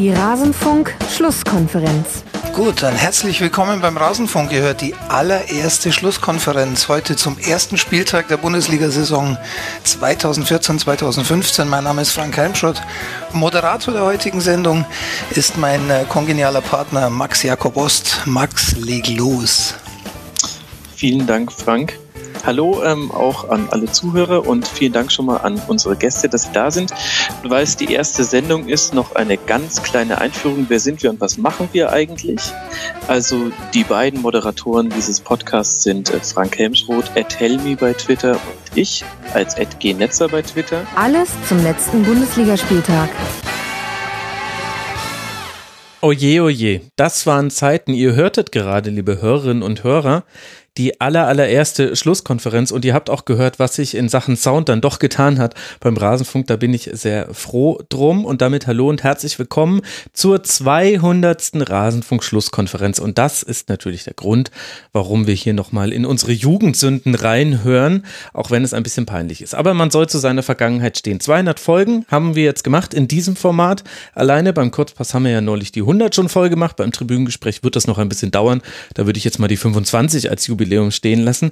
Die Rasenfunk-Schlusskonferenz. Gut, dann herzlich willkommen beim Rasenfunk. Ihr hört die allererste Schlusskonferenz heute zum ersten Spieltag der Bundesliga-Saison 2014-2015. Mein Name ist Frank Heimschott. Moderator der heutigen Sendung ist mein äh, kongenialer Partner Max Jakob Ost. Max, leg los. Vielen Dank, Frank. Hallo ähm, auch an alle Zuhörer und vielen Dank schon mal an unsere Gäste, dass sie da sind. Weil es die erste Sendung ist, noch eine ganz kleine Einführung. Wer sind wir und was machen wir eigentlich? Also die beiden Moderatoren dieses Podcasts sind äh, Frank Helmschroth, Ed Helmi bei Twitter und ich als Ed G. Netzer bei Twitter. Alles zum letzten Bundesligaspieltag. Oje, oje, das waren Zeiten. Ihr hörtet gerade, liebe Hörerinnen und Hörer, die aller, allererste Schlusskonferenz und ihr habt auch gehört, was sich in Sachen Sound dann doch getan hat beim Rasenfunk. Da bin ich sehr froh drum und damit hallo und herzlich willkommen zur 200. Rasenfunk-Schlusskonferenz. Und das ist natürlich der Grund, warum wir hier nochmal in unsere Jugendsünden reinhören, auch wenn es ein bisschen peinlich ist. Aber man soll zu seiner Vergangenheit stehen. 200 Folgen haben wir jetzt gemacht in diesem Format. Alleine beim Kurzpass haben wir ja neulich die 100 schon voll gemacht. Beim Tribünengespräch wird das noch ein bisschen dauern. Da würde ich jetzt mal die 25 als Jubiläum Jubiläum stehen lassen.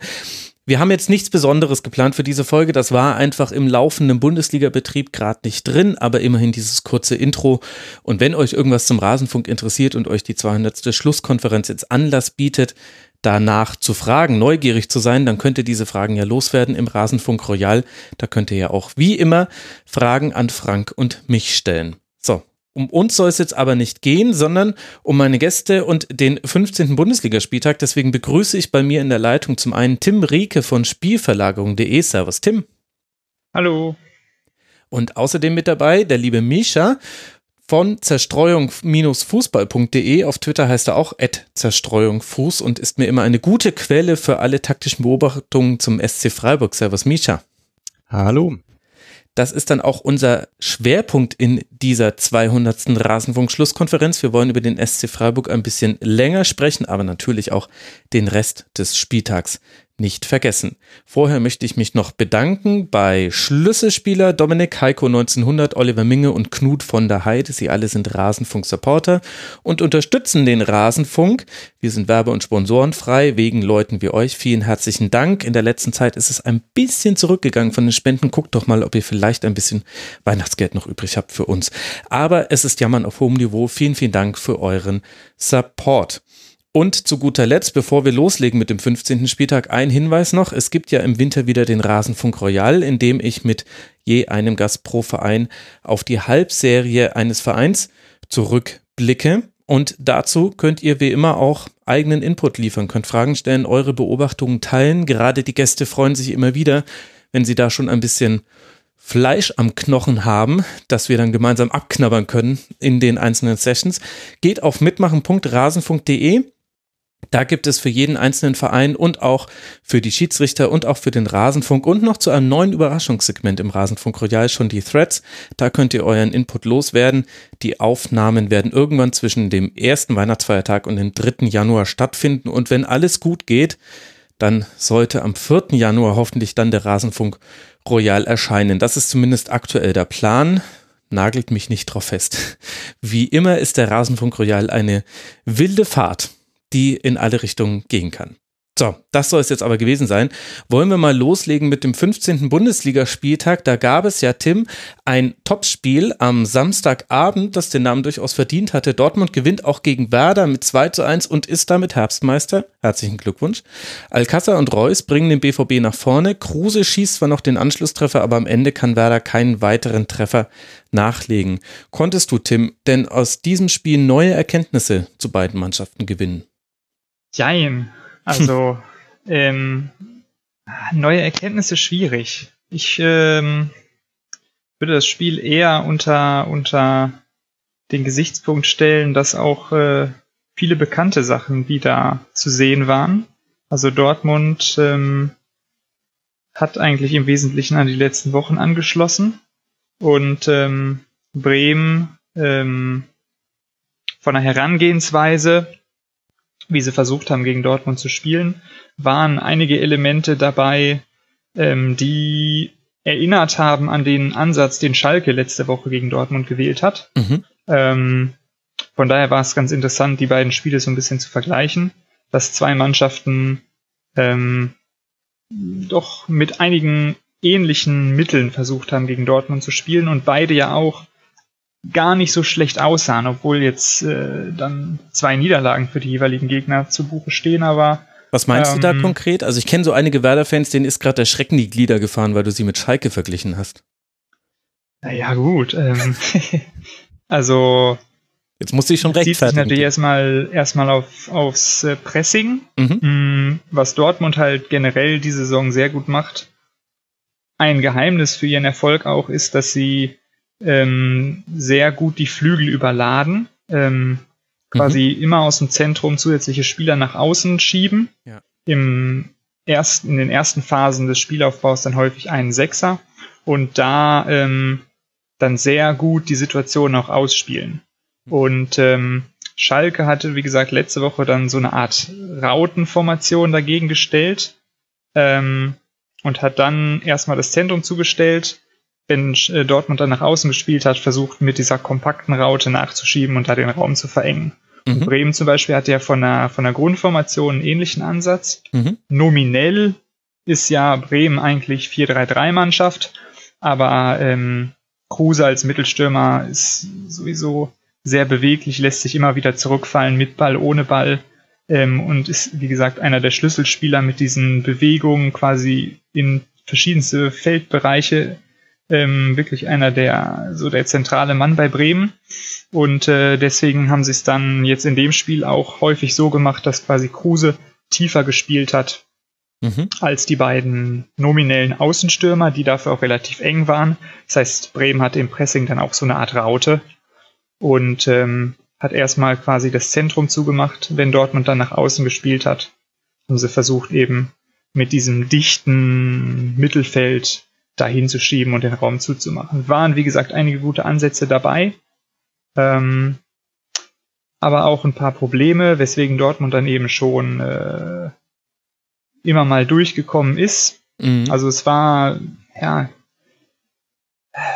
Wir haben jetzt nichts Besonderes geplant für diese Folge. Das war einfach im laufenden Bundesliga-Betrieb gerade nicht drin, aber immerhin dieses kurze Intro. Und wenn euch irgendwas zum Rasenfunk interessiert und euch die 200. Schlusskonferenz jetzt Anlass bietet, danach zu fragen, neugierig zu sein, dann könnt ihr diese Fragen ja loswerden im Rasenfunk Royal. Da könnt ihr ja auch wie immer Fragen an Frank und mich stellen. So, um uns soll es jetzt aber nicht gehen, sondern um meine Gäste und den 15. Bundesligaspieltag. Deswegen begrüße ich bei mir in der Leitung zum einen Tim Rieke von Spielverlagerung.de. Servus, Tim. Hallo. Und außerdem mit dabei der liebe Misha von zerstreuung-fußball.de. Auf Twitter heißt er auch zerstreuungfuß und ist mir immer eine gute Quelle für alle taktischen Beobachtungen zum SC Freiburg. Servus, Misha. Hallo. Das ist dann auch unser Schwerpunkt in dieser 200. Rasenfunk-Schlusskonferenz. Wir wollen über den SC Freiburg ein bisschen länger sprechen, aber natürlich auch den Rest des Spieltags nicht vergessen. Vorher möchte ich mich noch bedanken bei Schlüsselspieler Dominik Heiko 1900, Oliver Minge und Knut von der Heide. Sie alle sind Rasenfunk-Supporter und unterstützen den Rasenfunk. Wir sind werbe- und sponsorenfrei wegen Leuten wie euch. Vielen herzlichen Dank. In der letzten Zeit ist es ein bisschen zurückgegangen von den Spenden. Guckt doch mal, ob ihr vielleicht ein bisschen Weihnachtsgeld noch übrig habt für uns. Aber es ist Jammern auf hohem Niveau. Vielen, vielen Dank für euren Support. Und zu guter Letzt, bevor wir loslegen mit dem 15. Spieltag, ein Hinweis noch. Es gibt ja im Winter wieder den Rasenfunk Royal, in dem ich mit je einem Gast pro Verein auf die Halbserie eines Vereins zurückblicke. Und dazu könnt ihr wie immer auch eigenen Input liefern, könnt Fragen stellen, eure Beobachtungen teilen. Gerade die Gäste freuen sich immer wieder, wenn sie da schon ein bisschen Fleisch am Knochen haben, das wir dann gemeinsam abknabbern können in den einzelnen Sessions. Geht auf mitmachen.rasenfunk.de da gibt es für jeden einzelnen Verein und auch für die Schiedsrichter und auch für den Rasenfunk und noch zu einem neuen Überraschungssegment im Rasenfunk Royal schon die Threads. Da könnt ihr euren Input loswerden. Die Aufnahmen werden irgendwann zwischen dem ersten Weihnachtsfeiertag und dem 3. Januar stattfinden. Und wenn alles gut geht, dann sollte am 4. Januar hoffentlich dann der Rasenfunk Royal erscheinen. Das ist zumindest aktuell der Plan nagelt mich nicht drauf fest. Wie immer ist der Rasenfunk Royal eine wilde Fahrt die in alle Richtungen gehen kann. So, das soll es jetzt aber gewesen sein. Wollen wir mal loslegen mit dem 15. Bundesligaspieltag. Da gab es ja, Tim, ein Topspiel am Samstagabend, das den Namen durchaus verdient hatte. Dortmund gewinnt auch gegen Werder mit 2 zu 1 und ist damit Herbstmeister. Herzlichen Glückwunsch. Alcázar und Reus bringen den BVB nach vorne. Kruse schießt zwar noch den Anschlusstreffer, aber am Ende kann Werder keinen weiteren Treffer nachlegen. Konntest du, Tim, denn aus diesem Spiel neue Erkenntnisse zu beiden Mannschaften gewinnen? Jein. Also, ähm, neue Erkenntnisse schwierig. Ich ähm, würde das Spiel eher unter, unter den Gesichtspunkt stellen, dass auch äh, viele bekannte Sachen wieder zu sehen waren. Also Dortmund ähm, hat eigentlich im Wesentlichen an die letzten Wochen angeschlossen und ähm, Bremen ähm, von der Herangehensweise wie sie versucht haben, gegen Dortmund zu spielen, waren einige Elemente dabei, ähm, die erinnert haben an den Ansatz, den Schalke letzte Woche gegen Dortmund gewählt hat. Mhm. Ähm, von daher war es ganz interessant, die beiden Spiele so ein bisschen zu vergleichen, dass zwei Mannschaften ähm, doch mit einigen ähnlichen Mitteln versucht haben, gegen Dortmund zu spielen und beide ja auch gar nicht so schlecht aussahen, obwohl jetzt äh, dann zwei Niederlagen für die jeweiligen Gegner zu Buche stehen, aber was meinst ähm, du da Ähm, konkret? Also ich kenne so einige Werder-Fans, denen ist gerade der Schrecken die Glieder gefahren, weil du sie mit Schalke verglichen hast. naja gut. Ähm, also Jetzt musste ich schon zieht sich rechtfertigen. natürlich erstmal erstmal auf, aufs äh, Pressing, Mhm. Mm, was Dortmund halt generell diese Saison sehr gut macht. Ein Geheimnis für ihren Erfolg auch ist, dass sie ähm, sehr gut die Flügel überladen, ähm, quasi immer aus dem Zentrum zusätzliche Spieler nach außen schieben. Ja. Im ersten, in den ersten Phasen des Spielaufbaus dann häufig einen Sechser und da ähm, dann sehr gut die Situation auch ausspielen. Und ähm, Schalke hatte, wie gesagt, letzte Woche dann so eine Art Rautenformation dagegen gestellt ähm, und hat dann erstmal das Zentrum zugestellt. Wenn äh, Dortmund dann nach außen gespielt hat, versucht mit dieser kompakten Raute nachzuschieben und da den Raum zu verengen. Mhm. Bremen zum Beispiel hat ja von der, von der Grundformation einen ähnlichen Ansatz. Mhm. Nominell ist ja Bremen eigentlich 4-3-3-Mannschaft, aber ähm, Kruse als Mittelstürmer ist sowieso sehr beweglich, lässt sich immer wieder zurückfallen mit Ball, ohne Ball ähm, und ist, wie gesagt, einer der Schlüsselspieler mit diesen Bewegungen quasi in verschiedenste Feldbereiche. Ähm, wirklich einer der, so der zentrale Mann bei Bremen. Und äh, deswegen haben sie es dann jetzt in dem Spiel auch häufig so gemacht, dass quasi Kruse tiefer gespielt hat Mhm. als die beiden nominellen Außenstürmer, die dafür auch relativ eng waren. Das heißt, Bremen hatte im Pressing dann auch so eine Art Raute und ähm, hat erstmal quasi das Zentrum zugemacht. Wenn Dortmund dann nach außen gespielt hat, haben sie versucht eben mit diesem dichten Mittelfeld dahin zu schieben und den Raum zuzumachen. Waren, wie gesagt, einige gute Ansätze dabei. Ähm, aber auch ein paar Probleme, weswegen Dortmund dann eben schon äh, immer mal durchgekommen ist. Mhm. Also es war ja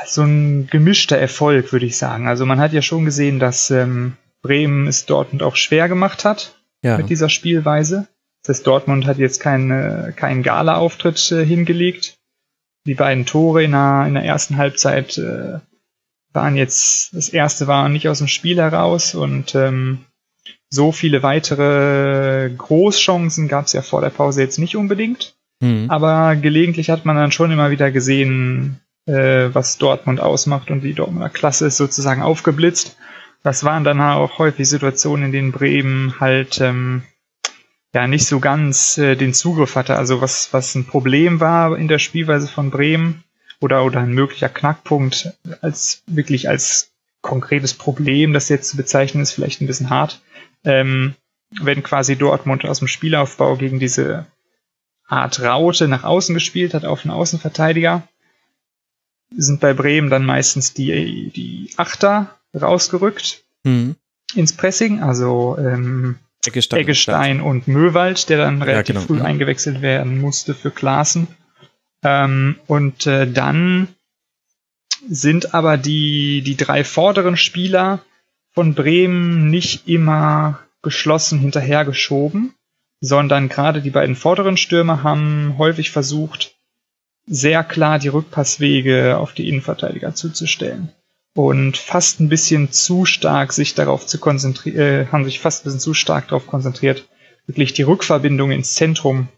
so ein gemischter Erfolg, würde ich sagen. Also man hat ja schon gesehen, dass ähm, Bremen es Dortmund auch schwer gemacht hat ja. mit dieser Spielweise. Das heißt, Dortmund hat jetzt keinen keinen Gala-Auftritt äh, hingelegt. Die beiden Tore in der, in der ersten Halbzeit äh, waren jetzt, das erste war nicht aus dem Spiel heraus und ähm, so viele weitere Großchancen gab es ja vor der Pause jetzt nicht unbedingt. Mhm. Aber gelegentlich hat man dann schon immer wieder gesehen, äh, was Dortmund ausmacht und die Dortmunder Klasse ist sozusagen aufgeblitzt. Das waren dann auch häufig Situationen, in denen Bremen halt ähm, ja nicht so ganz äh, den Zugriff hatte. Also was, was ein Problem war in der Spielweise von Bremen oder, oder ein möglicher Knackpunkt als wirklich als konkretes Problem, das jetzt zu bezeichnen, ist vielleicht ein bisschen hart. Ähm, wenn quasi Dortmund aus dem Spielaufbau gegen diese Art Raute nach außen gespielt hat auf einen Außenverteidiger, sind bei Bremen dann meistens die, die Achter rausgerückt Mhm. ins Pressing, also ähm, Eggestein. Eggestein und Möwald, der dann relativ genau. früh Mhm. eingewechselt werden musste für Klaassen. Ähm, und äh, dann sind aber die, die drei vorderen Spieler von Bremen nicht immer geschlossen hinterhergeschoben, sondern gerade die beiden vorderen Stürmer haben häufig versucht, sehr klar die Rückpasswege auf die Innenverteidiger zuzustellen. Und fast ein bisschen zu stark sich darauf zu konzentrieren, äh, haben sich fast ein bisschen zu stark darauf konzentriert, wirklich die Rückverbindung ins Zentrum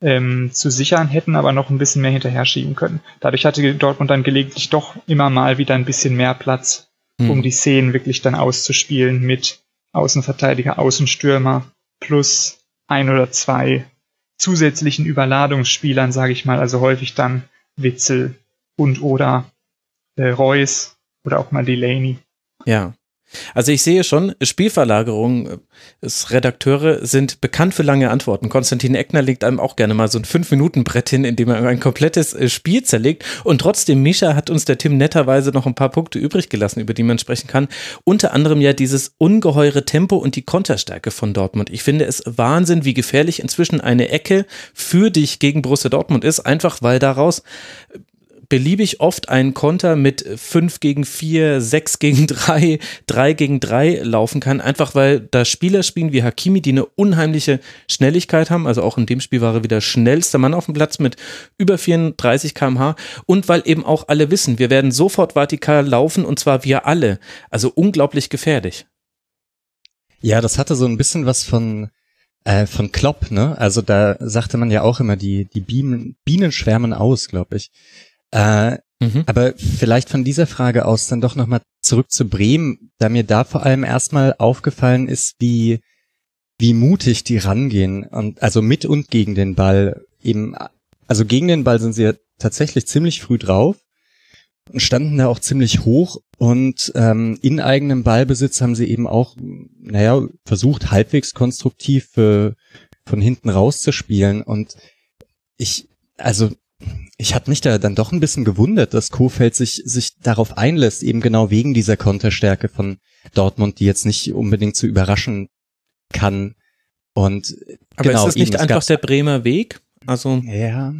ähm, zu sichern, hätten aber noch ein bisschen mehr hinterher schieben können. Dadurch hatte Dortmund dann gelegentlich doch immer mal wieder ein bisschen mehr Platz, Mhm. um die Szenen wirklich dann auszuspielen mit Außenverteidiger, Außenstürmer plus ein oder zwei zusätzlichen Überladungsspielern, sage ich mal, also häufig dann Witzel und oder äh, Reus oder auch mal Delaney. Ja. Also ich sehe schon, Spielverlagerungen, äh, Redakteure sind bekannt für lange Antworten. Konstantin Eckner legt einem auch gerne mal so ein Fünf-Minuten-Brett hin, in dem er ein komplettes äh, Spiel zerlegt. Und trotzdem, Mischa, hat uns der Tim netterweise noch ein paar Punkte übrig gelassen, über die man sprechen kann. Unter anderem ja dieses ungeheure Tempo und die Konterstärke von Dortmund. Ich finde es Wahnsinn, wie gefährlich inzwischen eine Ecke für dich gegen Borussia Dortmund ist, einfach weil daraus beliebig oft einen Konter mit 5 gegen 4, 6 gegen 3, 3 gegen 3 laufen kann, einfach weil da Spieler spielen wie Hakimi, die eine unheimliche Schnelligkeit haben, also auch in dem Spiel war er wieder schnellster Mann auf dem Platz mit über 34 km/h und weil eben auch alle wissen, wir werden sofort vertikal laufen und zwar wir alle, also unglaublich gefährlich. Ja, das hatte so ein bisschen was von äh, von Klopp, ne? Also da sagte man ja auch immer, die, die Bienen, Bienen schwärmen aus, glaube ich. Äh, mhm. Aber vielleicht von dieser Frage aus dann doch nochmal zurück zu Bremen, da mir da vor allem erstmal aufgefallen ist, wie, wie mutig die rangehen und also mit und gegen den Ball eben, also gegen den Ball sind sie ja tatsächlich ziemlich früh drauf und standen da auch ziemlich hoch und ähm, in eigenem Ballbesitz haben sie eben auch, naja, versucht halbwegs konstruktiv für, von hinten rauszuspielen und ich, also ich habe mich da dann doch ein bisschen gewundert, dass Kofeld sich, sich darauf einlässt, eben genau wegen dieser Konterstärke von Dortmund, die jetzt nicht unbedingt zu überraschen kann. Und Aber genau, ist das nicht einfach der Bremer Weg? Also ja.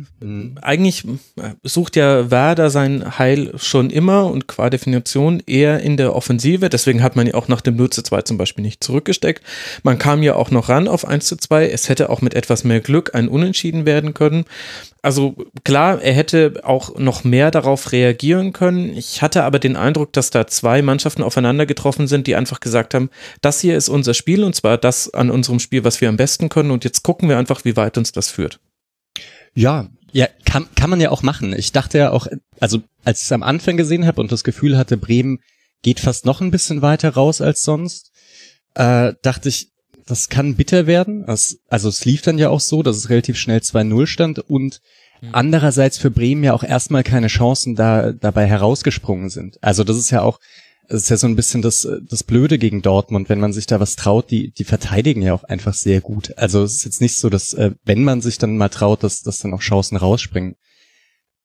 eigentlich äh, sucht ja Werder sein Heil schon immer und qua Definition eher in der Offensive. Deswegen hat man ja auch nach dem 0 zu 2 zum Beispiel nicht zurückgesteckt. Man kam ja auch noch ran auf 1 zu 2. Es hätte auch mit etwas mehr Glück ein Unentschieden werden können. Also klar, er hätte auch noch mehr darauf reagieren können. Ich hatte aber den Eindruck, dass da zwei Mannschaften aufeinander getroffen sind, die einfach gesagt haben, das hier ist unser Spiel und zwar das an unserem Spiel, was wir am besten können und jetzt gucken wir einfach, wie weit uns das führt. Ja, ja, kann, kann man ja auch machen. Ich dachte ja auch, also als ich es am Anfang gesehen habe und das Gefühl hatte, Bremen geht fast noch ein bisschen weiter raus als sonst, äh, dachte ich, das kann bitter werden. Also, also es lief dann ja auch so, dass es relativ schnell 2-0 stand und mhm. andererseits für Bremen ja auch erstmal keine Chancen da dabei herausgesprungen sind. Also das ist ja auch es ist ja so ein bisschen das, das Blöde gegen Dortmund, wenn man sich da was traut, die, die verteidigen ja auch einfach sehr gut. Also es ist jetzt nicht so, dass, äh, wenn man sich dann mal traut, dass, dass dann auch Chancen rausspringen.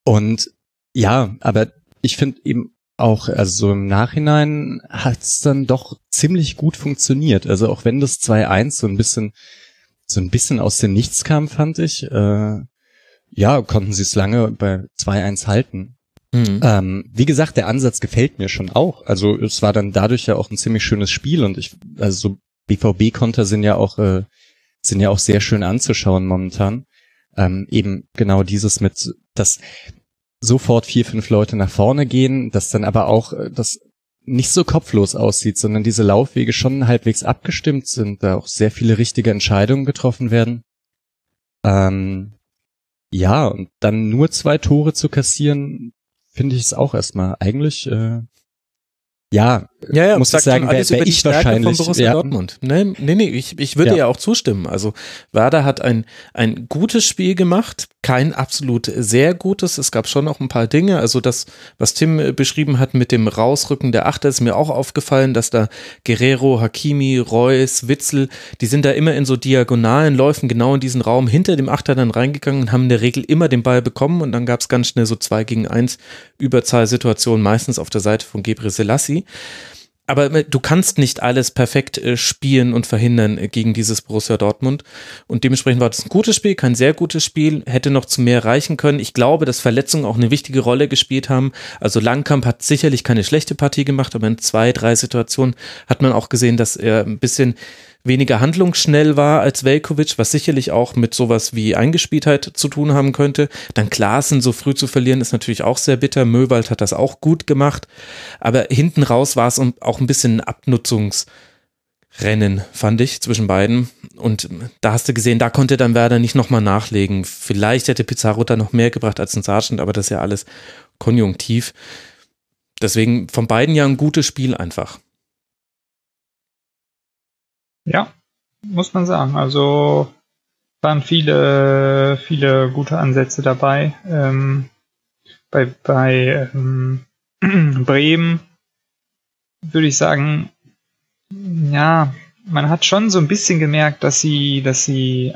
Und ja, aber ich finde eben auch, also so im Nachhinein hat es dann doch ziemlich gut funktioniert. Also auch wenn das 2-1 so ein bisschen, so ein bisschen aus dem Nichts kam, fand ich, äh, ja, konnten sie es lange bei 2-1 halten. Mhm. Ähm, wie gesagt, der Ansatz gefällt mir schon auch. Also es war dann dadurch ja auch ein ziemlich schönes Spiel und ich, also so BVB-Konter sind ja auch, äh, sind ja auch sehr schön anzuschauen momentan. Ähm, eben genau dieses mit, dass sofort vier, fünf Leute nach vorne gehen, dass dann aber auch äh, das nicht so kopflos aussieht, sondern diese Laufwege schon halbwegs abgestimmt sind, da auch sehr viele richtige Entscheidungen getroffen werden. Ähm, ja, und dann nur zwei Tore zu kassieren, finde ich es auch erstmal. Eigentlich äh, ja, ja, ja, muss ich sagen, wäre wär ich wahrscheinlich. Von Borussia ja. Dortmund. Nee, nee, nee ich, ich würde ja. ja auch zustimmen. Also Werder hat ein, ein gutes Spiel gemacht, kein absolut sehr gutes. Es gab schon noch ein paar Dinge. Also das, was Tim äh, beschrieben hat mit dem Rausrücken der Achter, ist mir auch aufgefallen, dass da Guerrero, Hakimi, Reus, Witzel, die sind da immer in so diagonalen Läufen genau in diesen Raum hinter dem Achter dann reingegangen und haben in der Regel immer den Ball bekommen und dann gab es ganz schnell so zwei gegen eins Überzahlsituationen, meistens auf der Seite von Gebre Selassie. Aber du kannst nicht alles perfekt äh, spielen und verhindern äh, gegen dieses Borussia Dortmund. Und dementsprechend war das ein gutes Spiel, kein sehr gutes Spiel, hätte noch zu mehr reichen können. Ich glaube, dass Verletzungen auch eine wichtige Rolle gespielt haben. Also Langkamp hat sicherlich keine schlechte Partie gemacht, aber in zwei, drei Situationen hat man auch gesehen, dass er ein bisschen weniger handlungsschnell war als Velkovic, was sicherlich auch mit sowas wie Eingespieltheit zu tun haben könnte. Dann Klaassen so früh zu verlieren ist natürlich auch sehr bitter. Möwald hat das auch gut gemacht. Aber hinten raus war es auch ein bisschen ein Abnutzungsrennen, fand ich, zwischen beiden. Und da hast du gesehen, da konnte dann Werder nicht nochmal nachlegen. Vielleicht hätte Pizarro da noch mehr gebracht als ein Sargent, aber das ist ja alles konjunktiv. Deswegen von beiden ja ein gutes Spiel einfach. Ja, muss man sagen. Also waren viele, viele gute Ansätze dabei. Ähm, bei bei ähm, Bremen würde ich sagen, ja, man hat schon so ein bisschen gemerkt, dass sie, dass sie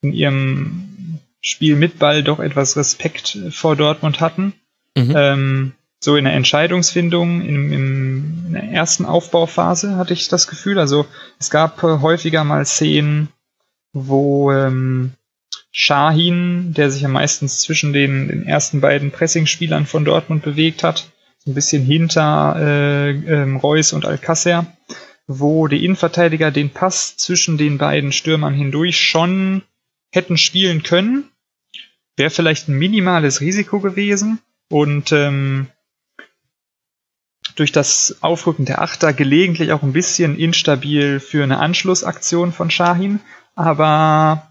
in ihrem Spiel mit Ball doch etwas Respekt vor Dortmund hatten. Mhm. Ähm, so in der Entscheidungsfindung, im, im, in der ersten Aufbauphase hatte ich das Gefühl. Also es gab äh, häufiger mal Szenen, wo ähm, Shahin, der sich ja meistens zwischen den, den ersten beiden Pressing-Spielern von Dortmund bewegt hat, so ein bisschen hinter äh, ähm, Reus und Alcacer, wo die Innenverteidiger den Pass zwischen den beiden Stürmern hindurch schon hätten spielen können. Wäre vielleicht ein minimales Risiko gewesen und ähm, durch das Aufrücken der Achter gelegentlich auch ein bisschen instabil für eine Anschlussaktion von Shahin, aber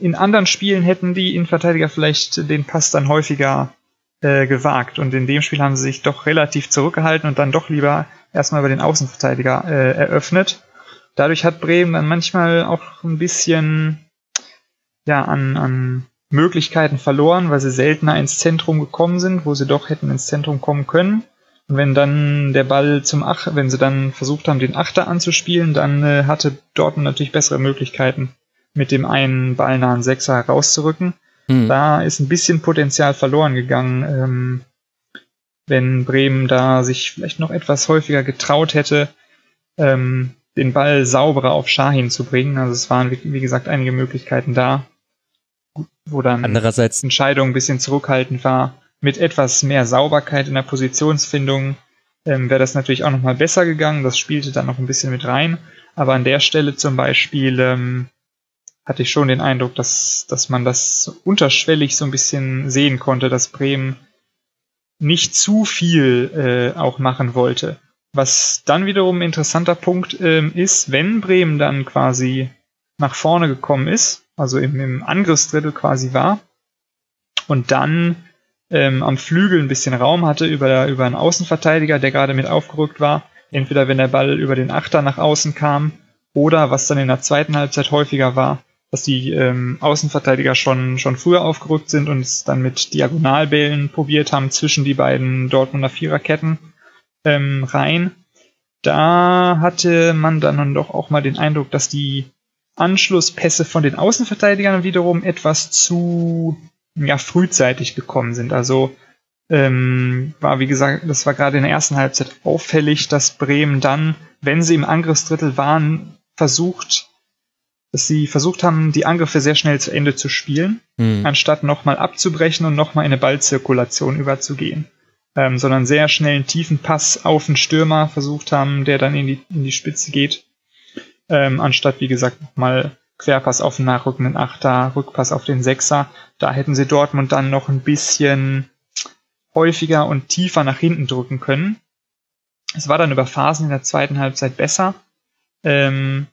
in anderen Spielen hätten die Innenverteidiger vielleicht den Pass dann häufiger äh, gewagt. Und in dem Spiel haben sie sich doch relativ zurückgehalten und dann doch lieber erstmal über den Außenverteidiger äh, eröffnet. Dadurch hat Bremen dann manchmal auch ein bisschen ja, an, an Möglichkeiten verloren, weil sie seltener ins Zentrum gekommen sind, wo sie doch hätten ins Zentrum kommen können. Und wenn dann der Ball zum Ach, wenn sie dann versucht haben, den Achter anzuspielen, dann äh, hatte Dortmund natürlich bessere Möglichkeiten, mit dem einen ballnahen Sechser herauszurücken. Hm. Da ist ein bisschen Potenzial verloren gegangen. Ähm, wenn Bremen da sich vielleicht noch etwas häufiger getraut hätte, ähm, den Ball sauberer auf Shahin zu bringen. Also es waren, wie gesagt, einige Möglichkeiten da, wo dann Andererseits Entscheidung ein bisschen zurückhaltend war. Mit etwas mehr Sauberkeit in der Positionsfindung ähm, wäre das natürlich auch nochmal besser gegangen. Das spielte dann noch ein bisschen mit rein. Aber an der Stelle zum Beispiel ähm, hatte ich schon den Eindruck, dass, dass man das unterschwellig so ein bisschen sehen konnte, dass Bremen nicht zu viel äh, auch machen wollte. Was dann wiederum ein interessanter Punkt ähm, ist, wenn Bremen dann quasi nach vorne gekommen ist, also im, im Angriffsdrittel quasi war, und dann ähm, am Flügel ein bisschen Raum hatte über, über einen Außenverteidiger, der gerade mit aufgerückt war, entweder wenn der Ball über den Achter nach außen kam, oder was dann in der zweiten Halbzeit häufiger war, dass die ähm, Außenverteidiger schon, schon früher aufgerückt sind und es dann mit Diagonalbällen probiert haben zwischen die beiden Dortmunder Viererketten ähm, rein. Da hatte man dann doch auch mal den Eindruck, dass die Anschlusspässe von den Außenverteidigern wiederum etwas zu ja, frühzeitig gekommen sind. Also ähm, war, wie gesagt, das war gerade in der ersten Halbzeit auffällig, dass Bremen dann, wenn sie im Angriffsdrittel waren, versucht, dass sie versucht haben, die Angriffe sehr schnell zu Ende zu spielen, mhm. anstatt nochmal abzubrechen und nochmal in eine Ballzirkulation überzugehen. Ähm, sondern sehr schnell einen tiefen Pass auf den Stürmer versucht haben, der dann in die, in die Spitze geht, ähm, anstatt, wie gesagt, nochmal Querpass auf den nachrückenden Achter, Rückpass auf den Sechser. Da hätten sie Dortmund dann noch ein bisschen häufiger und tiefer nach hinten drücken können. Es war dann über Phasen in der zweiten Halbzeit besser. Ähm,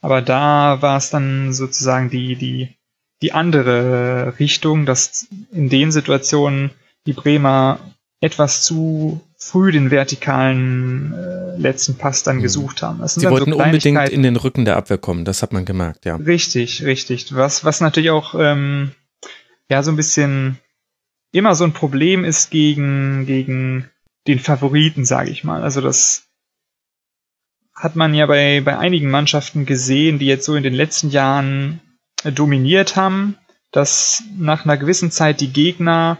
aber da war es dann sozusagen die, die, die andere Richtung, dass in den Situationen die Bremer etwas zu früh den vertikalen äh, letzten Pass dann mhm. gesucht haben. Sie wollten so unbedingt in den Rücken der Abwehr kommen, das hat man gemerkt, ja. Richtig, richtig. Was, was natürlich auch ähm, ja so ein bisschen immer so ein Problem ist gegen, gegen den Favoriten, sage ich mal. Also das hat man ja bei, bei einigen Mannschaften gesehen, die jetzt so in den letzten Jahren dominiert haben, dass nach einer gewissen Zeit die Gegner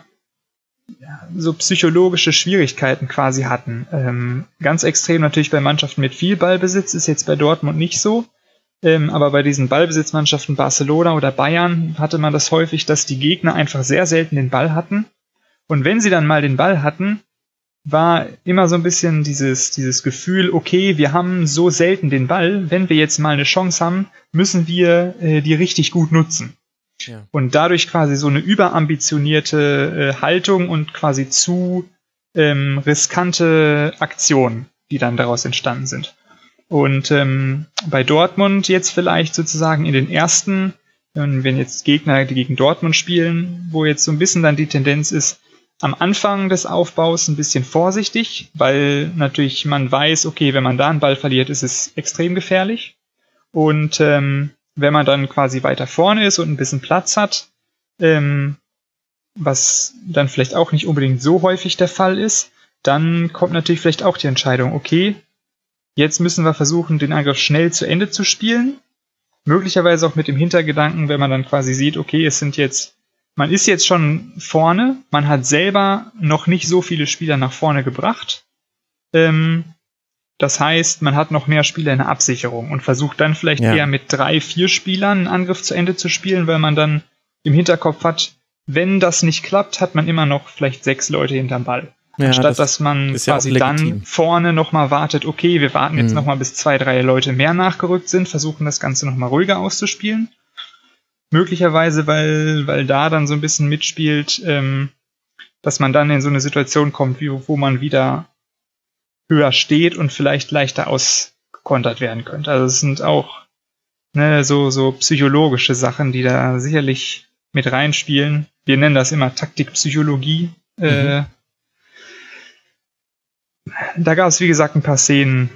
so psychologische Schwierigkeiten quasi hatten. Ähm, ganz extrem natürlich bei Mannschaften mit viel Ballbesitz, ist jetzt bei Dortmund nicht so. Ähm, aber bei diesen Ballbesitzmannschaften Barcelona oder Bayern hatte man das häufig, dass die Gegner einfach sehr selten den Ball hatten. Und wenn sie dann mal den Ball hatten, war immer so ein bisschen dieses, dieses Gefühl, okay, wir haben so selten den Ball, wenn wir jetzt mal eine Chance haben, müssen wir äh, die richtig gut nutzen. Ja. Und dadurch quasi so eine überambitionierte äh, Haltung und quasi zu ähm, riskante Aktionen, die dann daraus entstanden sind. Und ähm, bei Dortmund jetzt vielleicht sozusagen in den ersten, wenn jetzt Gegner, die gegen Dortmund spielen, wo jetzt so ein bisschen dann die Tendenz ist, am Anfang des Aufbaus ein bisschen vorsichtig, weil natürlich man weiß, okay, wenn man da einen Ball verliert, ist es extrem gefährlich. Und ähm, wenn man dann quasi weiter vorne ist und ein bisschen Platz hat, ähm, was dann vielleicht auch nicht unbedingt so häufig der Fall ist, dann kommt natürlich vielleicht auch die Entscheidung, okay, jetzt müssen wir versuchen, den Angriff schnell zu Ende zu spielen. Möglicherweise auch mit dem Hintergedanken, wenn man dann quasi sieht, okay, es sind jetzt man ist jetzt schon vorne, man hat selber noch nicht so viele Spieler nach vorne gebracht. Ähm, Das heißt, man hat noch mehr Spieler in der Absicherung und versucht dann vielleicht Ja. eher mit drei, vier Spielern einen Angriff zu Ende zu spielen, weil man dann im Hinterkopf hat, wenn das nicht klappt, hat man immer noch vielleicht sechs Leute hinterm Ball. Ja, Anstatt das dass man ja quasi legitim. dann vorne nochmal wartet, okay, wir warten jetzt Mhm. nochmal bis zwei, drei Leute mehr nachgerückt sind, versuchen das Ganze nochmal ruhiger auszuspielen. Möglicherweise, weil, weil da dann so ein bisschen mitspielt, ähm, dass man dann in so eine Situation kommt, wie, wo man wieder höher steht und vielleicht leichter ausgekontert werden könnte. Also es sind auch ne, so, so psychologische Sachen, die da sicherlich mit reinspielen. Wir nennen das immer Taktikpsychologie. Äh, da gab es, wie gesagt, ein paar Szenen,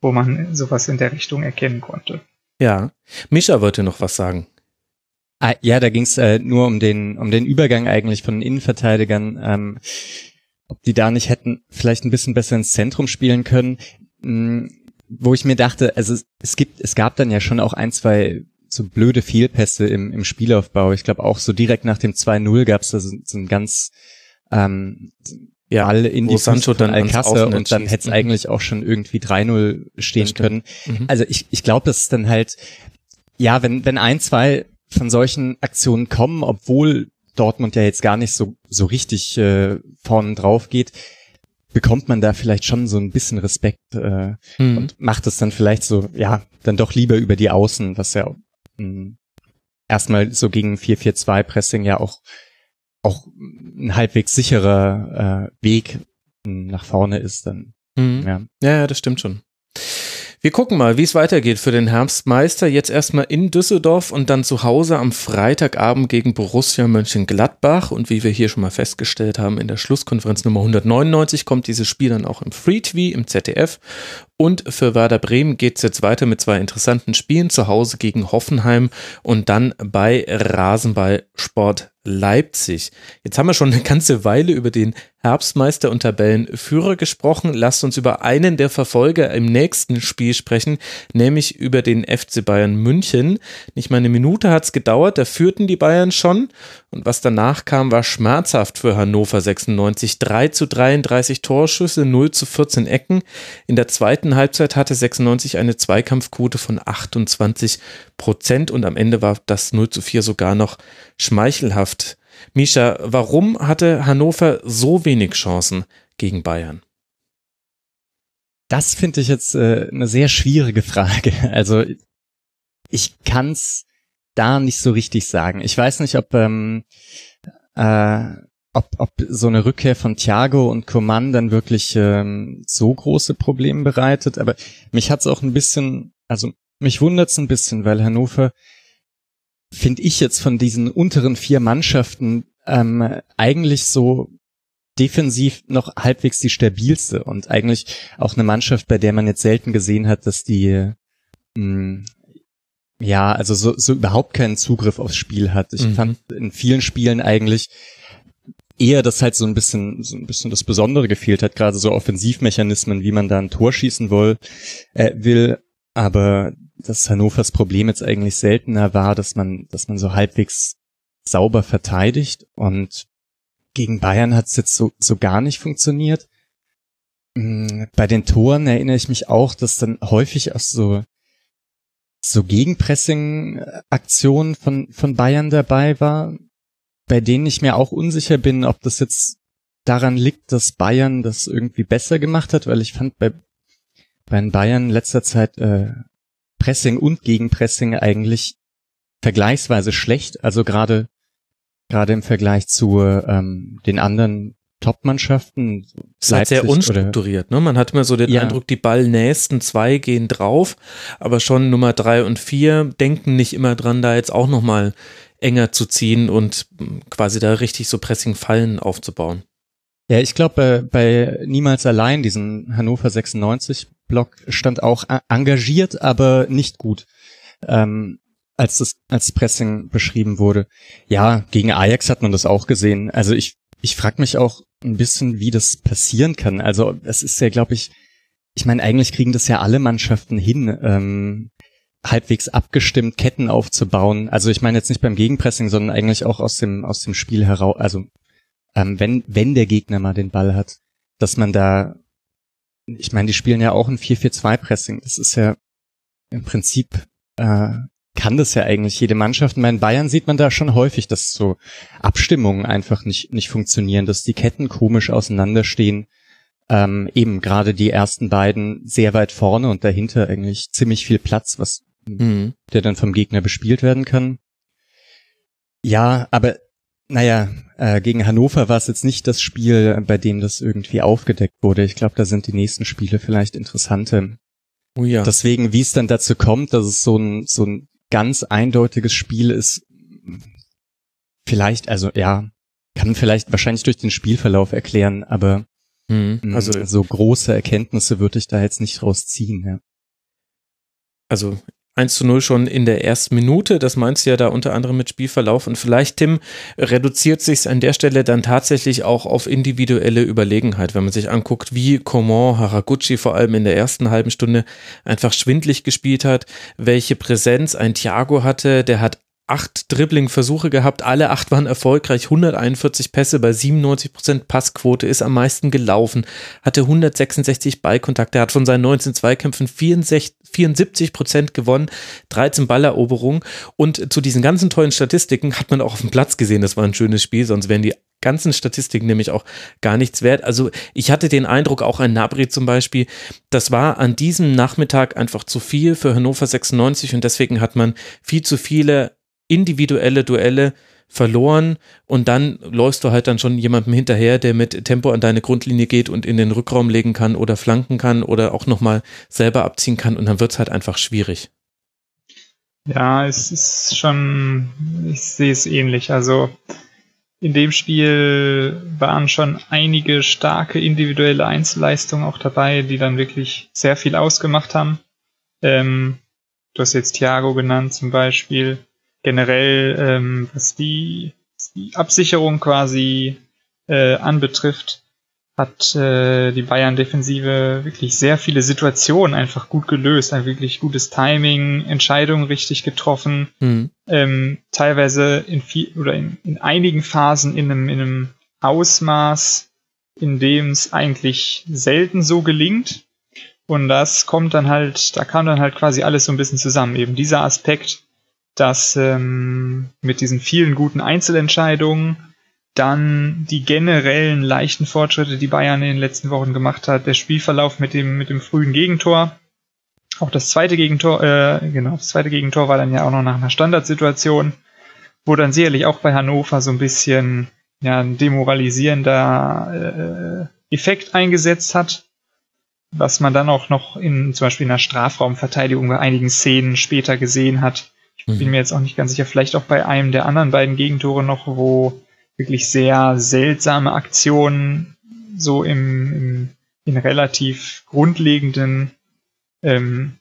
wo man sowas in der Richtung erkennen konnte. Ja. Mischa wollte noch was sagen. Ah, ja, da ging es äh, nur um den, um den Übergang eigentlich von den Innenverteidigern, ähm, ob die da nicht hätten vielleicht ein bisschen besser ins Zentrum spielen können. Mh, wo ich mir dachte, also es, gibt, es gab dann ja schon auch ein, zwei so blöde Fehlpässe im, im Spielaufbau. Ich glaube auch so direkt nach dem 2-0 gab es da so, so ein ganz ähm, Ja, Ball in die Sancho dann Alcázar und dann hätte es Mhm. eigentlich auch schon irgendwie 3-0 stehen können. Mhm. Also ich, ich glaube, das ist dann halt, ja, wenn, wenn ein, zwei von solchen Aktionen kommen, obwohl Dortmund ja jetzt gar nicht so, so richtig äh, vorne drauf geht, bekommt man da vielleicht schon so ein bisschen Respekt äh, Mhm. und macht es dann vielleicht so, ja, dann doch lieber über die Außen, was ja mh, erstmal so gegen 4-4-2 Pressing ja auch auch ein halbwegs sicherer äh, Weg mh, nach vorne ist dann. Mhm. Ja, ja, das stimmt schon. Wir gucken mal, wie es weitergeht für den Herbstmeister. Jetzt erstmal in Düsseldorf und dann zu Hause am Freitagabend gegen Borussia Mönchengladbach. Und wie wir hier schon mal festgestellt haben, in der Schlusskonferenz Nummer 199 kommt dieses Spiel dann auch im Free TV im ZDF. Und für Werder Bremen geht es jetzt weiter mit zwei interessanten Spielen. Zu Hause gegen Hoffenheim und dann bei Rasenball Sport Leipzig. Jetzt haben wir schon eine ganze Weile über den Herbstmeister und Tabellenführer gesprochen. Lasst uns über einen der Verfolger im nächsten Spiel sprechen, nämlich über den FC Bayern München. Nicht mal eine Minute hat es gedauert, da führten die Bayern schon. Und was danach kam, war schmerzhaft für Hannover 96. 3 zu 33 Torschüsse, 0 zu 14 Ecken. In der zweiten Halbzeit hatte 96 eine Zweikampfquote von 28 Prozent und am Ende war das 0 zu 4 sogar noch schmeichelhaft. Misha, warum hatte Hannover so wenig Chancen gegen Bayern? Das finde ich jetzt äh, eine sehr schwierige Frage. Also ich kann's da nicht so richtig sagen. Ich weiß nicht, ob ähm, äh, ob, ob so eine Rückkehr von Thiago und Coman dann wirklich ähm, so große Probleme bereitet. Aber mich hat's auch ein bisschen, also mich wundert's ein bisschen, weil Hannover finde ich jetzt von diesen unteren vier Mannschaften ähm, eigentlich so defensiv noch halbwegs die stabilste und eigentlich auch eine Mannschaft, bei der man jetzt selten gesehen hat, dass die mh, ja, also so, so überhaupt keinen Zugriff aufs Spiel hat. Ich Mhm. fand in vielen Spielen eigentlich eher, dass halt so ein bisschen, so ein bisschen das Besondere gefehlt hat, gerade so Offensivmechanismen, wie man da ein Tor schießen will, äh, will, aber dass Hannovers Problem jetzt eigentlich seltener war, dass man, dass man so halbwegs sauber verteidigt und gegen Bayern hat es jetzt so, so gar nicht funktioniert. Mm, Bei den Toren erinnere ich mich auch, dass dann häufig auch so, so Gegenpressing-Aktionen von, von Bayern dabei war, bei denen ich mir auch unsicher bin, ob das jetzt daran liegt, dass Bayern das irgendwie besser gemacht hat, weil ich fand bei, bei den Bayern letzter Zeit äh, Pressing und Gegenpressing eigentlich vergleichsweise schlecht, also gerade gerade im Vergleich zu ähm, den anderen Top-Mannschaften. Es halt sehr unstrukturiert. Ne? Man hat immer so den Ja. Eindruck, die ballnächsten zwei gehen drauf, aber schon Nummer drei und vier denken nicht immer dran, da jetzt auch nochmal enger zu ziehen und mm, quasi da richtig so Pressing-Fallen aufzubauen. Ja, ich glaube, bei, bei Niemals allein, diesen Hannover 96 Block, stand auch a- engagiert, aber nicht gut, ähm, als das als Pressing beschrieben wurde. Ja, gegen Ajax hat man das auch gesehen. Also ich, ich frage mich auch ein bisschen, wie das passieren kann. Also es ist ja, glaube ich, ich meine, eigentlich kriegen das ja alle Mannschaften hin, ähm, halbwegs abgestimmt Ketten aufzubauen. Also ich meine jetzt nicht beim Gegenpressing, sondern eigentlich auch aus dem aus dem Spiel heraus. Also ähm, wenn wenn der Gegner mal den Ball hat, dass man da ich meine, die spielen ja auch ein 4-4-2-Pressing. Das ist ja im Prinzip äh, kann das ja eigentlich jede Mannschaft. Meine, Bayern sieht man da schon häufig, dass so Abstimmungen einfach nicht, nicht funktionieren, dass die Ketten komisch auseinanderstehen. Ähm, eben gerade die ersten beiden sehr weit vorne und dahinter eigentlich ziemlich viel Platz, was mhm. der dann vom Gegner bespielt werden kann. Ja, aber naja, äh, gegen Hannover war es jetzt nicht das Spiel, bei dem das irgendwie aufgedeckt wurde. Ich glaube, da sind die nächsten Spiele vielleicht interessanter. Oh ja. Deswegen, wie es dann dazu kommt, dass es so ein, so ein ganz eindeutiges Spiel ist, vielleicht, also ja, kann vielleicht wahrscheinlich durch den Spielverlauf erklären, aber mhm. also so große Erkenntnisse würde ich da jetzt nicht rausziehen. Ja. Also 1 zu 0 schon in der ersten Minute. Das meinst du ja da unter anderem mit Spielverlauf. Und vielleicht, Tim, reduziert sich an der Stelle dann tatsächlich auch auf individuelle Überlegenheit, wenn man sich anguckt, wie Coman Haraguchi vor allem in der ersten halben Stunde einfach schwindlig gespielt hat, welche Präsenz ein Thiago hatte. Der hat acht Dribbling-Versuche gehabt, alle acht waren erfolgreich, 141 Pässe bei 97 Prozent Passquote, ist am meisten gelaufen, hatte 166 Ballkontakte, hat von seinen 19 Zweikämpfen 64, 74 Prozent gewonnen, 13 Balleroberungen und zu diesen ganzen tollen Statistiken hat man auch auf dem Platz gesehen, das war ein schönes Spiel, sonst wären die ganzen Statistiken nämlich auch gar nichts wert. Also ich hatte den Eindruck, auch ein Nabri zum Beispiel, das war an diesem Nachmittag einfach zu viel für Hannover 96 und deswegen hat man viel zu viele individuelle Duelle verloren und dann läufst du halt dann schon jemandem hinterher, der mit Tempo an deine Grundlinie geht und in den Rückraum legen kann oder flanken kann oder auch nochmal selber abziehen kann und dann wird es halt einfach schwierig. Ja, es ist schon, ich sehe es ähnlich. Also in dem Spiel waren schon einige starke individuelle Einzelleistungen auch dabei, die dann wirklich sehr viel ausgemacht haben. Ähm, du hast jetzt Thiago genannt zum Beispiel generell, ähm, was die, die Absicherung quasi äh, anbetrifft, hat äh, die Bayern-Defensive wirklich sehr viele Situationen einfach gut gelöst, ein wirklich gutes Timing, Entscheidungen richtig getroffen, mhm. ähm, teilweise in viel oder in, in einigen Phasen in einem, in einem Ausmaß, in dem es eigentlich selten so gelingt. Und das kommt dann halt, da kam dann halt quasi alles so ein bisschen zusammen. Eben dieser Aspekt, dass ähm, mit diesen vielen guten Einzelentscheidungen dann die generellen leichten Fortschritte, die Bayern in den letzten Wochen gemacht hat, der Spielverlauf mit dem, mit dem frühen Gegentor, auch das zweite Gegentor, äh, genau, das zweite Gegentor war dann ja auch noch nach einer Standardsituation, wo dann sicherlich auch bei Hannover so ein bisschen ja, ein demoralisierender äh, Effekt eingesetzt hat, was man dann auch noch in zum Beispiel in der Strafraumverteidigung bei einigen Szenen später gesehen hat, ich bin mir jetzt auch nicht ganz sicher, vielleicht auch bei einem der anderen beiden Gegentore noch, wo wirklich sehr seltsame Aktionen so im, im in relativ grundlegenden ähm,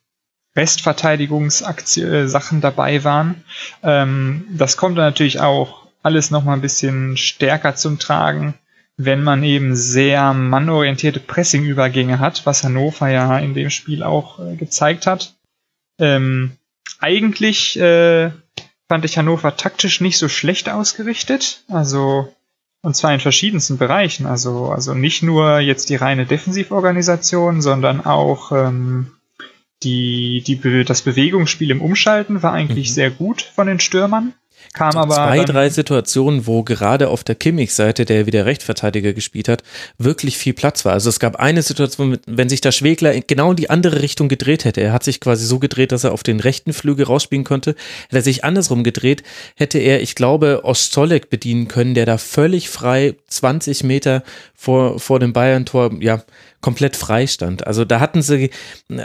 Restverteidigungssachen dabei waren. Ähm, das kommt dann natürlich auch alles nochmal ein bisschen stärker zum Tragen, wenn man eben sehr mannorientierte Pressing-Übergänge hat, was Hannover ja in dem Spiel auch äh, gezeigt hat. Ähm, eigentlich äh, fand ich Hannover taktisch nicht so schlecht ausgerichtet. Also, und zwar in verschiedensten Bereichen. Also, also nicht nur jetzt die reine Defensivorganisation, sondern auch ähm, die, die, das Bewegungsspiel im Umschalten war eigentlich mhm. sehr gut von den Stürmern. Kam aber zwei, drei Situationen, wo gerade auf der Kimmich-Seite, der wieder Rechtverteidiger gespielt hat, wirklich viel Platz war. Also es gab eine Situation, wenn sich der Schwegler genau in die andere Richtung gedreht hätte, er hat sich quasi so gedreht, dass er auf den rechten Flügel rausspielen konnte, hätte er sich andersrum gedreht, hätte er, ich glaube, Ostolek bedienen können, der da völlig frei 20 Meter vor, vor dem Bayern-Tor, ja, komplett frei stand. Also da hatten sie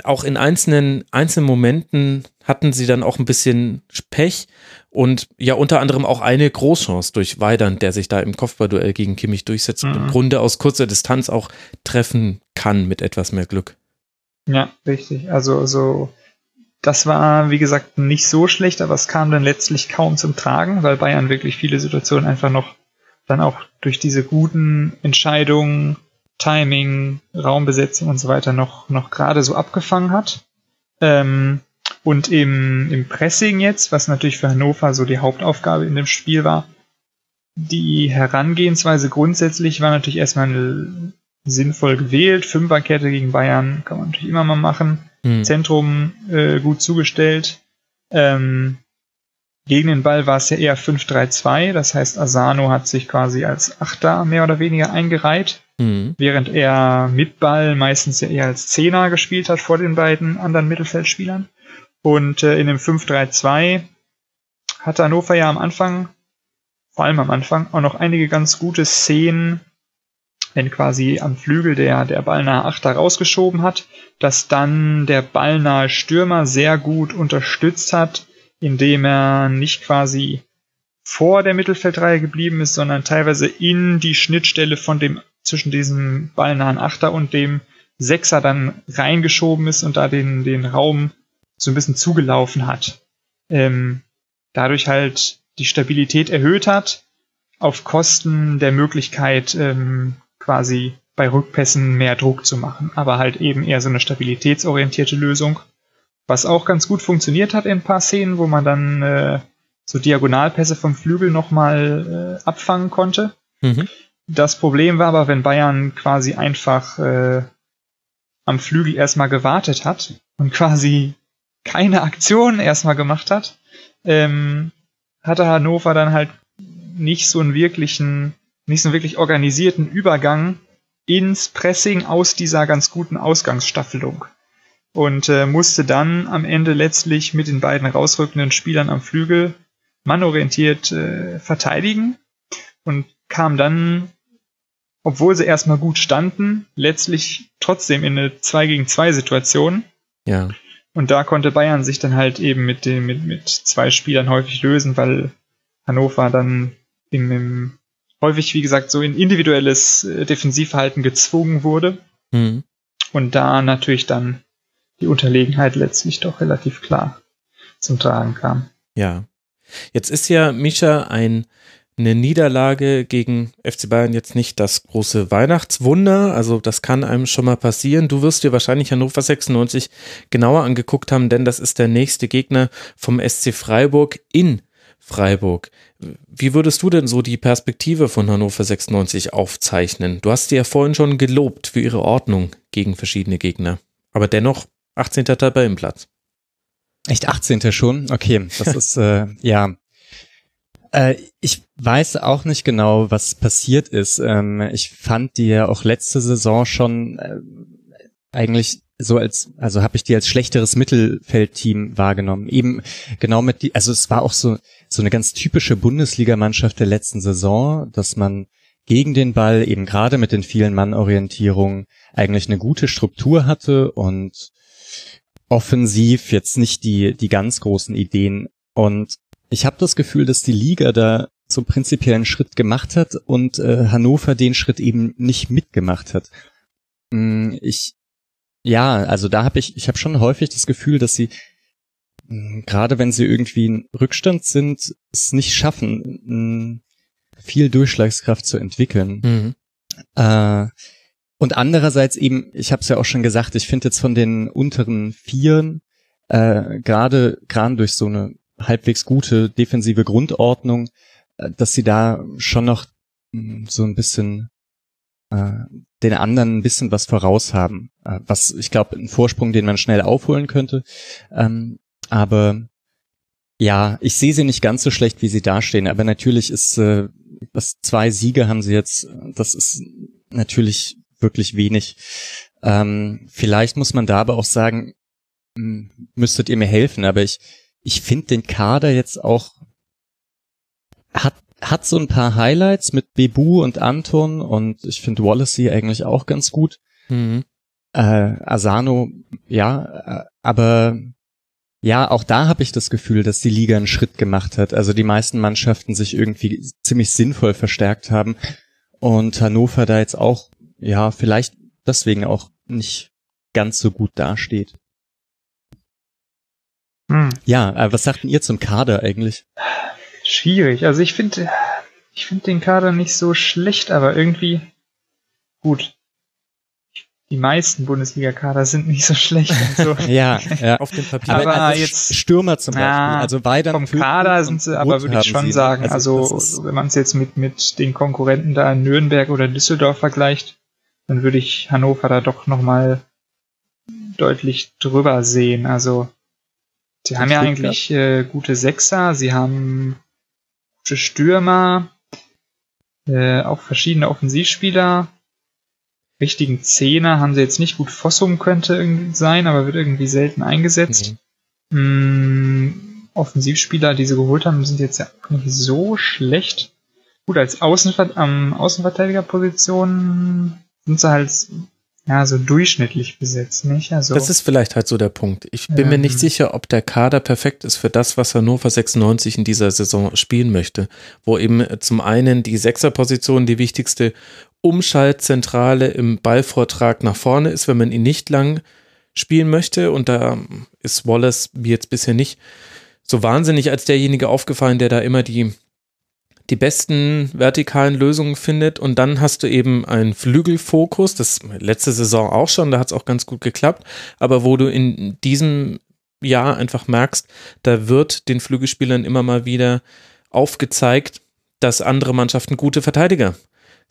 auch in einzelnen, einzelnen Momenten hatten sie dann auch ein bisschen Pech und ja unter anderem auch eine Großchance durch Weidern, der sich da im Kopfballduell gegen Kimmich durchsetzt mhm. im Grunde aus kurzer Distanz auch treffen kann mit etwas mehr Glück. Ja, richtig. Also so das war, wie gesagt, nicht so schlecht, aber es kam dann letztlich kaum zum Tragen, weil Bayern wirklich viele Situationen einfach noch dann auch durch diese guten Entscheidungen, Timing, Raumbesetzung und so weiter noch, noch gerade so abgefangen hat. Ähm, und im, im Pressing jetzt, was natürlich für Hannover so die Hauptaufgabe in dem Spiel war, die Herangehensweise grundsätzlich war natürlich erstmal sinnvoll gewählt. Fünferkette gegen Bayern kann man natürlich immer mal machen. Hm. Zentrum äh, gut zugestellt. Ähm, gegen den Ball war es ja eher 5-3-2, das heißt Asano hat sich quasi als Achter mehr oder weniger eingereiht, Hm. während er mit Ball meistens ja eher als Zehner gespielt hat vor den beiden anderen Mittelfeldspielern. Und äh, in dem 5-3-2 hatte Hannover ja am Anfang, vor allem am Anfang, auch noch einige ganz gute Szenen, wenn quasi am Flügel der, der ballnahe Achter rausgeschoben hat, dass dann der ballnahe Stürmer sehr gut unterstützt hat, indem er nicht quasi vor der Mittelfeldreihe geblieben ist, sondern teilweise in die Schnittstelle von dem, zwischen diesem ballnahen Achter und dem Sechser dann reingeschoben ist und da den, den Raum so ein bisschen zugelaufen hat. Ähm, dadurch halt die Stabilität erhöht hat, auf Kosten der Möglichkeit, ähm, quasi bei Rückpässen mehr Druck zu machen, aber halt eben eher so eine stabilitätsorientierte Lösung, was auch ganz gut funktioniert hat in ein paar Szenen, wo man dann äh, so Diagonalpässe vom Flügel nochmal äh, abfangen konnte. Mhm. Das Problem war aber, wenn Bayern quasi einfach äh, am Flügel erstmal gewartet hat und quasi keine Aktion erstmal gemacht hat, ähm, hatte Hannover dann halt nicht so einen wirklichen, nicht so einen wirklich organisierten Übergang ins Pressing aus dieser ganz guten Ausgangsstaffelung. Und äh, musste dann am Ende letztlich mit den beiden rausrückenden Spielern am Flügel mannorientiert äh, verteidigen und kam dann, obwohl sie erstmal gut standen, letztlich trotzdem in eine 2 gegen 2 Situation. Ja. Und da konnte Bayern sich dann halt eben mit dem, mit, mit zwei Spielern häufig lösen, weil Hannover dann im, im häufig, wie gesagt, so in individuelles äh, Defensivverhalten gezwungen wurde Mhm. und da natürlich dann die Unterlegenheit letztlich doch relativ klar zum Tragen kam. Ja. Jetzt ist ja Mischa ein, eine Niederlage gegen FC Bayern jetzt nicht das große Weihnachtswunder. Also das kann einem schon mal passieren. Du wirst dir wahrscheinlich Hannover 96 genauer angeguckt haben, denn das ist der nächste Gegner vom SC Freiburg in Freiburg. Wie würdest du denn so die Perspektive von Hannover 96 aufzeichnen? Du hast sie ja vorhin schon gelobt für ihre Ordnung gegen verschiedene Gegner. Aber dennoch 18. Tabellenplatz. Echt 18. schon? Okay, das ist, äh, ja. Äh, ich weiß auch nicht genau, was passiert ist. Ähm, ich fand die ja auch letzte Saison schon äh, eigentlich so als, also habe ich die als schlechteres Mittelfeldteam wahrgenommen. Eben genau mit die, also es war auch so, so eine ganz typische Bundesligamannschaft der letzten Saison, dass man gegen den Ball eben gerade mit den vielen Mannorientierungen eigentlich eine gute Struktur hatte und offensiv jetzt nicht die, die ganz großen Ideen. Und ich habe das Gefühl, dass die Liga da so prinzipiell einen Schritt gemacht hat und äh, Hannover den Schritt eben nicht mitgemacht hat. Mm, Ich, ja, also da habe ich, ich habe schon häufig das Gefühl, dass sie mm, gerade wenn sie irgendwie in Rückstand sind, es nicht schaffen, mm, viel Durchschlagskraft zu entwickeln. Mhm. Äh, und andererseits eben, ich habe es ja auch schon gesagt, ich finde jetzt von den unteren Vieren äh, gerade gerade durch so eine halbwegs gute defensive Grundordnung, äh, dass sie da schon noch mh, so ein bisschen äh, den anderen ein bisschen was voraus haben, äh, was ich glaube ein Vorsprung, den man schnell aufholen könnte. Ähm, aber ja, ich sehe sie nicht ganz so schlecht, wie sie dastehen. Aber natürlich ist äh, was zwei Siege haben sie jetzt. Das ist natürlich wirklich wenig. Ähm, vielleicht muss man da aber auch sagen, m, müsstet ihr mir helfen. Aber ich ich finde den Kader jetzt auch hat hat so ein paar Highlights mit Bebu und Anton und ich finde Wallacey eigentlich auch ganz gut. Mhm. Äh, Asano, ja, äh, aber ja, auch da habe ich das Gefühl, dass die Liga einen Schritt gemacht hat. Also die meisten Mannschaften sich irgendwie ziemlich sinnvoll verstärkt haben und Hannover da jetzt auch, ja, vielleicht deswegen auch nicht ganz so gut dasteht. Hm. Ja, äh, was sagten ihr zum Kader eigentlich? Schwierig. Also ich finde, ich finde den Kader nicht so schlecht, aber irgendwie gut. Die meisten Bundesliga-Kader sind nicht so schlecht. Also, Ja, ja. Auf dem Papier. Aber also jetzt- Stürmer zum Beispiel. Ja, also Weidern vom Kader sind sie, aber würde ich schon sie. sagen, also, ist- wenn man es jetzt mit, mit den Konkurrenten da in Nürnberg oder Düsseldorf vergleicht, dann würde ich Hannover da doch nochmal deutlich drüber sehen. Also sie haben ja eigentlich äh, gute Sechser, sie haben gute Stürmer, äh, auch verschiedene Offensivspieler. Richtigen Zehner haben sie jetzt nicht gut. Fossum könnte irgendwie sein, aber wird irgendwie selten eingesetzt. Mhm. Mm, Offensivspieler, die sie geholt haben, sind jetzt ja auch nicht so schlecht. Gut, als Außenver ähm, Außenverteidigerposition sind sie halt ja, so durchschnittlich besetzt, nicht? Also, das ist vielleicht halt so der Punkt. Ich bin ähm, mir nicht sicher, ob der Kader perfekt ist für das, was Hannover 96 in dieser Saison spielen möchte. Wo eben zum einen die Sechserposition die wichtigste Umschaltzentrale im Ballvortrag nach vorne ist, wenn man ihn nicht lang spielen möchte. Und da ist Wallace, wie jetzt bisher nicht, so wahnsinnig als derjenige aufgefallen, der da immer die die besten vertikalen Lösungen findet. Und dann hast du eben einen Flügelfokus, das letzte Saison auch schon, da hat es auch ganz gut geklappt, aber wo du in diesem Jahr einfach merkst, da wird den Flügelspielern immer mal wieder aufgezeigt, dass andere Mannschaften gute Verteidiger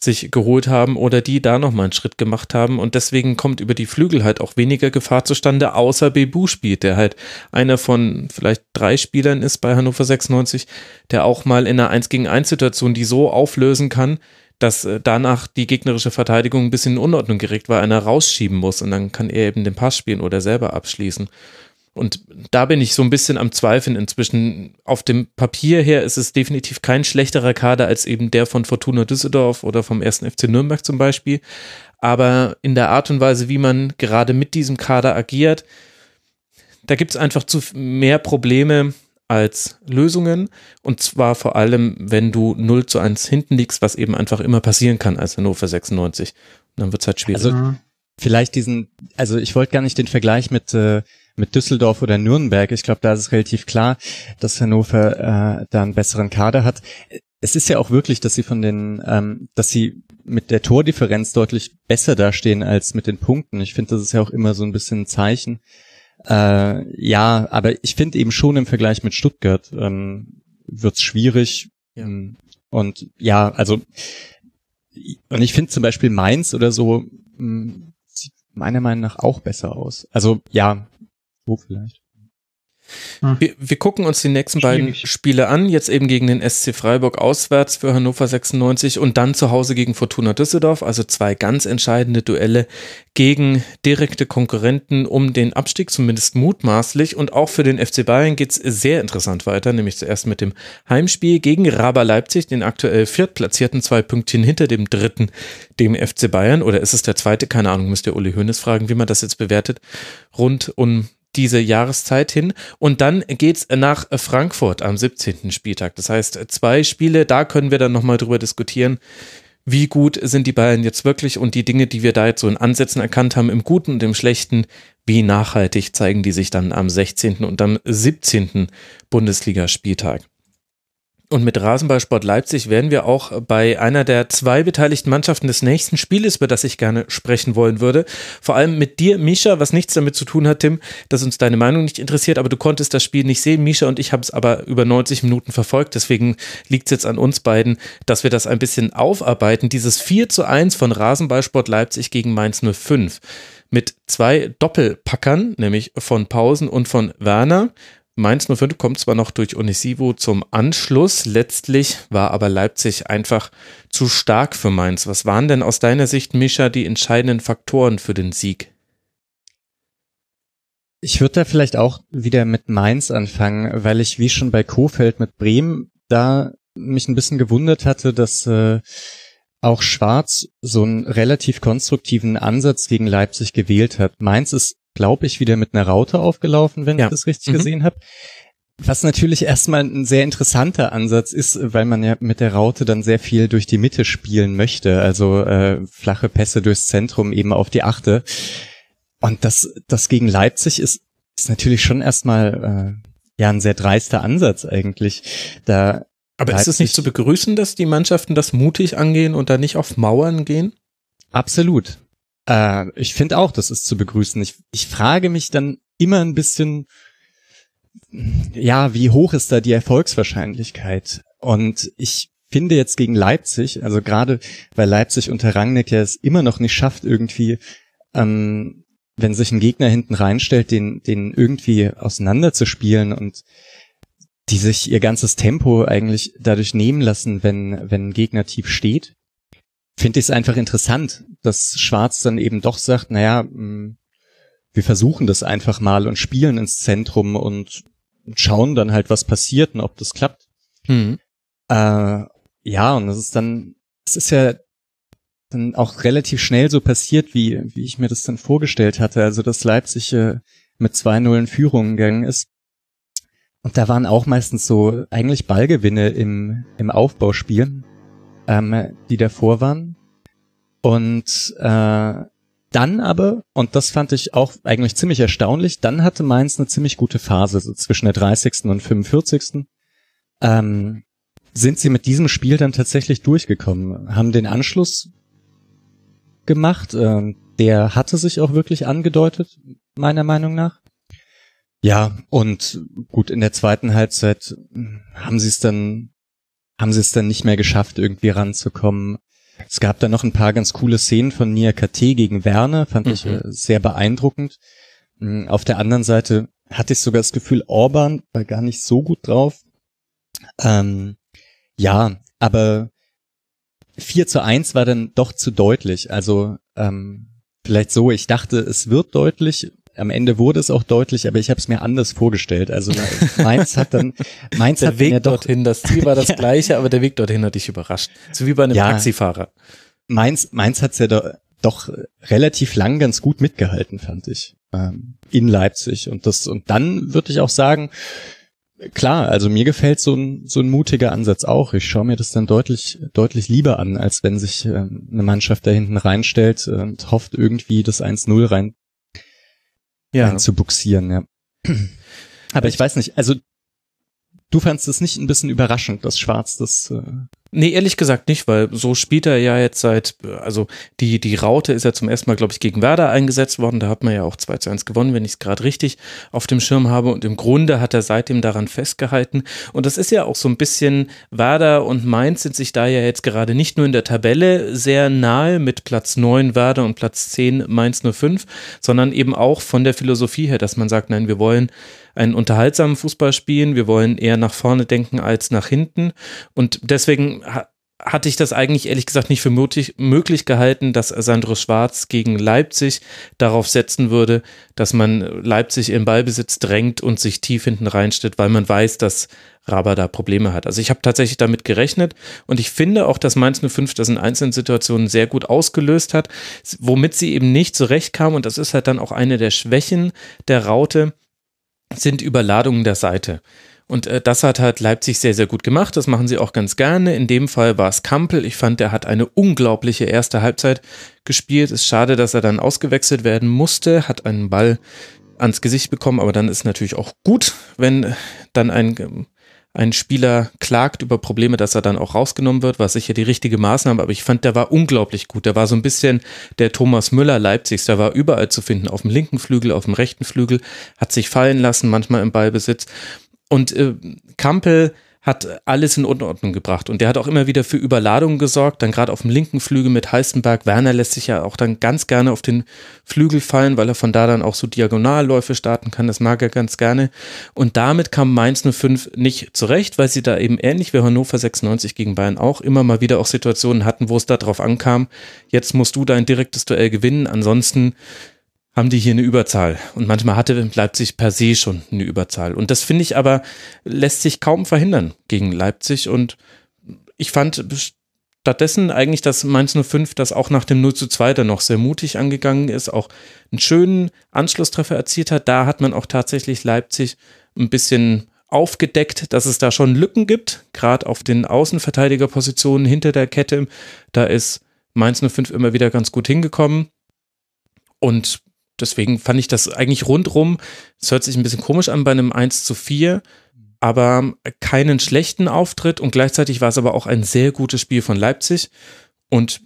sich geholt haben oder die da nochmal einen Schritt gemacht haben und deswegen kommt über die Flügel halt auch weniger Gefahr zustande, außer Bebu spielt, der halt einer von vielleicht drei Spielern ist bei Hannover 96, der auch mal in einer 1 gegen 1 Situation die so auflösen kann, dass äh, danach die gegnerische Verteidigung ein bisschen in Unordnung geregt, weil einer rausschieben muss und dann kann er eben den Pass spielen oder selber abschließen. Und da bin ich so ein bisschen am Zweifeln inzwischen. Auf dem Papier her ist es definitiv kein schlechterer Kader als eben der von Fortuna Düsseldorf oder vom ersten FC Nürnberg zum Beispiel. Aber in der Art und Weise, wie man gerade mit diesem Kader agiert, da gibt es einfach zu mehr Probleme als Lösungen. Und zwar vor allem, wenn du 0 zu 1 hinten liegst, was eben einfach immer passieren kann als Hannover 96. Und dann wird es halt schwierig. Also vielleicht diesen, also ich wollte gar nicht den Vergleich mit äh, mit Düsseldorf oder Nürnberg. Ich glaube, da ist es relativ klar, dass Hannover äh, da einen besseren Kader hat. Es ist ja auch wirklich, dass sie von den, ähm, dass sie mit der Tordifferenz deutlich besser dastehen als mit den Punkten. Ich finde, das ist ja auch immer so ein bisschen ein Zeichen. Äh, ja, aber ich finde eben schon im Vergleich mit Stuttgart ähm, wird es schwierig. Ja. Ähm, und ja, also und ich finde zum Beispiel Mainz oder so mh, hm, sieht meiner Meinung nach auch besser aus. Also ja, wo vielleicht. Hm. Wir, wir, gucken uns die nächsten Schwierig. beiden Spiele an, jetzt eben gegen den SC Freiburg auswärts für Hannover 96 und dann zu Hause gegen Fortuna Düsseldorf, also zwei ganz entscheidende Duelle gegen direkte Konkurrenten um den Abstieg, zumindest mutmaßlich. Und auch für den FC Bayern geht's sehr interessant weiter, nämlich zuerst mit dem Heimspiel gegen Raber Leipzig, den aktuell viertplatzierten zwei Pünktchen hinter dem dritten, dem FC Bayern. Oder ist es der zweite? Keine Ahnung, müsst ihr Uli Hoeneß fragen, wie man das jetzt bewertet. Rund um diese Jahreszeit hin. Und dann geht's nach Frankfurt am 17. Spieltag. Das heißt, zwei Spiele, da können wir dann nochmal drüber diskutieren, wie gut sind die Bayern jetzt wirklich und die Dinge, die wir da jetzt so in Ansätzen erkannt haben, im Guten und im Schlechten, wie nachhaltig zeigen die sich dann am 16. und am 17. Bundesligaspieltag. Und mit Rasenballsport Leipzig werden wir auch bei einer der zwei beteiligten Mannschaften des nächsten Spieles, über das ich gerne sprechen wollen würde. Vor allem mit dir, Misha, was nichts damit zu tun hat, Tim, dass uns deine Meinung nicht interessiert, aber du konntest das Spiel nicht sehen. Misha und ich haben es aber über 90 Minuten verfolgt. Deswegen liegt es jetzt an uns beiden, dass wir das ein bisschen aufarbeiten. Dieses 4 zu 1 von Rasenballsport Leipzig gegen Mainz 05 mit zwei Doppelpackern, nämlich von Pausen und von Werner. Mainz 05 kommt zwar noch durch Onisivo zum Anschluss, letztlich war aber Leipzig einfach zu stark für Mainz. Was waren denn aus deiner Sicht, Mischa, die entscheidenden Faktoren für den Sieg? Ich würde da vielleicht auch wieder mit Mainz anfangen, weil ich wie schon bei Kofeld mit Bremen da mich ein bisschen gewundert hatte, dass äh, auch Schwarz so einen relativ konstruktiven Ansatz gegen Leipzig gewählt hat. Mainz ist glaube ich, wieder mit einer Raute aufgelaufen, wenn ja. ich das richtig mhm. gesehen habe. Was natürlich erstmal ein sehr interessanter Ansatz ist, weil man ja mit der Raute dann sehr viel durch die Mitte spielen möchte, also äh, flache Pässe durchs Zentrum eben auf die Achte. Und das, das gegen Leipzig ist, ist natürlich schon erstmal äh, ja ein sehr dreister Ansatz eigentlich. Da aber Leipzig, ist es nicht zu begrüßen, dass die Mannschaften das mutig angehen und da nicht auf Mauern gehen? Absolut. Äh, ich finde auch, das ist zu begrüßen. Ich, ich frage mich dann immer ein bisschen, ja, wie hoch ist da die Erfolgswahrscheinlichkeit? Und ich finde jetzt gegen Leipzig, also gerade weil Leipzig unter Rangnick ja es immer noch nicht schafft, irgendwie, ähm, wenn sich ein Gegner hinten reinstellt, den, den irgendwie auseinanderzuspielen und die sich ihr ganzes Tempo eigentlich dadurch nehmen lassen, wenn, wenn ein Gegner tief steht, finde ich es einfach interessant, dass Schwarz dann eben doch sagt, naja, mm, wir versuchen das einfach mal und spielen ins Zentrum und schauen dann halt, was passiert und ob das klappt. Mhm. Äh, ja, und das ist dann, es ist ja dann auch relativ schnell so passiert, wie, wie ich mir das dann vorgestellt hatte. Also, dass Leipzig äh, mit 2-0 in Führung gegangen ist. Und da waren auch meistens so eigentlich Ballgewinne im, im Aufbauspiel, ähm, die davor waren. Und äh, dann aber, und das fand ich auch eigentlich ziemlich erstaunlich, dann hatte Mainz eine ziemlich gute Phase, so zwischen der 30. und 45. Ähm, sind sie mit diesem Spiel dann tatsächlich durchgekommen, haben den Anschluss gemacht, ähm, der hatte sich auch wirklich angedeutet, meiner Meinung nach. Ja, und gut, in der zweiten Halbzeit haben sie es dann, haben sie es dann nicht mehr geschafft, irgendwie ranzukommen. Es gab da noch ein paar ganz coole Szenen von Nia KT gegen Werner, fand mhm. ich äh, sehr beeindruckend. Mm, auf der anderen Seite hatte ich sogar das Gefühl, Orban war gar nicht so gut drauf. Ähm, ja, aber 4 zu 1 war dann doch zu deutlich. Also ähm, vielleicht so, ich dachte, es wird deutlich. Am Ende wurde es auch deutlich, aber ich habe es mir anders vorgestellt. Also Mainz hat dann Mainz der hat Weg ja doch, dorthin, das Ziel war das Ja. gleiche, aber der Weg dorthin hat dich überrascht. So wie bei einem Ja. Taxifahrer. Mainz, Mainz hat's ja do, doch relativ lang ganz gut mitgehalten, fand ich, ähm, in Leipzig. Und das, und dann würde ich auch sagen, klar, also mir gefällt so ein, so ein mutiger Ansatz auch. Ich schaue mir das dann deutlich, deutlich lieber an, als wenn sich ähm, eine Mannschaft da hinten reinstellt und hofft irgendwie das 1-0 rein, rein zu buxieren, ja. Aber ich weiß nicht, also du fandst es nicht ein bisschen überraschend, dass Schwarz das äh, Nee, ehrlich gesagt nicht, weil so spielt er ja jetzt seit, also die, die Raute ist ja zum ersten Mal, glaube ich, gegen Werder eingesetzt worden. Da hat man ja auch 2 zu 1 gewonnen, wenn ich es gerade richtig auf dem Schirm habe. Und im Grunde hat er seitdem daran festgehalten. Und das ist ja auch so ein bisschen, Werder und Mainz sind sich da ja jetzt gerade nicht nur in der Tabelle sehr nahe mit Platz 9 Werder und Platz 10 Mainz 05, sondern eben auch von der Philosophie her, dass man sagt, nein, wir wollen einen unterhaltsamen Fußball spielen, wir wollen eher nach vorne denken als nach hinten. Und deswegen hatte ich das eigentlich ehrlich gesagt nicht für möglich, möglich gehalten, dass Sandro Schwarz gegen Leipzig darauf setzen würde, dass man Leipzig im Ballbesitz drängt und sich tief hinten reinstellt, weil man weiß, dass Raba da Probleme hat. Also ich habe tatsächlich damit gerechnet und ich finde auch, dass Mainz 05 das in einzelnen Situationen sehr gut ausgelöst hat, womit sie eben nicht zurechtkam und das ist halt dann auch eine der Schwächen der Raute, sind Überladungen der Seite. Und äh, das hat halt Leipzig sehr, sehr gut gemacht. Das machen sie auch ganz gerne. In dem Fall war es Kampel. Ich fand, der hat eine unglaubliche erste Halbzeit gespielt. Ist schade, dass er dann ausgewechselt werden musste. Hat einen Ball ans Gesicht bekommen, aber dann ist natürlich auch gut, wenn dann ein, ein Spieler klagt über Probleme, dass er dann auch rausgenommen wird, war sicher die richtige Maßnahme, aber ich fand, der war unglaublich gut. Der war so ein bisschen der Thomas Müller Leipzigs, der war überall zu finden, auf dem linken Flügel, auf dem rechten Flügel, hat sich fallen lassen, manchmal im Ballbesitz. Und äh, Kampel hat alles in Unordnung gebracht und der hat auch immer wieder für Überladungen gesorgt, dann gerade auf dem linken Flügel mit Heißenberg. Werner lässt sich ja auch dann ganz gerne auf den Flügel fallen, weil er von da dann auch so Diagonalläufe starten kann, das mag er ganz gerne. Und damit kam Mainz 05 nicht zurecht, weil sie da eben ähnlich wie Hannover 96 gegen Bayern auch immer mal wieder auch Situationen hatten, wo es darauf ankam, jetzt musst du dein direktes Duell gewinnen, ansonsten haben die hier eine Überzahl. Und manchmal hatte Leipzig per se schon eine Überzahl. Und das finde ich aber, lässt sich kaum verhindern gegen Leipzig. Und ich fand stattdessen eigentlich, dass Mainz 05 das auch nach dem 0 zu 2 dann noch sehr mutig angegangen ist, auch einen schönen Anschlusstreffer erzielt hat. Da hat man auch tatsächlich Leipzig ein bisschen aufgedeckt, dass es da schon Lücken gibt, gerade auf den Außenverteidigerpositionen hinter der Kette. Da ist Mainz 05 immer wieder ganz gut hingekommen. Und deswegen fand ich das eigentlich rundrum, es hört sich ein bisschen komisch an bei einem 1 zu 4, aber keinen schlechten Auftritt und gleichzeitig war es aber auch ein sehr gutes Spiel von Leipzig und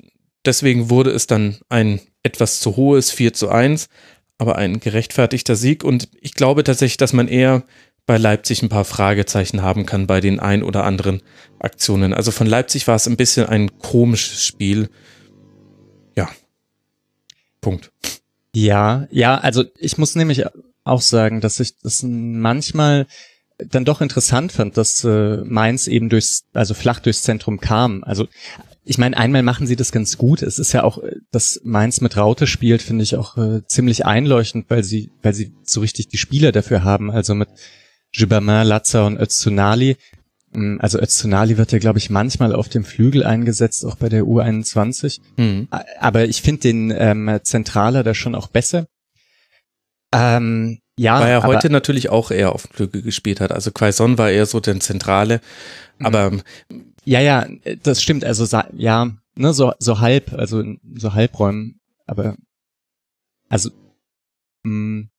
deswegen wurde es dann ein etwas zu hohes 4 zu 1, aber ein gerechtfertigter Sieg und ich glaube tatsächlich, dass man eher bei Leipzig ein paar Fragezeichen haben kann bei den ein oder anderen Aktionen. Also von Leipzig war es ein bisschen ein komisches Spiel. Ja. Punkt. Ja, ja, also ich muss nämlich auch sagen, dass ich das manchmal dann doch interessant fand, dass äh, Mainz eben durchs, also flach durchs Zentrum kam. Also ich meine, einmal machen sie das ganz gut. Es ist ja auch, äh, dass Mainz mit Raute spielt, finde ich auch äh, ziemlich einleuchtend, weil sie, weil sie so richtig die Spieler dafür haben. Also mit Jibamin, Latza und Öztunali. Mm, also Öztunali wird ja, glaube ich, manchmal auf dem Flügel eingesetzt, auch bei der U21. Mhm. Aber ich finde den ähm, Zentraler da schon auch besser. Ähm, ja, Weil er heute natürlich auch eher auf dem Flügel gespielt hat. Also Quaison war eher so der Zentrale. Mhm. Aber ja, ja, das stimmt. Also ja, ne, so so halb, also so Halbräumen. Aber also mh, mm,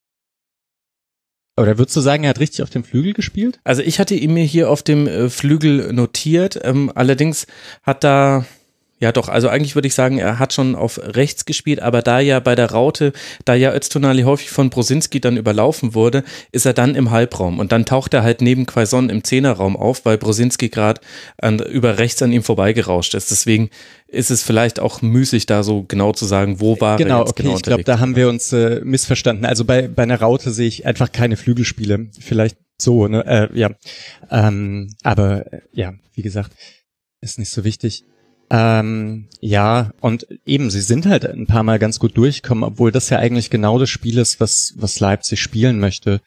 oder würdest du sagen, er hat richtig auf dem Flügel gespielt? Also ich hatte ihn mir hier auf dem äh, Flügel notiert. Ähm, allerdings hat da ja, doch, also eigentlich würde ich sagen, er hat schon auf rechts gespielt, aber da ja bei der Raute, da ja Öztunali häufig von Brosinski dann überlaufen wurde, ist er dann im Halbraum und dann taucht er halt neben Quaison im Zehnerraum auf, weil Brosinski gerade über rechts an ihm vorbeigerauscht ist. Deswegen ist es vielleicht auch müßig, da so genau zu sagen, wo war genau, er jetzt okay, genau ich glaube, da haben wir uns äh, missverstanden. Also bei, bei einer Raute sehe ich einfach keine Flügelspiele. Vielleicht so, ne? Äh, ja. Ähm, aber äh, ja, wie gesagt, ist nicht so wichtig. Ähm, ja, und eben, sie sind halt ein paar Mal ganz gut durchgekommen, obwohl das ja eigentlich genau das Spiel ist, was, was Leipzig spielen möchte.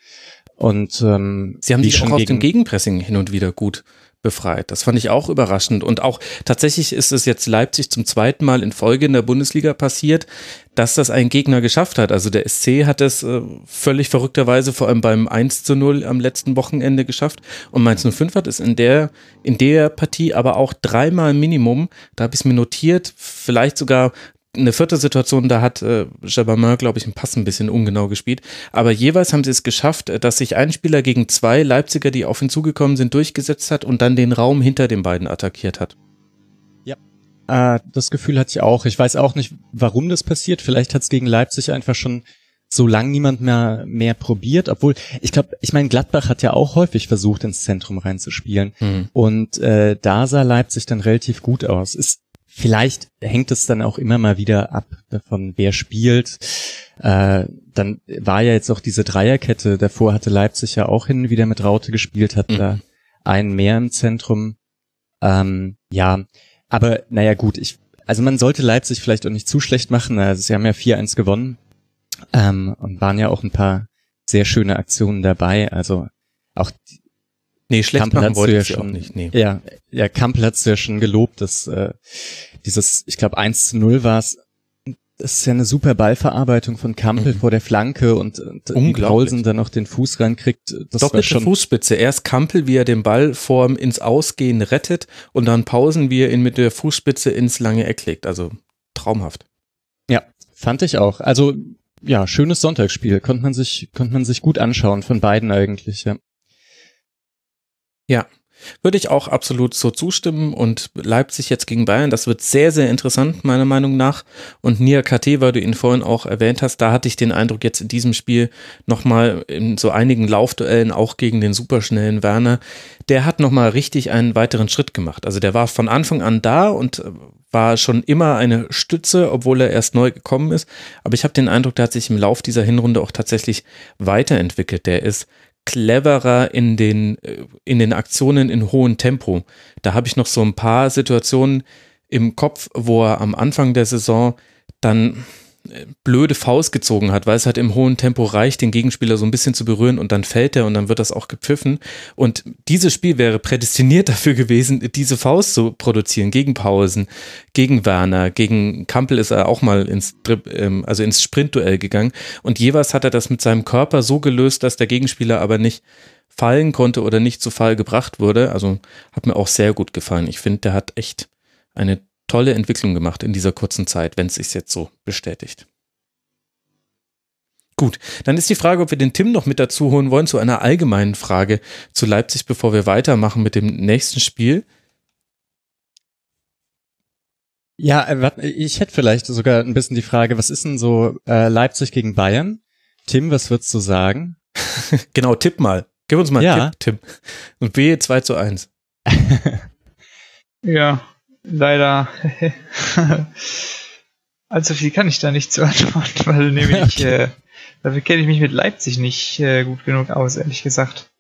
Und ähm, sie haben sich auch aus dem Gegenpressing hin und wieder gut befreit. Das fand ich auch überraschend. Und auch tatsächlich ist es jetzt Leipzig zum zweiten Mal in Folge in der Bundesliga passiert, dass das ein Gegner geschafft hat. Also der SC hat es äh, völlig verrückterweise vor allem beim 1 zu 0 am letzten Wochenende geschafft. Und Mainz 05 hat es in der, in der Partie aber auch dreimal Minimum, da habe ich es mir notiert, vielleicht sogar eine vierte Situation, da hat äh, Jabamin, glaube ich, einen Pass ein bisschen ungenau gespielt. Aber jeweils haben sie es geschafft, dass sich ein Spieler gegen zwei Leipziger, die auf ihn zugekommen sind, durchgesetzt hat und dann den Raum hinter den beiden attackiert hat. Ja, äh, das Gefühl hatte ich auch. Ich weiß auch nicht, warum das passiert. Vielleicht hat es gegen Leipzig einfach schon so lang niemand mehr mehr probiert, obwohl ich glaube, ich meine Gladbach hat ja auch häufig versucht ins Zentrum reinzuspielen mhm. und äh, da sah Leipzig dann relativ gut aus. Ist Vielleicht hängt es dann auch immer mal wieder ab davon, wer spielt. Äh, dann war ja jetzt auch diese Dreierkette. Davor hatte Leipzig ja auch hin und wieder mit Raute gespielt, hat mhm. da einen mehr im Zentrum. Ähm, ja, aber naja gut, ich, also man sollte Leipzig vielleicht auch nicht zu schlecht machen. Also sie haben ja 4-1 gewonnen ähm, und waren ja auch ein paar sehr schöne Aktionen dabei. Also auch Nee, schlecht Kampel machen wollte ja schon nicht. Nee. Ja, ja, Kampel hat's ja schon gelobt, dass äh, dieses, ich glaube 1 zu 0 war es, das ist ja eine super Ballverarbeitung von Kampel mhm. vor der Flanke und, und Paulsen dann noch den Fuß reinkriegt. Das Doppelte schon Fußspitze. Erst Kampel, wie er den Ball vorm ins Ausgehen rettet und dann Pausen, wie er ihn mit der Fußspitze ins lange Eck legt. Also traumhaft. Ja, fand ich auch. Also ja, schönes Sonntagsspiel. Konnte man sich, konnte man sich gut anschauen von beiden eigentlich, ja. Ja, würde ich auch absolut so zustimmen und Leipzig jetzt gegen Bayern, das wird sehr, sehr interessant, meiner Meinung nach. Und Nia KT, weil du ihn vorhin auch erwähnt hast, da hatte ich den Eindruck jetzt in diesem Spiel nochmal in so einigen Laufduellen auch gegen den superschnellen Werner, der hat nochmal richtig einen weiteren Schritt gemacht. Also der war von Anfang an da und war schon immer eine Stütze, obwohl er erst neu gekommen ist. Aber ich habe den Eindruck, der hat sich im Lauf dieser Hinrunde auch tatsächlich weiterentwickelt. Der ist cleverer in den, äh, in den Aktionen in hohem Tempo. Da habe ich noch so ein paar Situationen im Kopf, wo er am Anfang der Saison dann blöde Faust gezogen hat, weil es halt im hohen Tempo reicht, den Gegenspieler so ein bisschen zu berühren und dann fällt er und dann wird das auch gepfiffen. Und dieses Spiel wäre prädestiniert dafür gewesen, diese Faust zu produzieren, gegen Pausen, gegen Werner, gegen Kampel ist er auch mal ins, ähm, also ins Sprintduell gegangen und jeweils hat er das mit seinem Körper so gelöst, dass der Gegenspieler aber nicht fallen konnte oder nicht zu Fall gebracht wurde. Also hat mir auch sehr gut gefallen. Ich finde, der hat echt eine tolle Entwicklung gemacht in dieser kurzen Zeit, wenn es sich jetzt so bestätigt. Gut, dann ist die Frage, ob wir den Tim noch mit dazu holen wollen zu einer allgemeinen Frage zu Leipzig, bevor wir weitermachen mit dem nächsten Spiel. Ja, äh, ich hätte vielleicht sogar ein bisschen die Frage, was ist denn so äh, Leipzig gegen Bayern? Tim, was würdest du sagen? genau, tipp mal. Gib uns mal Ja. einen Tipp, Tim. Und B 2 zu 1. Ja, leider. Allzu viel kann ich da nicht zu antworten, weil nämlich äh, dafür kenne ich mich mit Leipzig nicht äh, gut genug aus, ehrlich gesagt.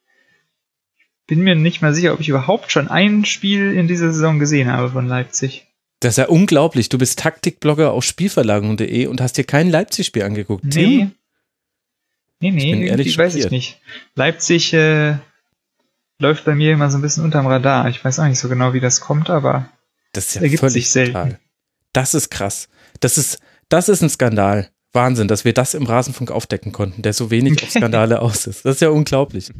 Bin mir nicht mal sicher, ob ich überhaupt schon ein Spiel in dieser Saison gesehen habe von Leipzig. Das ist ja unglaublich. Du bist Taktikblogger auf Spielverlagerung.de und hast dir kein Leipzig-Spiel angeguckt. Nee. Tim? Nee, nee, bin ehrlich weiß ich nicht. Leipzig äh, läuft bei mir immer so ein bisschen unterm Radar. Ich weiß auch nicht so genau, wie das kommt, aber Das ist ja Ergibt völlig total. Das ist krass. Das ist, das ist ein Skandal. Wahnsinn, dass wir das im Rasenfunk aufdecken konnten, der so wenig auf Skandale aus ist. Das ist ja unglaublich.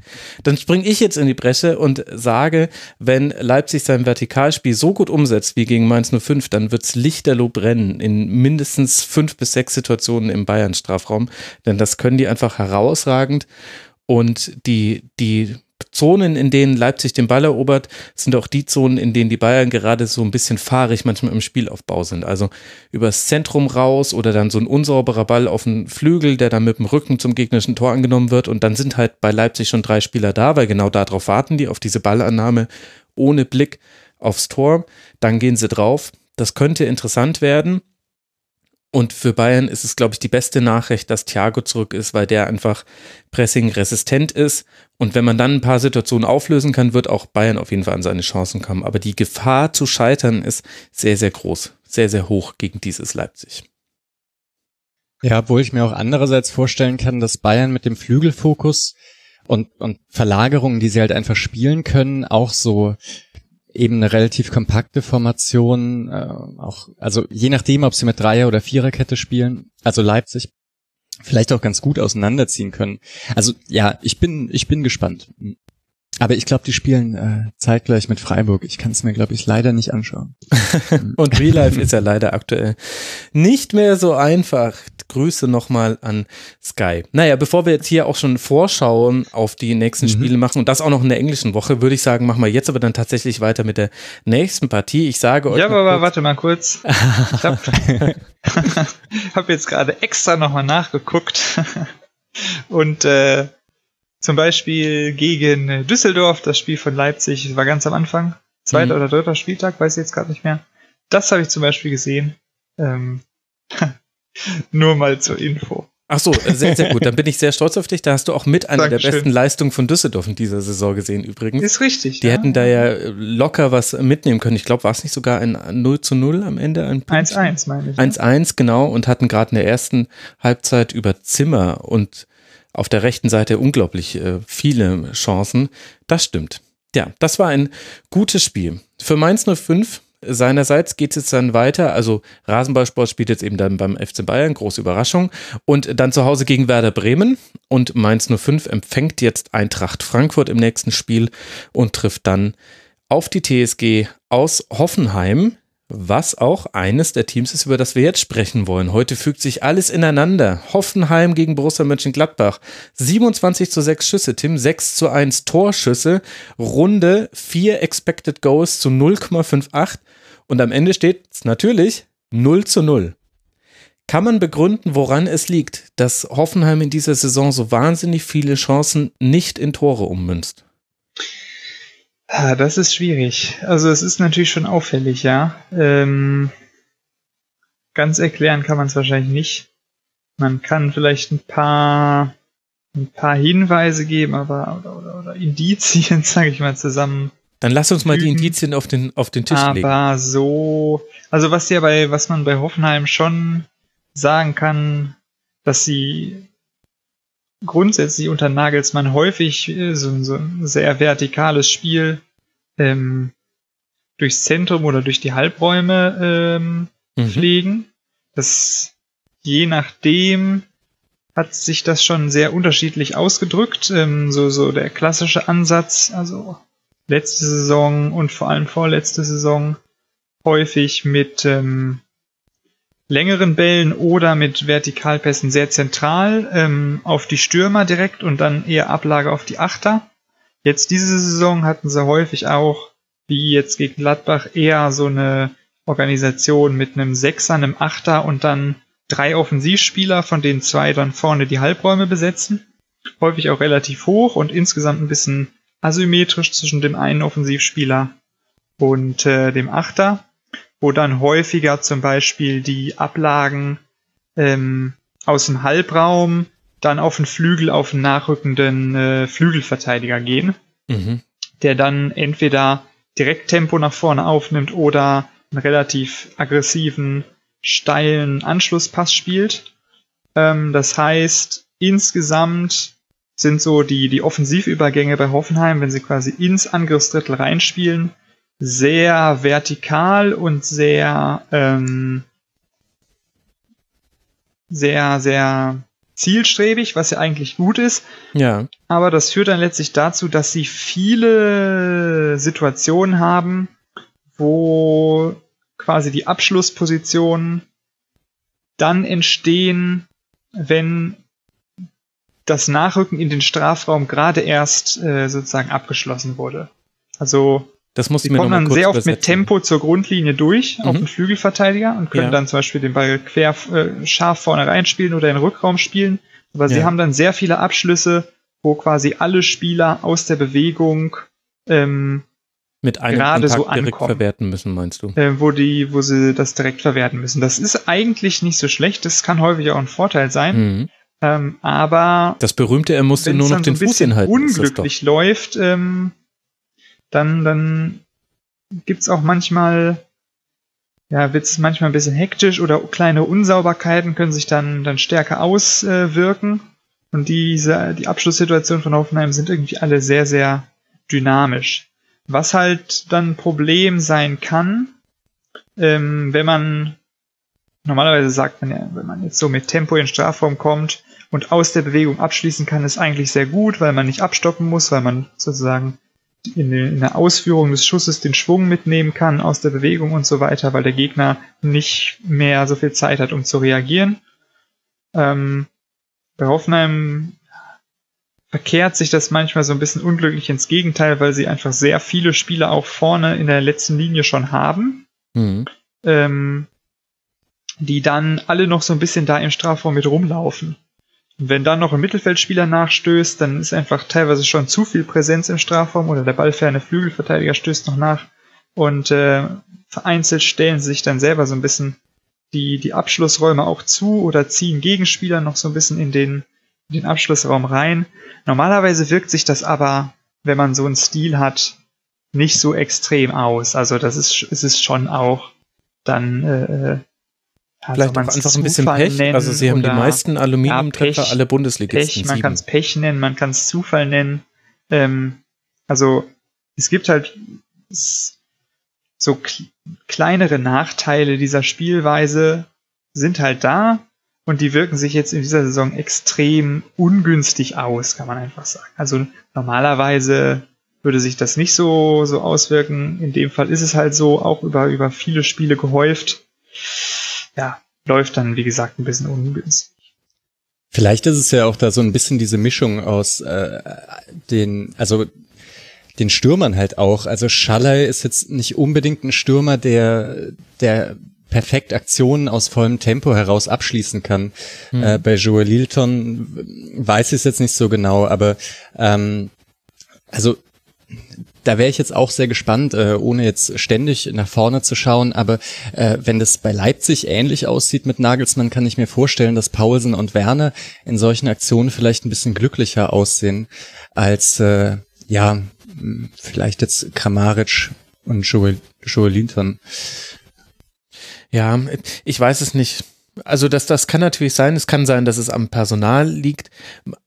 Dann springe ich jetzt in die Bresche und sage, wenn Leipzig sein Vertikalspiel so gut umsetzt wie gegen Mainz 05, dann wird's lichterloh brennen in mindestens fünf bis sechs Situationen im Bayern-Strafraum. Denn das können die einfach herausragend. Und die, die Zonen, in denen Leipzig den Ball erobert, sind auch die Zonen, in denen die Bayern gerade so ein bisschen fahrig manchmal im Spielaufbau sind. Also übers Zentrum raus oder dann so ein unsauberer Ball auf den Flügel, der dann mit dem Rücken zum gegnerischen Tor angenommen wird. Und dann sind halt bei Leipzig schon drei Spieler da, weil genau darauf warten die, auf diese Ballannahme ohne Blick aufs Tor. Dann gehen sie drauf. Das könnte interessant werden. Und für Bayern ist es, glaube ich, die beste Nachricht, dass Thiago zurück ist, weil der einfach pressing-resistent ist. Und wenn man dann ein paar Situationen auflösen kann, wird auch Bayern auf jeden Fall an seine Chancen kommen. Aber die Gefahr zu scheitern ist sehr, sehr groß, sehr, sehr hoch gegen dieses Leipzig. Ja, obwohl ich mir auch andererseits vorstellen kann, dass Bayern mit dem Flügelfokus und, und Verlagerungen, die sie halt einfach spielen können, auch so eben eine relativ kompakte Formation, äh, auch, also je nachdem, ob sie mit Dreier- oder Viererkette spielen, also Leipzig, vielleicht auch ganz gut auseinanderziehen können. Also ja, ich bin, ich bin gespannt. Aber ich glaube, die spielen äh, zeitgleich mit Freiburg. Ich kann es mir, glaube ich, leider nicht anschauen. Und Real Life ist ja leider aktuell nicht mehr so einfach. Grüße nochmal an Sky. Naja, bevor wir jetzt hier auch schon Vorschauen auf die nächsten Mhm. Spiele machen und das auch noch in der englischen Woche, würde ich sagen, machen wir jetzt aber dann tatsächlich weiter mit der nächsten Partie. Ich sage euch. Ja, aber kurz- warte mal kurz. Ich habe hab jetzt gerade extra nochmal nachgeguckt. Und äh, zum Beispiel gegen Düsseldorf, das Spiel von Leipzig, war ganz am Anfang. Zweiter Mhm. oder dritter Spieltag, weiß ich jetzt gerade nicht mehr. Das habe ich zum Beispiel gesehen. Ähm, nur mal zur Info. Ach so, äh, sehr, sehr gut. Dann bin ich sehr stolz auf dich. Da hast du auch mit einer der Dankeschön. besten Leistungen von Düsseldorf in dieser Saison gesehen übrigens. Ist richtig. Die ja. hätten da ja locker was mitnehmen können. Ich glaube, war es nicht sogar ein 0 zu 0 am Ende? Ein Punkt? 1-1, meine ich. 1-1, genau, und hatten gerade in der ersten Halbzeit über Zimmer und auf der rechten Seite unglaublich äh, viele Chancen. Das stimmt. Ja, das war ein gutes Spiel. Für Mainz 05 seinerseits geht es jetzt dann weiter. Also Rasenballsport spielt jetzt eben dann beim FC Bayern, große Überraschung. Und dann zu Hause gegen Werder Bremen. Und Mainz 05 empfängt jetzt Eintracht Frankfurt im nächsten Spiel und trifft dann auf die TSG aus Hoffenheim, was auch eines der Teams ist, über das wir jetzt sprechen wollen. Heute fügt sich alles ineinander. Hoffenheim gegen Borussia Mönchengladbach. 27 zu 6 Schüsse, Tim, 6 zu 1 Torschüsse, Runde 4 Expected Goals zu 0,58 und am Ende steht es natürlich 0 zu 0. Kann man begründen, woran es liegt, dass Hoffenheim in dieser Saison so wahnsinnig viele Chancen nicht in Tore ummünzt? Ah, das ist schwierig. Also es ist natürlich schon auffällig, ja. Ähm, ganz erklären kann man es wahrscheinlich nicht. Man kann vielleicht ein paar ein paar Hinweise geben, aber oder, oder, oder Indizien, sage ich mal, zusammen. Dann lass uns mal die. Indizien auf den, auf den Tisch legen. aber so, also was ja bei, was man bei Hoffenheim schon sagen kann, dass sie grundsätzlich unter Nagelsmann häufig äh, so, so ein sehr vertikales Spiel ähm, durchs Zentrum oder durch die Halbräume ähm, Mhm. pflegen. Das je nachdem hat sich das schon sehr unterschiedlich ausgedrückt. Ähm, so, so der klassische Ansatz, also letzte Saison und vor allem vorletzte Saison häufig mit ähm, längeren Bällen oder mit Vertikalpässen sehr zentral ähm, auf die Stürmer direkt und dann eher Ablage auf die Achter. Jetzt diese Saison hatten sie häufig auch, wie jetzt gegen Gladbach, eher so eine Organisation mit einem Sechser, einem Achter und dann drei Offensivspieler, von denen zwei dann vorne die Halbräume besetzen. häufig auch relativ hoch und insgesamt ein bisschen asymmetrisch zwischen dem einen Offensivspieler und äh, dem Achter, wo dann häufiger zum Beispiel die Ablagen ähm, aus dem Halbraum dann auf den Flügel, auf den nachrückenden äh, Flügelverteidiger gehen, Mhm. der dann entweder direkt Tempo nach vorne aufnimmt oder einen relativ aggressiven, steilen Anschlusspass spielt. Ähm, das heißt, insgesamt sind so die, die Offensivübergänge bei Hoffenheim, wenn sie quasi ins Angriffsdrittel reinspielen, sehr vertikal und sehr, ähm, sehr, sehr zielstrebig, was ja eigentlich gut ist. Ja. Aber das führt dann letztlich dazu, dass sie viele Situationen haben, wo quasi die Abschlusspositionen dann entstehen, wenn das Nachrücken in den Strafraum gerade erst äh, sozusagen abgeschlossen wurde. Also Das sie du mir kommen dann sehr oft mit übersetzen. Tempo zur Grundlinie durch auf Mhm. den Flügelverteidiger und können Ja. dann zum Beispiel den Ball quer äh, scharf vorne reinspielen oder in den Rückraum spielen. Aber sie Ja. haben dann sehr viele Abschlüsse, wo quasi alle Spieler aus der Bewegung, ähm, Mit einem gerade so direkt ankommen. verwerten müssen, meinst du? äh, wo die, wo sie das direkt verwerten müssen. Das ist eigentlich nicht so schlecht. Das kann häufig auch ein Vorteil sein. Mhm. Ähm, aber Das berühmte, er musste wenn nur es noch so den ein Fuß hinhalten. das doch. unglücklich läuft, ähm, dann, dann gibt's auch manchmal, ja, wird's manchmal ein bisschen hektisch oder kleine Unsauberkeiten können sich dann, dann stärker auswirken. Und diese, die Abschlusssituationen von Hoffenheim sind irgendwie alle sehr, sehr dynamisch. Was halt dann ein Problem sein kann, ähm, wenn man normalerweise sagt man ja, wenn man jetzt so mit Tempo in Strafraum kommt und aus der Bewegung abschließen kann, ist eigentlich sehr gut, weil man nicht abstoppen muss, weil man sozusagen in, der- in der Ausführung des Schusses den Schwung mitnehmen kann aus der Bewegung und so weiter, weil der Gegner nicht mehr so viel Zeit hat, um zu reagieren. Ähm, bei Hoffenheim verkehrt sich das manchmal so ein bisschen unglücklich ins Gegenteil, weil sie einfach sehr viele Spieler auch vorne in der letzten Linie schon haben Mhm. ähm, die dann alle noch so ein bisschen da im Strafraum mit rumlaufen. Wenn dann noch ein Mittelfeldspieler nachstößt, dann ist einfach teilweise schon zu viel Präsenz im Strafraum oder der ballferne Flügelverteidiger stößt noch nach und äh, vereinzelt stellen sie sich dann selber so ein bisschen die, die Abschlussräume auch zu oder ziehen Gegenspieler noch so ein bisschen in den, in den Abschlussraum rein. Normalerweise wirkt sich das aber, wenn man so einen Stil hat, nicht so extrem aus. Also das ist, es ist schon auch dann äh, äh, Vielleicht soll auch einfach ein bisschen Pech. nennen Also sie haben die meisten Aluminiumtreffer Ja, aller Bundesligisten. Pech, man kann es Pech nennen, man kann es Zufall nennen. Ähm, also es gibt halt so kl kleinere Nachteile dieser Spielweise sind halt da und die wirken sich jetzt in dieser Saison extrem ungünstig aus, kann man einfach sagen. Also normalerweise würde sich das nicht so, so auswirken. In dem Fall ist es halt so, auch über, über viele Spiele gehäuft. Ja, läuft dann, wie gesagt, ein bisschen ungünstig. Vielleicht ist es ja auch da so ein bisschen diese Mischung aus äh, den, also den Stürmern halt auch. Also Schallei ist jetzt nicht unbedingt ein Stürmer, der, der perfekt Aktionen aus vollem Tempo heraus abschließen kann. Äh, bei Joel Lilton weiß ich es jetzt nicht so genau, aber ähm, also da wäre ich jetzt auch sehr gespannt, äh, ohne jetzt ständig nach vorne zu schauen. Aber äh, wenn das bei Leipzig ähnlich aussieht mit Nagelsmann, kann ich mir vorstellen, dass Paulsen und Werner in solchen Aktionen vielleicht ein bisschen glücklicher aussehen als äh, ja vielleicht jetzt Kramaric und Joel, Joel Linton. Ja, ich weiß es nicht. Also das, das kann natürlich sein. Es kann sein, dass es am Personal liegt.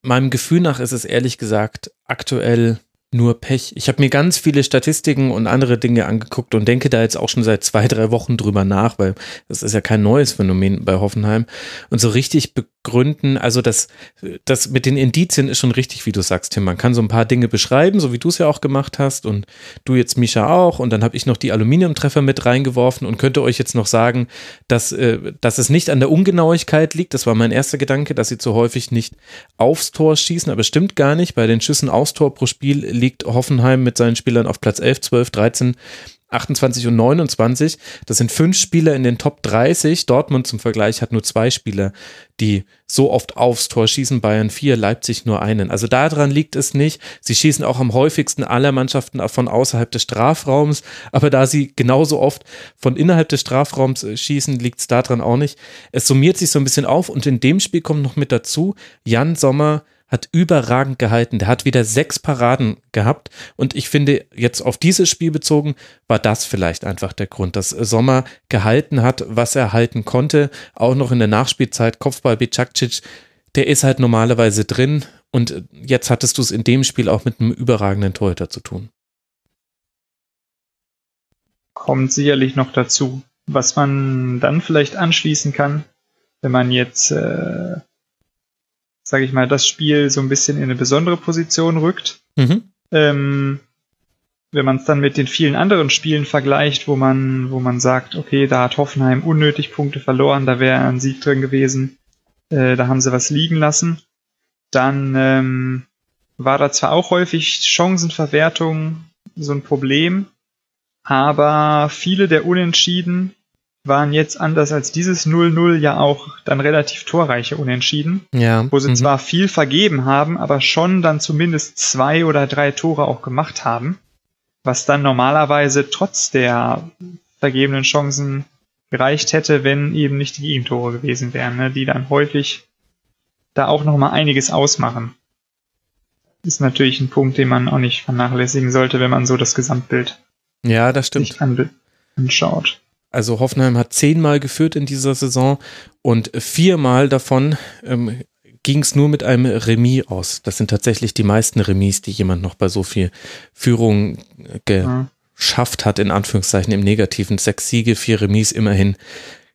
Meinem Gefühl nach ist es ehrlich gesagt aktuell nur Pech. Ich habe mir ganz viele Statistiken und andere Dinge angeguckt und denke da jetzt auch schon seit zwei, drei Wochen drüber nach, weil das ist ja kein neues Phänomen bei Hoffenheim. Und so richtig begründen, also das, das mit den Indizien ist schon richtig, wie du sagst, Tim. Man kann so ein paar Dinge beschreiben, so wie du es ja auch gemacht hast und du jetzt, Misha, auch. Und dann habe ich noch die Aluminiumtreffer mit reingeworfen und könnte euch jetzt noch sagen, dass, äh, dass es nicht an der Ungenauigkeit liegt. Das war mein erster Gedanke, dass sie zu häufig nicht aufs Tor schießen, aber stimmt gar nicht. Bei den Schüssen aufs Tor pro Spiel liegt Hoffenheim mit seinen Spielern auf Platz 11, 12, 13 28 und 29. Das sind fünf Spieler in den Top 30. Dortmund zum Vergleich hat nur zwei Spieler, die so oft aufs Tor schießen. Bayern vier, Leipzig nur einen. Also daran liegt es nicht. Sie schießen auch am häufigsten aller Mannschaften von außerhalb des Strafraums. Aber da sie genauso oft von innerhalb des Strafraums äh, schießen, liegt es daran auch nicht. Es summiert sich so ein bisschen auf und in dem Spiel kommt noch mit dazu, Jan Sommer hat überragend gehalten. Der hat wieder sechs Paraden gehabt. Und ich finde, jetzt auf dieses Spiel bezogen, war das vielleicht einfach der Grund, dass Sommer gehalten hat, was er halten konnte. Auch noch in der Nachspielzeit, Kopfball Bicakcic, der ist halt normalerweise drin. Und jetzt hattest du es in dem Spiel auch mit einem überragenden Torhüter zu tun. Kommt sicherlich noch dazu. Was man dann vielleicht anschließen kann, wenn man jetzt äh, sage ich mal, das Spiel so ein bisschen in eine besondere Position rückt. Mhm. Ähm, wenn man es dann mit den vielen anderen Spielen vergleicht, wo man, wo man sagt, okay, da hat Hoffenheim unnötig Punkte verloren, da wäre ein Sieg drin gewesen, äh, da haben sie was liegen lassen, dann ähm, war da zwar auch häufig Chancenverwertung so ein Problem, aber viele der Unentschieden waren jetzt anders als dieses 0-0 ja auch dann relativ torreiche Unentschieden, ja. wo sie mhm. zwar viel vergeben haben, aber schon dann zumindest zwei oder drei Tore auch gemacht haben, was dann normalerweise trotz der vergebenen Chancen gereicht hätte, wenn eben nicht die Gegentore gewesen wären, ne, die dann häufig da auch nochmal einiges ausmachen. Ist natürlich ein Punkt, den man auch nicht vernachlässigen sollte, wenn man so das Gesamtbild ja, das stimmt. sich anschaut. Also Hoffenheim hat zehnmal geführt in dieser Saison und viermal davon ähm, ging es nur mit einem Remis aus. Das sind tatsächlich die meisten Remis, die jemand noch bei so viel Führung geschafft hat, in Anführungszeichen im Negativen. Sechs Siege, vier Remis immerhin.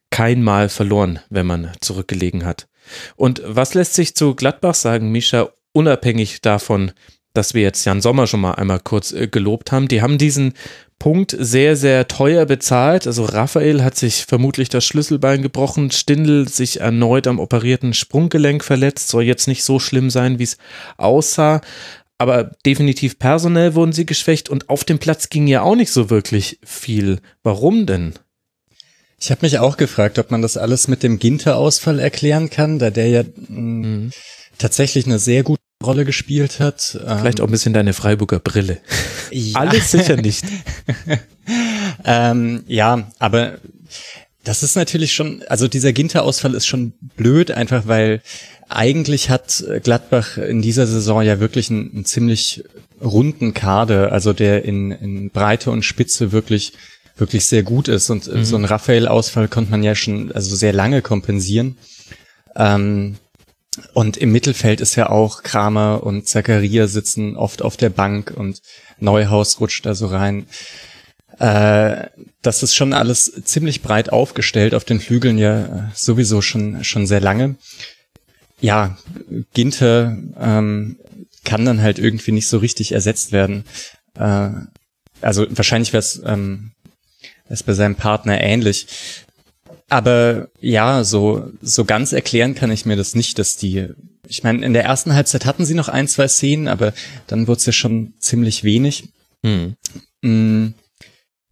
Kein Mal verloren, wenn man zurückgelegen hat. Und was lässt sich zu Gladbach sagen, Misha, unabhängig davon, dass wir jetzt Jan Sommer schon mal einmal kurz äh, gelobt haben. Die haben diesen Punkt sehr, sehr teuer bezahlt. Also Raphael hat sich vermutlich das Schlüsselbein gebrochen, Stindl sich erneut am operierten Sprunggelenk verletzt, soll jetzt nicht so schlimm sein, wie es aussah. Aber definitiv personell wurden sie geschwächt und auf dem Platz ging ja auch nicht so wirklich viel. Warum denn? Ich habe mich auch gefragt, ob man das alles mit dem Ginter-Ausfall erklären kann, da der ja mhm. tatsächlich eine sehr gute Rolle gespielt hat. Vielleicht auch ein bisschen deine Freiburger Brille. Ja. Alles sicher nicht. ähm, ja, aber das ist natürlich schon, also dieser Ginter-Ausfall ist schon blöd, einfach weil eigentlich hat Gladbach in dieser Saison ja wirklich einen, einen ziemlich runden Kader, also der in, in Breite und Spitze wirklich wirklich sehr gut ist und mhm. so ein Raphael-Ausfall konnte man ja schon also sehr lange kompensieren. Ähm, und im Mittelfeld ist ja auch Kramer und Zakaria sitzen oft auf der Bank und Neuhaus rutscht da so rein. Äh, das ist schon alles ziemlich breit aufgestellt, auf den Flügeln ja sowieso schon, schon sehr lange. Ja, Ginte ähm, kann dann halt irgendwie nicht so richtig ersetzt werden. Äh, also wahrscheinlich wäre es ähm, bei seinem Partner ähnlich. Aber ja, so, so ganz erklären kann ich mir das nicht, dass die, ich meine, in der ersten Halbzeit hatten sie noch ein, zwei Szenen, aber dann wurde es ja schon ziemlich wenig. Hm.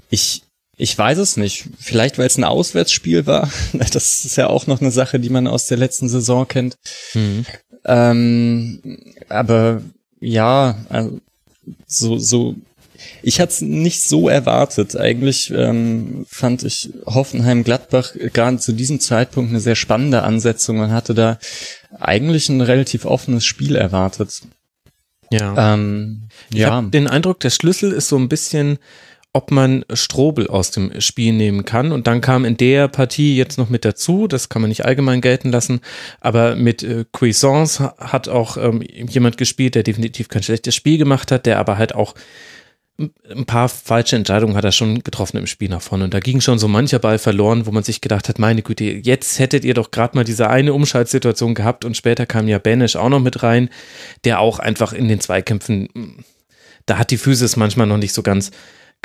Ich, ich weiß es nicht. Vielleicht, weil es ein Auswärtsspiel war. Das ist ja auch noch eine Sache, die man aus der letzten Saison kennt. Hm. Ähm, aber ja, also so, so ich hatte es nicht so erwartet. Eigentlich ähm, fand ich Hoffenheim-Gladbach gerade zu diesem Zeitpunkt eine sehr spannende Ansetzung. Man hatte da eigentlich ein relativ offenes Spiel erwartet. Ja. Ähm, ich ja. habe den Eindruck, der Schlüssel ist so ein bisschen, ob man Strobel aus dem Spiel nehmen kann. Und dann kam in der Partie jetzt noch mit dazu, das kann man nicht allgemein gelten lassen, aber mit äh, Cuisance hat auch ähm, jemand gespielt, der definitiv kein schlechtes Spiel gemacht hat, der aber halt auch ein paar falsche Entscheidungen hat er schon getroffen im Spiel nach vorne. Und da ging schon so mancher Ball verloren, wo man sich gedacht hat, meine Güte, jetzt hättet ihr doch gerade mal diese eine Umschaltsituation gehabt und später kam ja Banish auch noch mit rein, der auch einfach in den Zweikämpfen, da hat die Physis manchmal noch nicht so ganz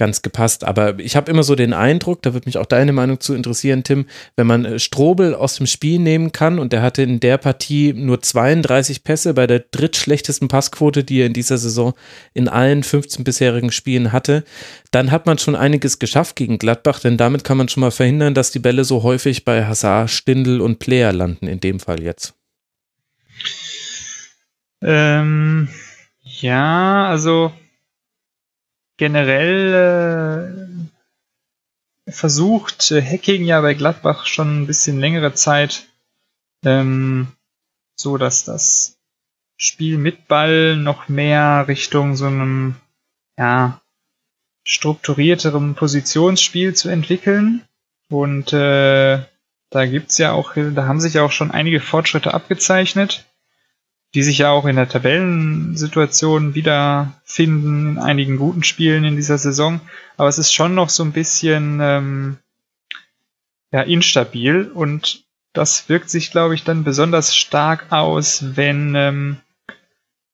ganz gepasst. Aber ich habe immer so den Eindruck, da würde mich auch deine Meinung zu interessieren, Tim, wenn man äh, Strobel aus dem Spiel nehmen kann und der hatte in der Partie nur 32 Pässe bei der drittschlechtesten Passquote, die er in dieser Saison in allen 15 bisherigen Spielen hatte, dann hat man schon einiges geschafft gegen Gladbach, denn damit kann man schon mal verhindern, dass die Bälle so häufig bei Hazard, Stindl und Player landen, in dem Fall jetzt. Ähm, ja, also generell äh, versucht äh, Hacking ja bei Gladbach schon ein bisschen längere Zeit, ähm, so dass das Spiel mit Ball noch mehr Richtung so einem ja strukturierterem Positionsspiel zu entwickeln. Und äh, da gibt's ja auch, da haben sich ja auch schon einige Fortschritte abgezeichnet die sich ja auch in der Tabellensituation wiederfinden in einigen guten Spielen in dieser Saison. Aber es ist schon noch so ein bisschen ähm, ja, instabil und das wirkt sich, glaube ich, dann besonders stark aus, wenn ähm,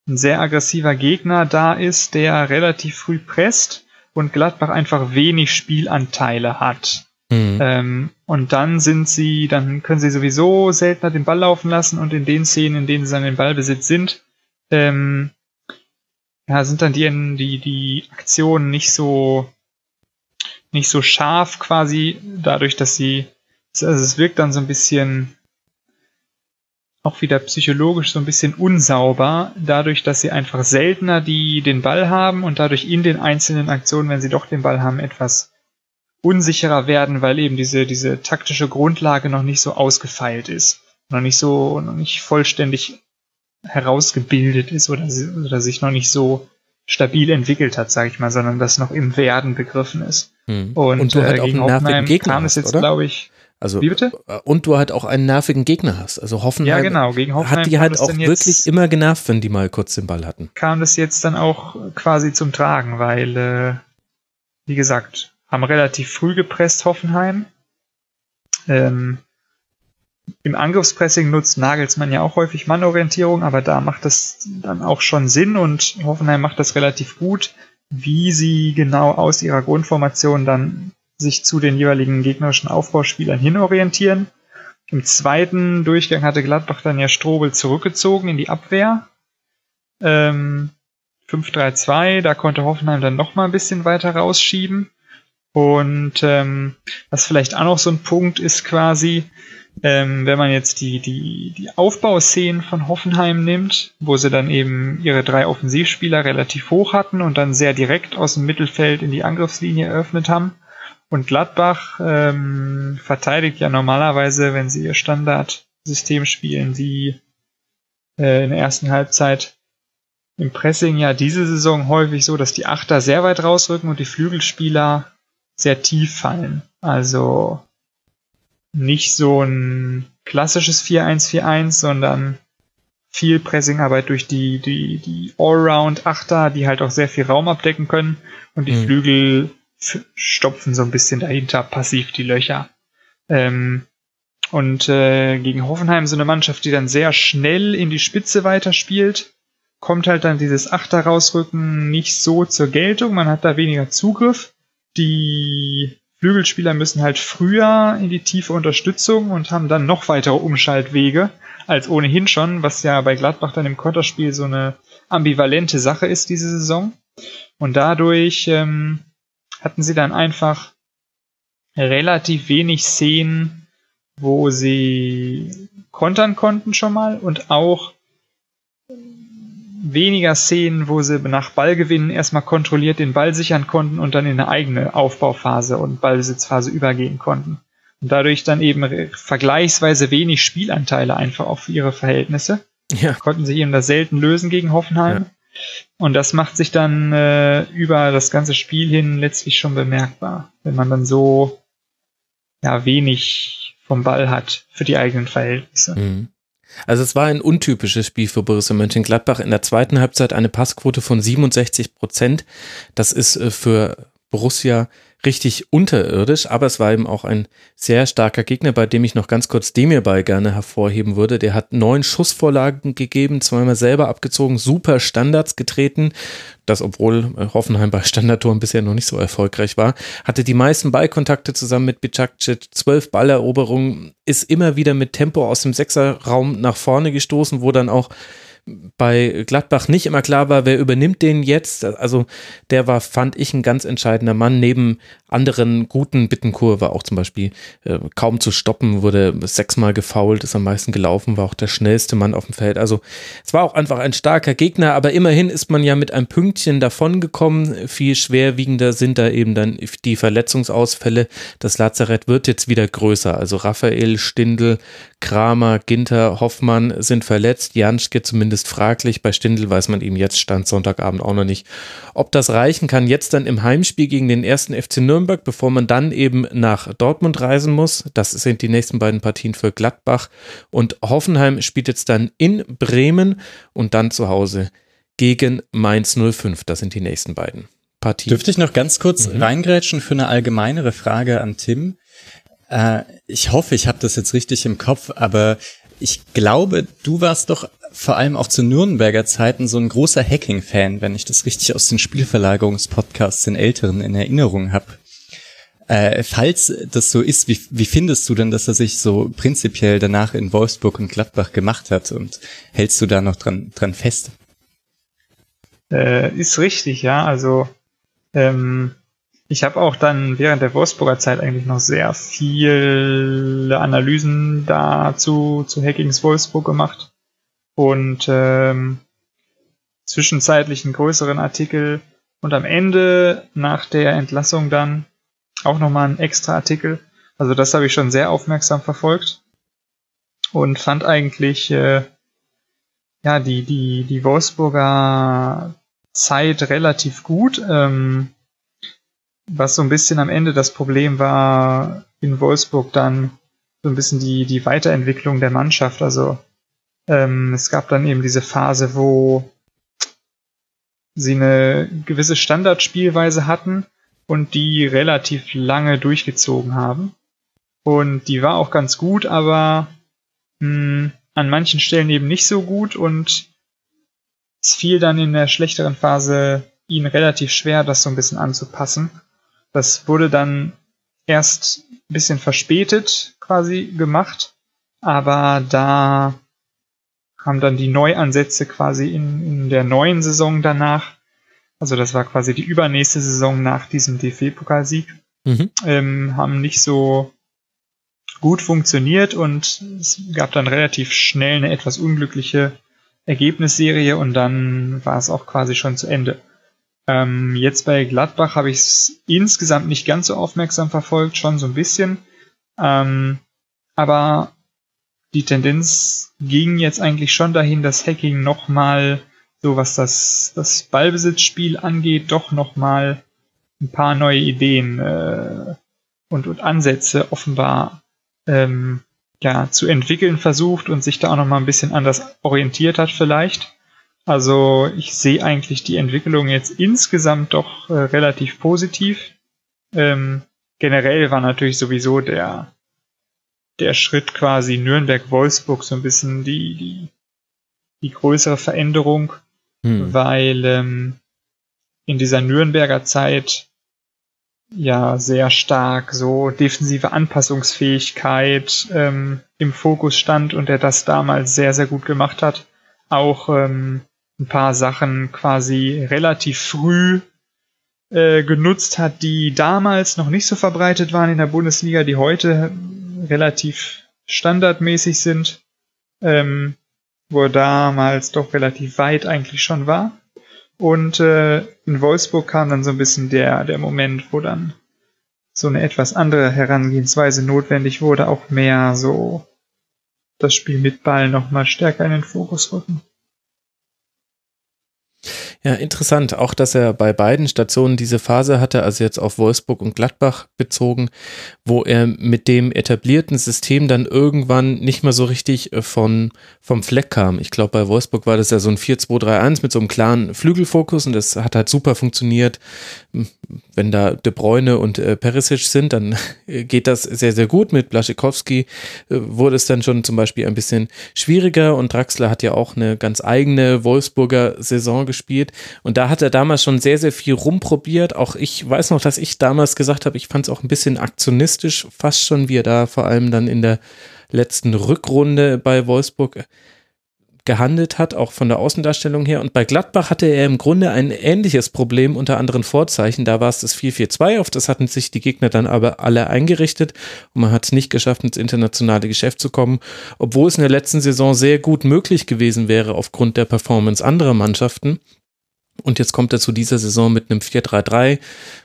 ein sehr aggressiver Gegner da ist, der relativ früh presst und Gladbach einfach wenig Spielanteile hat. Mhm. Ähm, und dann sind sie, dann können sie sowieso seltener den Ball laufen lassen und in den Szenen, in denen sie dann im Ballbesitz sind, ähm, ja, sind dann die, die, die Aktionen nicht so, nicht so scharf quasi, dadurch, dass sie, also es wirkt dann so ein bisschen, auch wieder psychologisch so ein bisschen unsauber, dadurch, dass sie einfach seltener die den Ball haben und dadurch in den einzelnen Aktionen, wenn sie doch den Ball haben, etwas unsicherer werden, weil eben diese, diese taktische Grundlage noch nicht so ausgefeilt ist. Noch nicht so, noch nicht vollständig herausgebildet ist oder, oder sich noch nicht so stabil entwickelt hat, sage ich mal, sondern das noch im Werden begriffen ist. Hm. Und, und du halt äh, gegen auch einen Hoffenheim Gegner kam es jetzt, glaube ich, also, Wie bitte? Äh, und du halt auch einen nervigen Gegner hast. Also Hoffenheim, ja, genau. Gegen Hoffenheim hat die halt auch wirklich immer genervt, wenn die mal kurz den Ball hatten. Kam das jetzt dann auch quasi zum Tragen, weil, äh, wie gesagt, haben relativ früh gepresst, Hoffenheim. Ähm, Im Angriffspressing nutzt Nagelsmann ja auch häufig Mannorientierung, aber da macht das dann auch schon Sinn und Hoffenheim macht das relativ gut, wie sie genau aus ihrer Grundformation dann sich zu den jeweiligen gegnerischen Aufbauspielern hinorientieren. Im zweiten Durchgang hatte Gladbach dann ja Strobel zurückgezogen in die Abwehr. Ähm, 5-3-2, da konnte Hoffenheim dann noch mal ein bisschen weiter rausschieben. Und ähm, was vielleicht auch noch so ein Punkt ist quasi, ähm, wenn man jetzt die, die, die Aufbauszenen von Hoffenheim nimmt, wo sie dann eben ihre drei Offensivspieler relativ hoch hatten und dann sehr direkt aus dem Mittelfeld in die Angriffslinie eröffnet haben. Und Gladbach ähm, verteidigt ja normalerweise, wenn sie ihr Standardsystem spielen, die äh, in der ersten Halbzeit im Pressing ja diese Saison häufig so, dass die Achter sehr weit rausrücken und die Flügelspieler sehr tief fallen. Also nicht so ein klassisches 4-1-4-1, sondern viel Pressingarbeit durch die, die, die Allround-Achter, die halt auch sehr viel Raum abdecken können und die mhm. Flügel stopfen so ein bisschen dahinter passiv die Löcher. Ähm, und äh, gegen Hoffenheim so eine Mannschaft, die dann sehr schnell in die Spitze weiterspielt, kommt halt dann dieses Achter rausrücken nicht so zur Geltung. Man hat da weniger Zugriff die Flügelspieler müssen halt früher in die tiefe Unterstützung und haben dann noch weitere Umschaltwege als ohnehin schon, was ja bei Gladbach dann im Konterspiel so eine ambivalente Sache ist diese Saison. Und dadurch ähm, hatten sie dann einfach relativ wenig Szenen, wo sie kontern konnten schon mal und auch weniger Szenen, wo sie nach Ballgewinnen erstmal kontrolliert den Ball sichern konnten und dann in eine eigene Aufbauphase und Ballbesitzphase übergehen konnten. Und dadurch dann eben vergleichsweise wenig Spielanteile einfach für ihre Verhältnisse. Ja. Konnten sie eben das selten lösen gegen Hoffenheim. Ja. Und das macht sich dann äh, über das ganze Spiel hin letztlich schon bemerkbar, wenn man dann so ja wenig vom Ball hat für die eigenen Verhältnisse. Mhm. Also es war ein untypisches Spiel für Borussia Mönchengladbach. In der zweiten Halbzeit eine Passquote von 67 Prozent. Das ist äh, für Borussia richtig unterirdisch, aber es war eben auch ein sehr starker Gegner, bei dem ich noch ganz kurz Demirbay gerne hervorheben würde. Der hat neun Schussvorlagen gegeben, zweimal selber abgezogen, super Standards getreten. Das, obwohl Hoffenheim bei Standardtoren bisher noch nicht so erfolgreich war, hatte die meisten Ballkontakte zusammen mit Bicakcic, zwölf Balleroberungen, ist immer wieder mit Tempo aus dem Sechserraum nach vorne gestoßen, wo dann auch bei Gladbach nicht immer klar war, wer übernimmt den jetzt. Also der war, fand ich, ein ganz entscheidender Mann. Neben anderen guten Bittenkur war auch zum Beispiel äh, kaum zu stoppen, wurde sechsmal gefault, ist am meisten gelaufen, war auch der schnellste Mann auf dem Feld. Also es war auch einfach ein starker Gegner, aber immerhin ist man ja mit einem Pünktchen davongekommen. Viel schwerwiegender sind da eben dann die Verletzungsausfälle. Das Lazarett wird jetzt wieder größer. Also Raphael, Stindl, Kramer, Ginter, Hoffmann sind verletzt. Janschke zumindest fraglich. Bei Stindl weiß man eben jetzt Stand Sonntagabend auch noch nicht, ob das reichen kann. Jetzt dann im Heimspiel gegen den ersten FC Nürnberg, bevor man dann eben nach Dortmund reisen muss. Das sind die nächsten beiden Partien für Gladbach. Und Hoffenheim spielt jetzt dann in Bremen und dann zu Hause gegen Mainz 05. Das sind die nächsten beiden Partien. Dürfte ich noch ganz kurz mhm. reingrätschen für eine allgemeinere Frage an Tim? Äh, ich hoffe, ich habe das jetzt richtig im Kopf, aber ich glaube, du warst doch vor allem auch zu Nürnberger Zeiten so ein großer Hacking-Fan, wenn ich das richtig aus den Spielverlagerungspodcasts den Älteren in Erinnerung habe. Äh, falls das so ist, wie, wie findest du denn, dass er sich so prinzipiell danach in Wolfsburg und Gladbach gemacht hat und hältst du da noch dran, dran fest? Äh, ist richtig, ja. Also ähm, ich habe auch dann während der Wolfsburger Zeit eigentlich noch sehr viele Analysen dazu zu Hackings Wolfsburg gemacht und ähm, zwischenzeitlich einen größeren Artikel und am Ende nach der Entlassung dann auch nochmal einen extra Artikel. Also das habe ich schon sehr aufmerksam verfolgt und fand eigentlich äh, ja die die die Wolfsburger Zeit relativ gut. Ähm, was so ein bisschen am Ende das Problem war in Wolfsburg dann so ein bisschen die, die Weiterentwicklung der Mannschaft. Also ähm, es gab dann eben diese Phase, wo sie eine gewisse Standardspielweise hatten und die relativ lange durchgezogen haben. Und die war auch ganz gut, aber mh, hm, an manchen Stellen eben nicht so gut und es fiel dann in der schlechteren Phase ihnen relativ schwer, das so ein bisschen anzupassen. Das wurde dann erst ein bisschen verspätet quasi gemacht, aber da haben dann die Neuansätze quasi in, in der neuen Saison danach, also das war quasi die übernächste Saison nach diesem DFB-Pokalsieg, mhm. ähm, haben nicht so gut funktioniert und es gab dann relativ schnell eine etwas unglückliche Ergebnisserie und dann war es auch quasi schon zu Ende. Ähm, jetzt bei Gladbach habe ich es insgesamt nicht ganz so aufmerksam verfolgt, schon so ein bisschen. Ähm, aber die Tendenz ging jetzt eigentlich schon dahin, dass Hacking nochmal, so was das, das Ballbesitzspiel angeht, doch nochmal ein paar neue Ideen äh, und, und Ansätze offenbar ähm, ja, zu entwickeln versucht und sich da auch nochmal ein bisschen anders orientiert hat vielleicht. Also ich sehe eigentlich die Entwicklung jetzt insgesamt doch äh, relativ positiv. Ähm, generell war natürlich sowieso der, der Schritt quasi Nürnberg-Wolfsburg so ein bisschen die, die, die größere Veränderung, hm. weil ähm, in dieser Nürnberger Zeit ja sehr stark so defensive Anpassungsfähigkeit ähm, im Fokus stand und er das damals sehr, sehr gut gemacht hat. Auch ähm, ein paar Sachen quasi relativ früh äh, genutzt hat, die damals noch nicht so verbreitet waren in der Bundesliga, die heute relativ standardmäßig sind, ähm, wo er damals doch relativ weit eigentlich schon war. Und äh, in Wolfsburg kam dann so ein bisschen der, der Moment, wo dann so eine etwas andere Herangehensweise notwendig wurde, auch mehr so das Spiel mit Ball nochmal stärker in den Fokus rücken. Ja, interessant. Auch, dass er bei beiden Stationen diese Phase hatte, also jetzt auf Wolfsburg und Gladbach bezogen, wo er mit dem etablierten System dann irgendwann nicht mehr so richtig äh, von, vom Fleck kam. Ich glaube, bei Wolfsburg war das ja so ein 4-2-3-1 mit so einem klaren Flügelfokus und das hat halt super funktioniert. Wenn da De Bruyne und äh, Perisic sind, dann geht das sehr, sehr gut. Mit Blaschikowski äh, wurde es dann schon zum Beispiel ein bisschen schwieriger und Draxler hat ja auch eine ganz eigene Wolfsburger Saison gespielt. Und da hat er damals schon sehr, sehr viel rumprobiert. Auch ich weiß noch, dass ich damals gesagt habe, ich fand es auch ein bisschen aktionistisch, fast schon, wie er da vor allem dann in der letzten Rückrunde bei Wolfsburg gehandelt hat, auch von der Außendarstellung her. Und bei Gladbach hatte er im Grunde ein ähnliches Problem unter anderen Vorzeichen. Da war es das 4-4-2, auf das hatten sich die Gegner dann aber alle eingerichtet und man hat es nicht geschafft, ins internationale Geschäft zu kommen, obwohl es in der letzten Saison sehr gut möglich gewesen wäre aufgrund der Performance anderer Mannschaften. Und jetzt kommt er zu dieser Saison mit einem 4-3-3,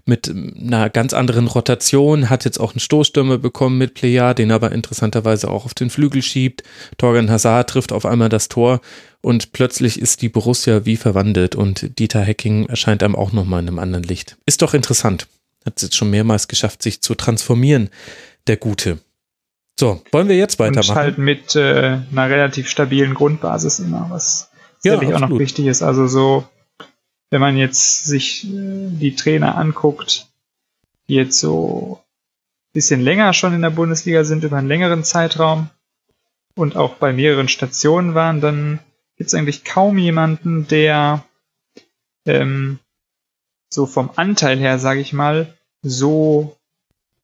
mit einer ganz anderen Rotation, hat jetzt auch einen Stoßstürmer bekommen mit Plea, den aber interessanterweise auch auf den Flügel schiebt. Torgan Hazard trifft auf einmal das Tor und plötzlich ist die Borussia wie verwandelt und Dieter Hecking erscheint einem auch nochmal in einem anderen Licht. Ist doch interessant. Hat es jetzt schon mehrmals geschafft, sich zu transformieren, der Gute. So, wollen wir jetzt weitermachen? Und halt mit äh, einer relativ stabilen Grundbasis immer, was sicherlich ja, auch noch wichtig ist. Also so wenn man jetzt sich äh, die Trainer anguckt, die jetzt so ein bisschen länger schon in der Bundesliga sind, über einen längeren Zeitraum und auch bei mehreren Stationen waren, dann gibt es eigentlich kaum jemanden, der ähm, so vom Anteil her, sage ich mal, so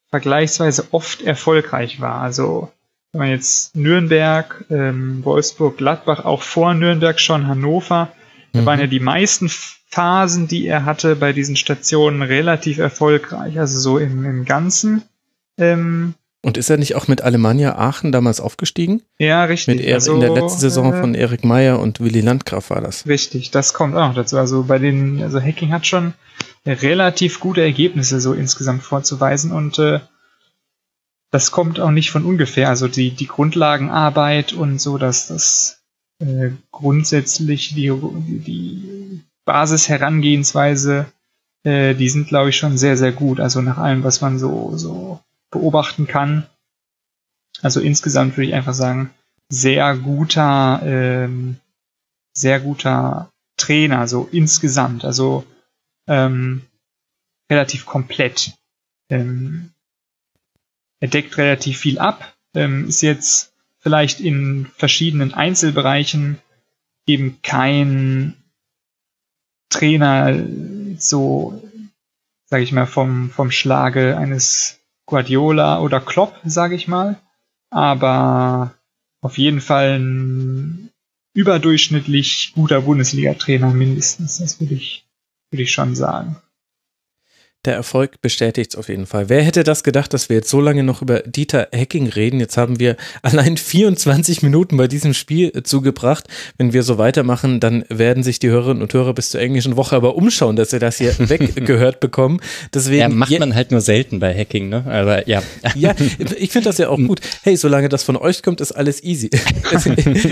vergleichsweise oft erfolgreich war. Also wenn man jetzt Nürnberg, ähm, Wolfsburg, Gladbach, auch vor Nürnberg schon Hannover, da waren ja mhm. die meisten Phasen, die er hatte bei diesen Stationen, relativ erfolgreich. Also so im, im Ganzen. Ähm, und ist er nicht auch mit Alemannia Aachen damals aufgestiegen? Ja, richtig. Mit er also, in der letzten Saison äh, von Erik Meyer und Willy Landgraf war das. Richtig, das kommt auch noch dazu. Also bei den, also Hacking hat schon relativ gute Ergebnisse so insgesamt vorzuweisen und äh, das kommt auch nicht von ungefähr. Also die, die Grundlagenarbeit und so, dass das äh, grundsätzlich die, die Basisherangehensweise, äh, die sind, glaube ich, schon sehr, sehr gut. Also nach allem, was man so, so beobachten kann. Also insgesamt würde ich einfach sagen, sehr guter, ähm, sehr guter Trainer, so insgesamt. Also ähm, relativ komplett. Ähm, er deckt relativ viel ab, ähm, ist jetzt vielleicht in verschiedenen Einzelbereichen eben kein Trainer so, sage ich mal, vom, vom Schlage eines Guardiola oder Klopp, sage ich mal. Aber auf jeden Fall ein überdurchschnittlich guter Bundesliga-Trainer mindestens. Das würde ich, würde ich schon sagen. Der Erfolg bestätigt es auf jeden Fall. Wer hätte das gedacht, dass wir jetzt so lange noch über Dieter Hecking reden? Jetzt haben wir allein 24 Minuten bei diesem Spiel zugebracht. Wenn wir so weitermachen, dann werden sich die Hörerinnen und Hörer bis zur englischen Woche aber umschauen, dass sie das hier weggehört bekommen. Deswegen ja, macht man halt nur selten bei Hacking, ne? Aber ja. Ja, ich finde das ja auch gut. Hey, solange das von euch kommt, ist alles easy.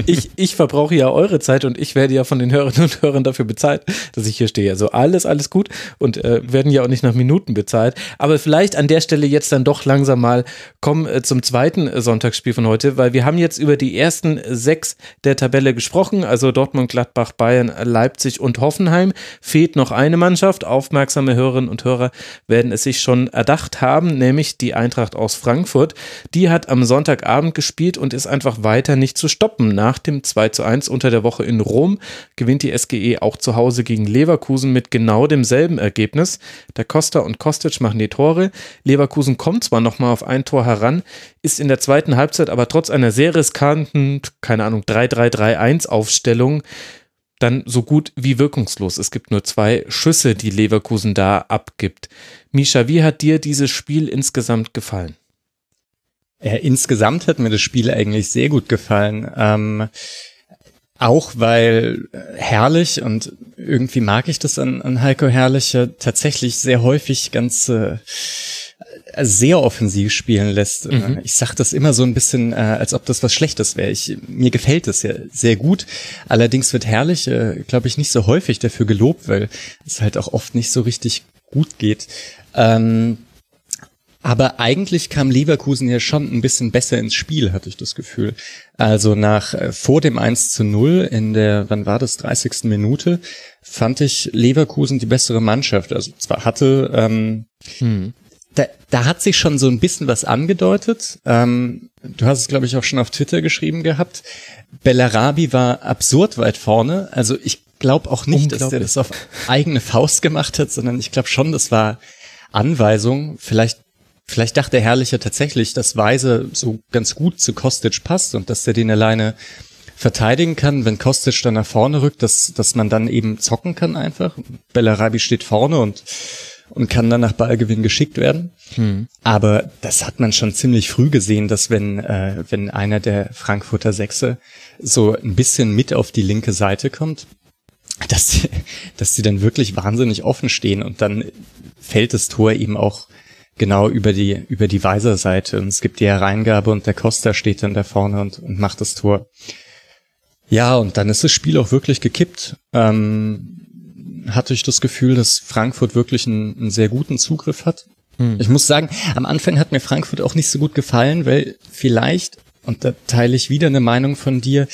ich, ich verbrauche ja eure Zeit und ich werde ja von den Hörerinnen und Hörern dafür bezahlt, dass ich hier stehe. Also alles, alles gut und äh, werden ja auch nicht nach Minuten Minuten bezahlt. Aber vielleicht an der Stelle jetzt dann doch langsam mal kommen äh, zum zweiten äh, Sonntagsspiel von heute, weil wir haben jetzt über die ersten sechs der Tabelle gesprochen, also Dortmund, Gladbach, Bayern, Leipzig und Hoffenheim. Fehlt noch eine Mannschaft. Aufmerksame Hörerinnen und Hörer werden es sich schon erdacht haben, nämlich die Eintracht aus Frankfurt. Die hat am Sonntagabend gespielt und ist einfach weiter nicht zu stoppen. Nach dem 2 zu 1 unter der Woche in Rom gewinnt die SGE auch zu Hause gegen Leverkusen mit genau demselben Ergebnis. Der Costa Costa und Kostic machen die Tore. Leverkusen kommt zwar nochmal auf ein Tor heran, ist in der zweiten Halbzeit aber trotz einer sehr riskanten, keine Ahnung, 3-3-3-1 Aufstellung dann so gut wie wirkungslos. Es gibt nur zwei Schüsse, die Leverkusen da abgibt. Misha, wie hat dir dieses Spiel insgesamt gefallen? Äh, insgesamt hat mir das Spiel eigentlich sehr gut gefallen. Ähm, auch weil äh, Herrlich und irgendwie mag ich das an, an Heiko Herrliche tatsächlich sehr häufig ganz äh, sehr offensiv spielen lässt. Mhm. Ich sag das immer so ein bisschen, äh, als ob das was Schlechtes wäre. Ich, mir gefällt es ja sehr gut. Allerdings wird herrlich, äh, glaube ich, nicht so häufig dafür gelobt, weil es halt auch oft nicht so richtig gut geht. Ähm, aber eigentlich kam Leverkusen ja schon ein bisschen besser ins Spiel, hatte ich das Gefühl. Also nach äh, vor dem 1 zu 0 in der, wann war das, 30. Minute, fand ich Leverkusen die bessere Mannschaft. Also zwar hatte, ähm, Hm. da, da hat sich schon so ein bisschen was angedeutet. Ähm, du hast es, glaube ich, auch schon auf Twitter geschrieben gehabt. Bellarabi war absurd weit vorne. Also ich glaube auch nicht, dass der Unglaublich. das auf eigene Faust gemacht hat, sondern ich glaube schon, das war Anweisung. Vielleicht, vielleicht dachte Herrlicher tatsächlich, dass Weise so ganz gut zu Kostic passt und dass er den alleine verteidigen kann, wenn Kostic dann nach vorne rückt, dass, dass man dann eben zocken kann einfach. Bellarabi steht vorne und, und kann dann nach Ballgewinn geschickt werden. Hm. Aber das hat man schon ziemlich früh gesehen, dass wenn, äh, wenn einer der Frankfurter Sechse so ein bisschen mit auf die linke Seite kommt, dass dass sie dann wirklich wahnsinnig offen stehen und dann fällt das Tor eben auch genau über die, über die Weiser Seite und es gibt die Hereingabe und der Costa steht dann da vorne und, und macht das Tor. Ja, und dann ist das Spiel auch wirklich gekippt. Ähm, hatte ich das Gefühl, dass Frankfurt wirklich einen, einen sehr guten Zugriff hat. Hm. Ich muss sagen, am Anfang hat mir Frankfurt auch nicht so gut gefallen, weil vielleicht, und da teile ich wieder eine Meinung von dir,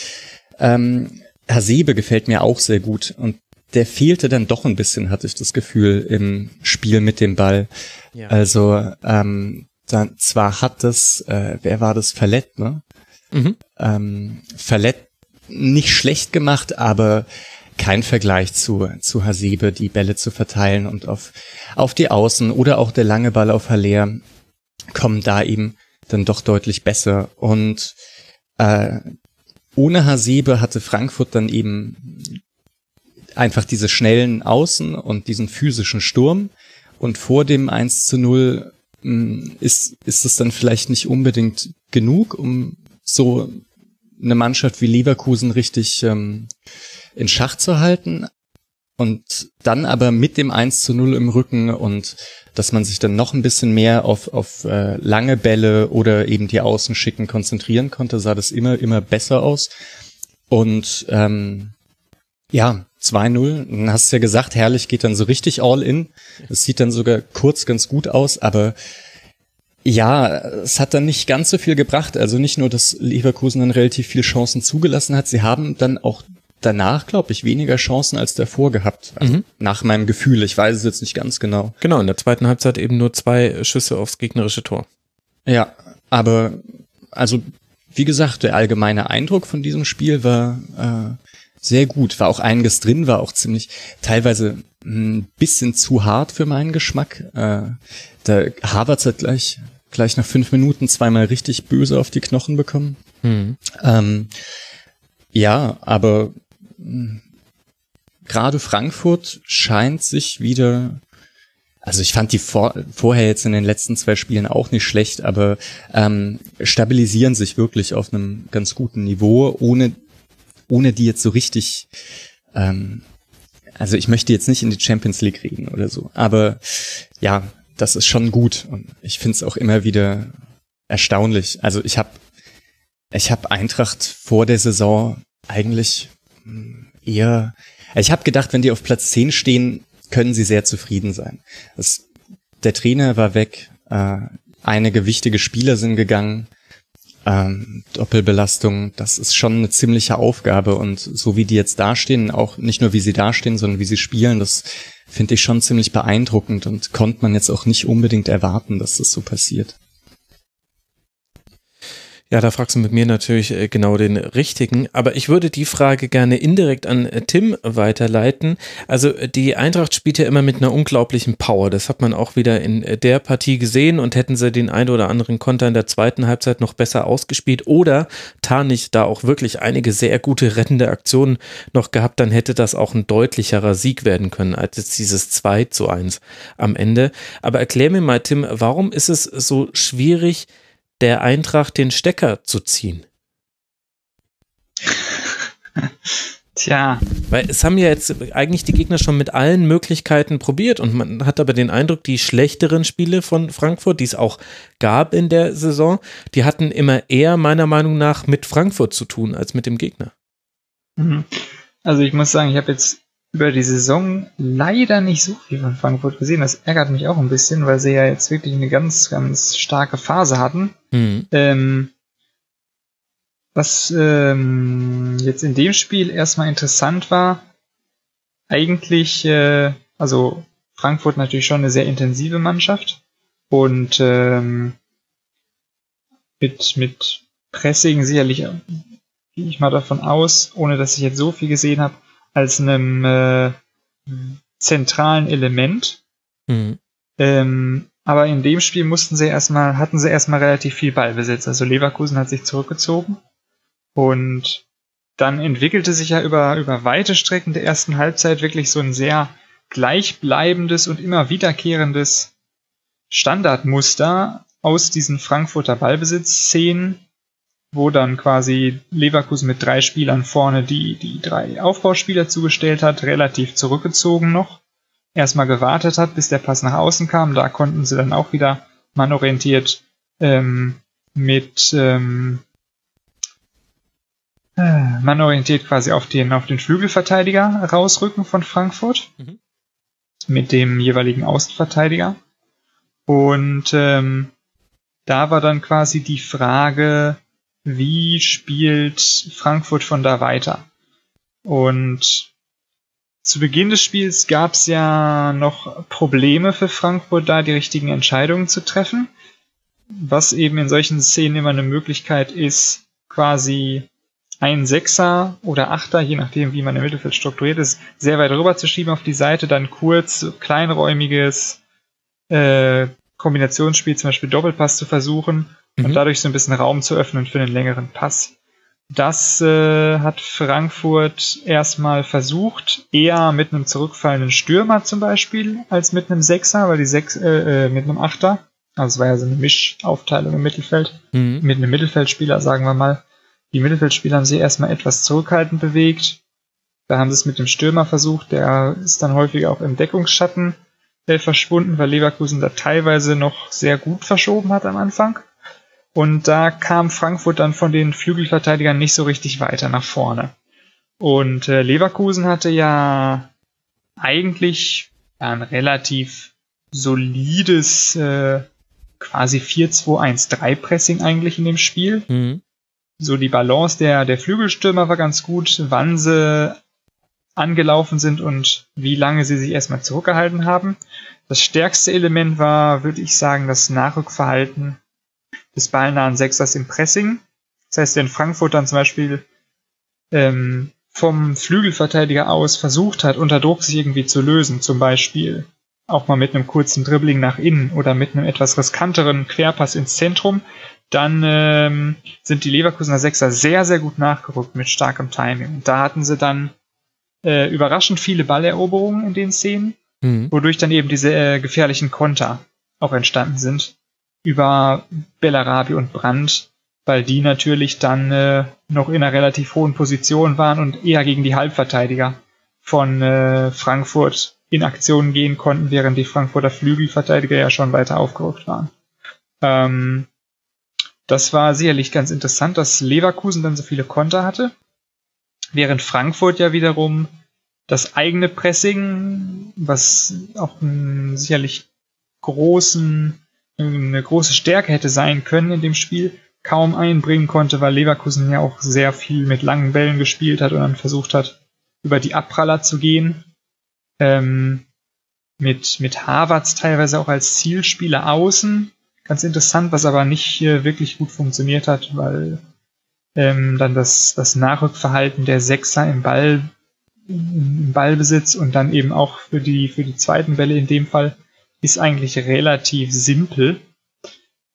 ähm, Hasebe gefällt mir auch sehr gut und der fehlte dann doch ein bisschen, hatte ich das Gefühl, im Spiel mit dem Ball. Ja. Also ähm, dann zwar hat das, äh, wer war das, Verlet, ne? Mhm. Ähm, Verlet nicht schlecht gemacht, aber kein Vergleich zu, zu Hasebe, die Bälle zu verteilen und auf, auf die Außen oder auch der lange Ball auf Haller kommen da eben dann doch deutlich besser. Und äh, ohne Hasebe hatte Frankfurt dann eben einfach diese schnellen Außen und diesen physischen Sturm. Und vor dem 1 zu 0 mh, ist, ist es dann vielleicht nicht unbedingt genug, um so eine Mannschaft wie Leverkusen richtig ähm, in Schach zu halten. Und dann aber mit dem 1 zu 0 im Rücken und dass man sich dann noch ein bisschen mehr auf, auf äh, lange Bälle oder eben die Außenschicken konzentrieren konnte, sah das immer, immer besser aus. Und ähm, ja, 2-0, dann hast du ja gesagt, herrlich geht dann so richtig all in. Es sieht dann sogar kurz ganz gut aus, aber ja, es hat dann nicht ganz so viel gebracht. Also nicht nur, dass Leverkusen dann relativ viele Chancen zugelassen hat, sie haben dann auch danach, glaube ich, weniger Chancen als davor gehabt. Also Mhm. Nach meinem Gefühl, ich weiß es jetzt nicht ganz genau. Genau, in der zweiten Halbzeit eben nur zwei Schüsse aufs gegnerische Tor. Ja, aber also wie gesagt, der allgemeine Eindruck von diesem Spiel war äh, sehr gut. War auch einiges drin, war auch ziemlich teilweise ein bisschen zu hart für meinen Geschmack. Äh, der Havertz hat gleich gleich nach fünf Minuten zweimal richtig böse auf die Knochen bekommen. Hm. Ähm, ja, aber mh, gerade Frankfurt scheint sich wieder, also ich fand die vor, vorher jetzt in den letzten zwei Spielen auch nicht schlecht, aber ähm, stabilisieren sich wirklich auf einem ganz guten Niveau, ohne, ohne die jetzt so richtig, ähm, also ich möchte jetzt nicht in die Champions League reden oder so, aber ja, das ist schon gut und ich finde es auch immer wieder erstaunlich. Also ich habe ich habe Eintracht vor der Saison eigentlich hm, eher. Ich habe gedacht, wenn die auf Platz 10 stehen, können sie sehr zufrieden sein. Das, der Trainer war weg, äh, einige wichtige Spieler sind gegangen, ähm, Doppelbelastung, das ist schon eine ziemliche Aufgabe und so wie die jetzt dastehen, auch nicht nur wie sie dastehen, sondern wie sie spielen, das finde ich schon ziemlich beeindruckend und konnte man jetzt auch nicht unbedingt erwarten, dass das so passiert. Ja, da fragst du mit mir natürlich äh, genau den richtigen. Aber ich würde die Frage gerne indirekt an äh, Tim weiterleiten. Also äh, die Eintracht spielt ja immer mit einer unglaublichen Power. Das hat man auch wieder in der Partie gesehen und hätten sie den ein oder anderen Konter in der zweiten Halbzeit noch besser ausgespielt oder Tarnich da auch wirklich einige sehr gute rettende Aktionen noch gehabt, dann hätte das auch ein deutlicherer Sieg werden können als jetzt dieses 2 zu 1 am Ende. Aber erklär mir mal, Tim, warum ist es so schwierig, der Eintracht den Stecker zu ziehen. Tja. Weil es haben ja jetzt eigentlich die Gegner schon mit allen Möglichkeiten probiert und man hat aber den Eindruck, die schlechteren Spiele von Frankfurt, die es auch gab in der Saison, die hatten immer eher meiner Meinung nach mit Frankfurt zu tun als mit dem Gegner. Mhm. Also ich muss sagen, ich habe jetzt über die Saison leider nicht so viel von Frankfurt gesehen. Das ärgert mich auch ein bisschen, weil sie ja jetzt wirklich eine ganz, ganz starke Phase hatten. Mhm. Ähm, was ähm, jetzt in dem Spiel erstmal interessant war, eigentlich, äh, also Frankfurt natürlich schon eine sehr intensive Mannschaft und ähm, mit, mit Pressing sicherlich äh, gehe ich mal davon aus, ohne dass ich jetzt so viel gesehen habe, als einem äh, zentralen Element. Mhm. Ähm, aber in dem Spiel mussten sie erstmal, hatten sie erstmal relativ viel Ballbesitz. Also Leverkusen hat sich zurückgezogen und dann entwickelte sich ja über, über weite Strecken der ersten Halbzeit wirklich so ein sehr gleichbleibendes und immer wiederkehrendes Standardmuster aus diesen Frankfurter Ballbesitzszenen, wo dann quasi Leverkusen mit drei Spielern vorne die, die drei Aufbauspieler zugestellt hat, relativ zurückgezogen noch, erstmal gewartet hat, bis der Pass nach außen kam. Da konnten sie dann auch wieder mannorientiert ähm, mit ähm, äh, man orientiert quasi auf den, auf den Flügelverteidiger rausrücken von Frankfurt. Mhm. Mit dem jeweiligen Außenverteidiger. Und ähm, da war dann quasi die Frage, wie spielt Frankfurt von da weiter? Und zu Beginn des Spiels gab es ja noch Probleme für Frankfurt, da die richtigen Entscheidungen zu treffen. Was eben in solchen Szenen immer eine Möglichkeit ist, quasi ein Sechser oder Achter, je nachdem, wie man im Mittelfeld strukturiert ist, sehr weit rüber zu schieben auf die Seite, dann kurz kleinräumiges äh, Kombinationsspiel, zum Beispiel Doppelpass zu versuchen mhm. und dadurch so ein bisschen Raum zu öffnen für einen längeren Pass. Das äh, hat Frankfurt erstmal versucht, eher mit einem zurückfallenden Stürmer zum Beispiel, als mit einem Sechser, weil die Sechs, äh, äh, mit einem Achter, also es war ja so eine Mischaufteilung im Mittelfeld, Mhm. mit einem Mittelfeldspieler, sagen wir mal. Die Mittelfeldspieler haben sich erstmal etwas zurückhaltend bewegt. Da haben sie es mit dem Stürmer versucht, der ist dann häufig auch im Deckungsschatten äh, verschwunden, weil Leverkusen da teilweise noch sehr gut verschoben hat am Anfang. Und da kam Frankfurt dann von den Flügelverteidigern nicht so richtig weiter nach vorne. Und äh, Leverkusen hatte ja eigentlich ein relativ solides äh, quasi 4-2-1-3 Pressing eigentlich in dem Spiel Mhm. so die Balance der, der Flügelstürmer war ganz gut, wann sie angelaufen sind und wie lange sie sich erstmal zurückgehalten haben. Das stärkste Element war, würde ich sagen, das Nachrückverhalten des ballnahen Sechsers im Pressing. Das heißt, wenn Frankfurt dann zum Beispiel ähm, vom Flügelverteidiger aus versucht hat, unter Druck sich irgendwie zu lösen, zum Beispiel auch mal mit einem kurzen Dribbling nach innen oder mit einem etwas riskanteren Querpass ins Zentrum, dann ähm, sind die Leverkusener Sechser sehr, sehr gut nachgerückt mit starkem Timing. Und da hatten sie dann äh, überraschend viele Balleroberungen in den Szenen, Mhm. wodurch dann eben diese äh, gefährlichen Konter auch entstanden sind über Bellarabi und Brandt, weil die natürlich dann äh, noch in einer relativ hohen Position waren und eher gegen die Halbverteidiger von äh, Frankfurt in Aktion gehen konnten, während die Frankfurter Flügelverteidiger ja schon weiter aufgerückt waren. Ähm, das war sicherlich ganz interessant, dass Leverkusen dann so viele Konter hatte, während Frankfurt ja wiederum das eigene Pressing, was auch einen sicherlich großen, eine große Stärke hätte sein können in dem Spiel, kaum einbringen konnte, weil Leverkusen ja auch sehr viel mit langen Bällen gespielt hat und dann versucht hat, über die Abpraller zu gehen. Ähm, mit, mit Harvards teilweise auch als Zielspieler außen. Ganz interessant, was aber nicht äh, wirklich gut funktioniert hat, weil ähm, dann das, das Nachrückverhalten der Sechser im Ball im Ballbesitz und dann eben auch für die, für die zweiten Bälle in dem Fall ist eigentlich relativ simpel.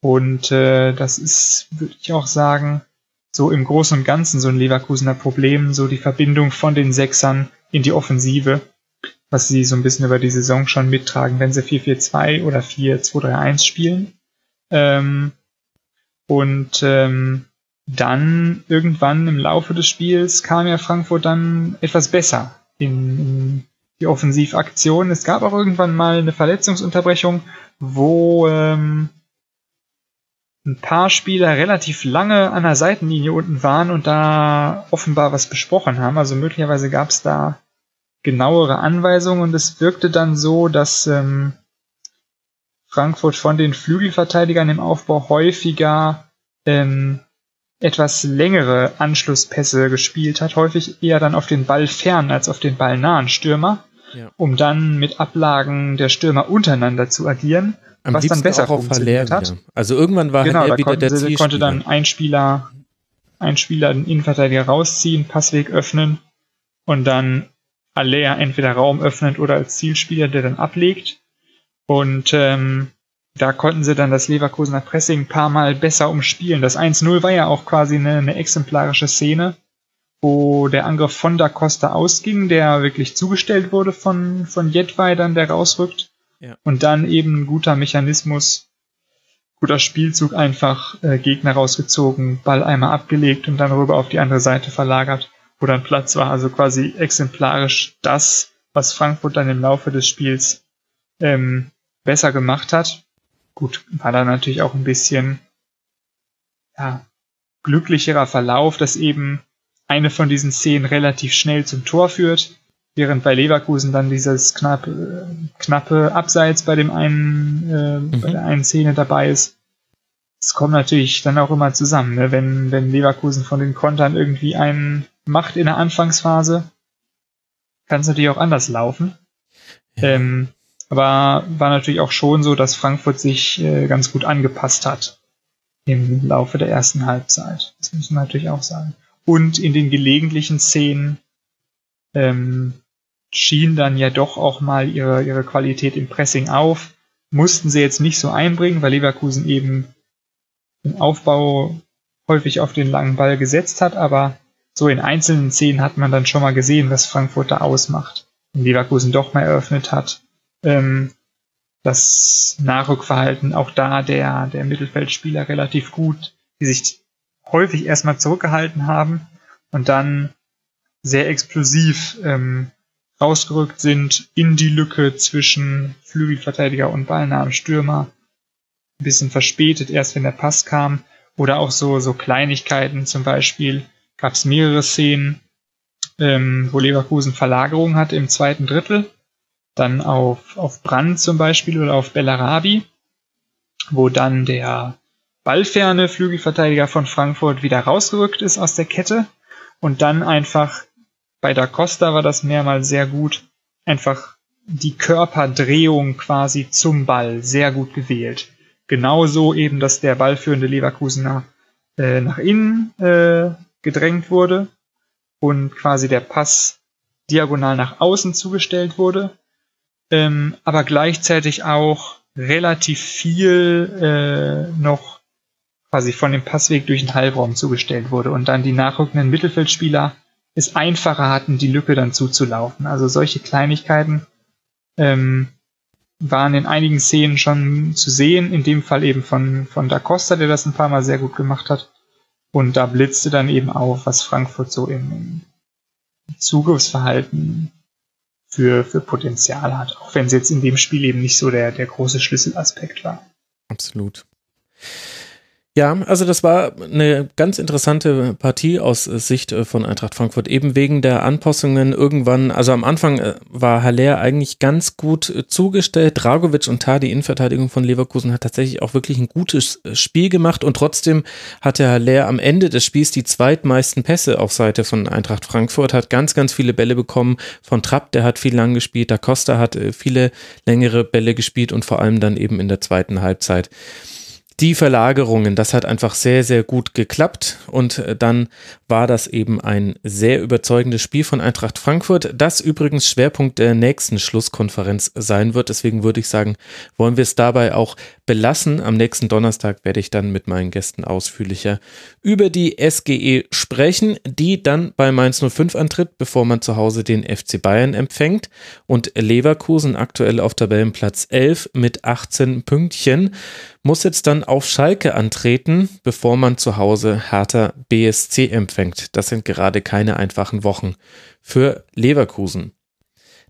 Und äh, das ist, würde ich auch sagen, so im Großen und Ganzen so ein Leverkusener Problem, so die Verbindung von den Sechsern in die Offensive, was sie so ein bisschen über die Saison schon mittragen, wenn sie 4-4-2 oder 4-2-3-1 spielen. Ähm, und ähm, dann irgendwann im Laufe des Spiels kam ja Frankfurt dann etwas besser in, in die Offensivaktion. Es gab auch irgendwann mal eine Verletzungsunterbrechung, wo ähm, ein paar Spieler relativ lange an der Seitenlinie unten waren und da offenbar was besprochen haben. Also möglicherweise gab es da genauere Anweisungen und es wirkte dann so, dass ähm, Frankfurt von den Flügelverteidigern im Aufbau häufiger ähm, etwas längere Anschlusspässe gespielt hat, häufig eher dann auf den Ball fern als auf den Ball nahen Stürmer, ja. um dann mit Ablagen der Stürmer untereinander zu agieren, Am was dann besser funktioniert hat. Ja. Also irgendwann war genau, halt wieder der sie, konnte dann ein Spieler, ein Spieler den Innenverteidiger rausziehen, Passweg öffnen und dann Alea entweder Raum öffnen oder als Zielspieler, der dann ablegt. Und ähm, da konnten sie dann das Leverkusener Pressing ein paar Mal besser umspielen. Das 1-0 war ja auch quasi eine, eine, exemplarische Szene, wo der Angriff von Da Costa ausging, der wirklich zugestellt wurde von, von Jedwai dann, der rausrückt. Ja. Und dann eben ein guter Mechanismus, guter Spielzug einfach äh, Gegner rausgezogen, Ball einmal abgelegt und dann rüber auf die andere Seite verlagert, wo dann Platz war. Also quasi exemplarisch das, was Frankfurt dann im Laufe des Spiels ähm, besser gemacht hat. Gut, war da natürlich auch ein bisschen ja, glücklicherer Verlauf, dass eben eine von diesen Szenen relativ schnell zum Tor führt, während bei Leverkusen dann dieses knappe, knappe Abseits bei dem einen, äh, mhm. bei der einen Szene dabei ist. Es kommt natürlich dann auch immer zusammen, ne? wenn, wenn Leverkusen von den Kontern irgendwie einen macht in der Anfangsphase, kann es natürlich auch anders laufen. Ja. Ähm, aber war natürlich auch schon so, dass Frankfurt sich äh, ganz gut angepasst hat im Laufe der ersten Halbzeit. Das muss man natürlich auch sagen. Und in den gelegentlichen Szenen ähm, schien dann ja doch auch mal ihre, ihre Qualität im Pressing auf. Mussten sie jetzt nicht so einbringen, weil Leverkusen eben im Aufbau häufig auf den langen Ball gesetzt hat, aber so in einzelnen Szenen hat man dann schon mal gesehen, was Frankfurt da ausmacht. Und Leverkusen doch mal eröffnet hat ähm, das Nachrückverhalten auch da der, der Mittelfeldspieler relativ gut, die sich häufig erstmal zurückgehalten haben und dann sehr explosiv ähm, rausgerückt sind in die Lücke zwischen Flügelverteidiger und ballnahem Stürmer. Ein bisschen verspätet, erst wenn der Pass kam. Oder auch so, so Kleinigkeiten, zum Beispiel gab es mehrere Szenen, ähm, wo Leverkusen Verlagerung hatte im zweiten Drittel dann auf, auf Brand zum Beispiel oder auf Bellarabi, wo dann der ballferne Flügelverteidiger von Frankfurt wieder rausgerückt ist aus der Kette und dann einfach bei Da Costa war das mehrmals sehr gut, einfach die Körperdrehung quasi zum Ball sehr gut gewählt. Genauso eben, dass der ballführende Leverkusener äh, nach innen äh, gedrängt wurde und quasi der Pass diagonal nach außen zugestellt wurde ähm, aber gleichzeitig auch relativ viel äh, noch quasi von dem Passweg durch den Halbraum zugestellt wurde und dann die nachrückenden Mittelfeldspieler es einfacher hatten, die Lücke dann zuzulaufen. Also solche Kleinigkeiten ähm, waren in einigen Szenen schon zu sehen, in dem Fall eben von, von Da Costa, der das ein paar Mal sehr gut gemacht hat. Und da blitzte dann eben auf, was Frankfurt so im, im Zugriffsverhalten für, für Potenzial hat, auch wenn es jetzt in dem Spiel eben nicht so der, der große Schlüsselaspekt war. Absolut. Ja, also das war eine ganz interessante Partie aus Sicht äh, von Eintracht Frankfurt, eben wegen der Anpassungen irgendwann. Also am Anfang äh, war Haller eigentlich ganz gut äh, zugestellt. Dragovic und Tar, die Innenverteidigung von Leverkusen, hat tatsächlich auch wirklich ein gutes Spiel gemacht und trotzdem hatte Haller am Ende des Spiels die zweitmeisten Pässe auf Seite von Eintracht Frankfurt, hat ganz, ganz viele Bälle bekommen von Trapp, der hat viel lang gespielt, Da Costa hat viele längere Bälle gespielt und vor allem dann eben in der zweiten Halbzeit die Verlagerungen, das hat einfach sehr, sehr gut geklappt und äh, dann war das eben ein sehr überzeugendes Spiel von Eintracht Frankfurt, das übrigens Schwerpunkt der nächsten Schlusskonferenz sein wird. Deswegen würde ich sagen, wollen wir es dabei auch belassen. Am nächsten Donnerstag werde ich dann mit meinen Gästen ausführlicher über die SGE sprechen, die dann bei Mainz 05 antritt, bevor man zu Hause den FC Bayern empfängt und Leverkusen aktuell auf Tabellenplatz 11 mit 18 Pünktchen muss jetzt dann auf Schalke antreten, bevor man zu Hause Hertha BSC empfängt. Das sind gerade keine einfachen Wochen für Leverkusen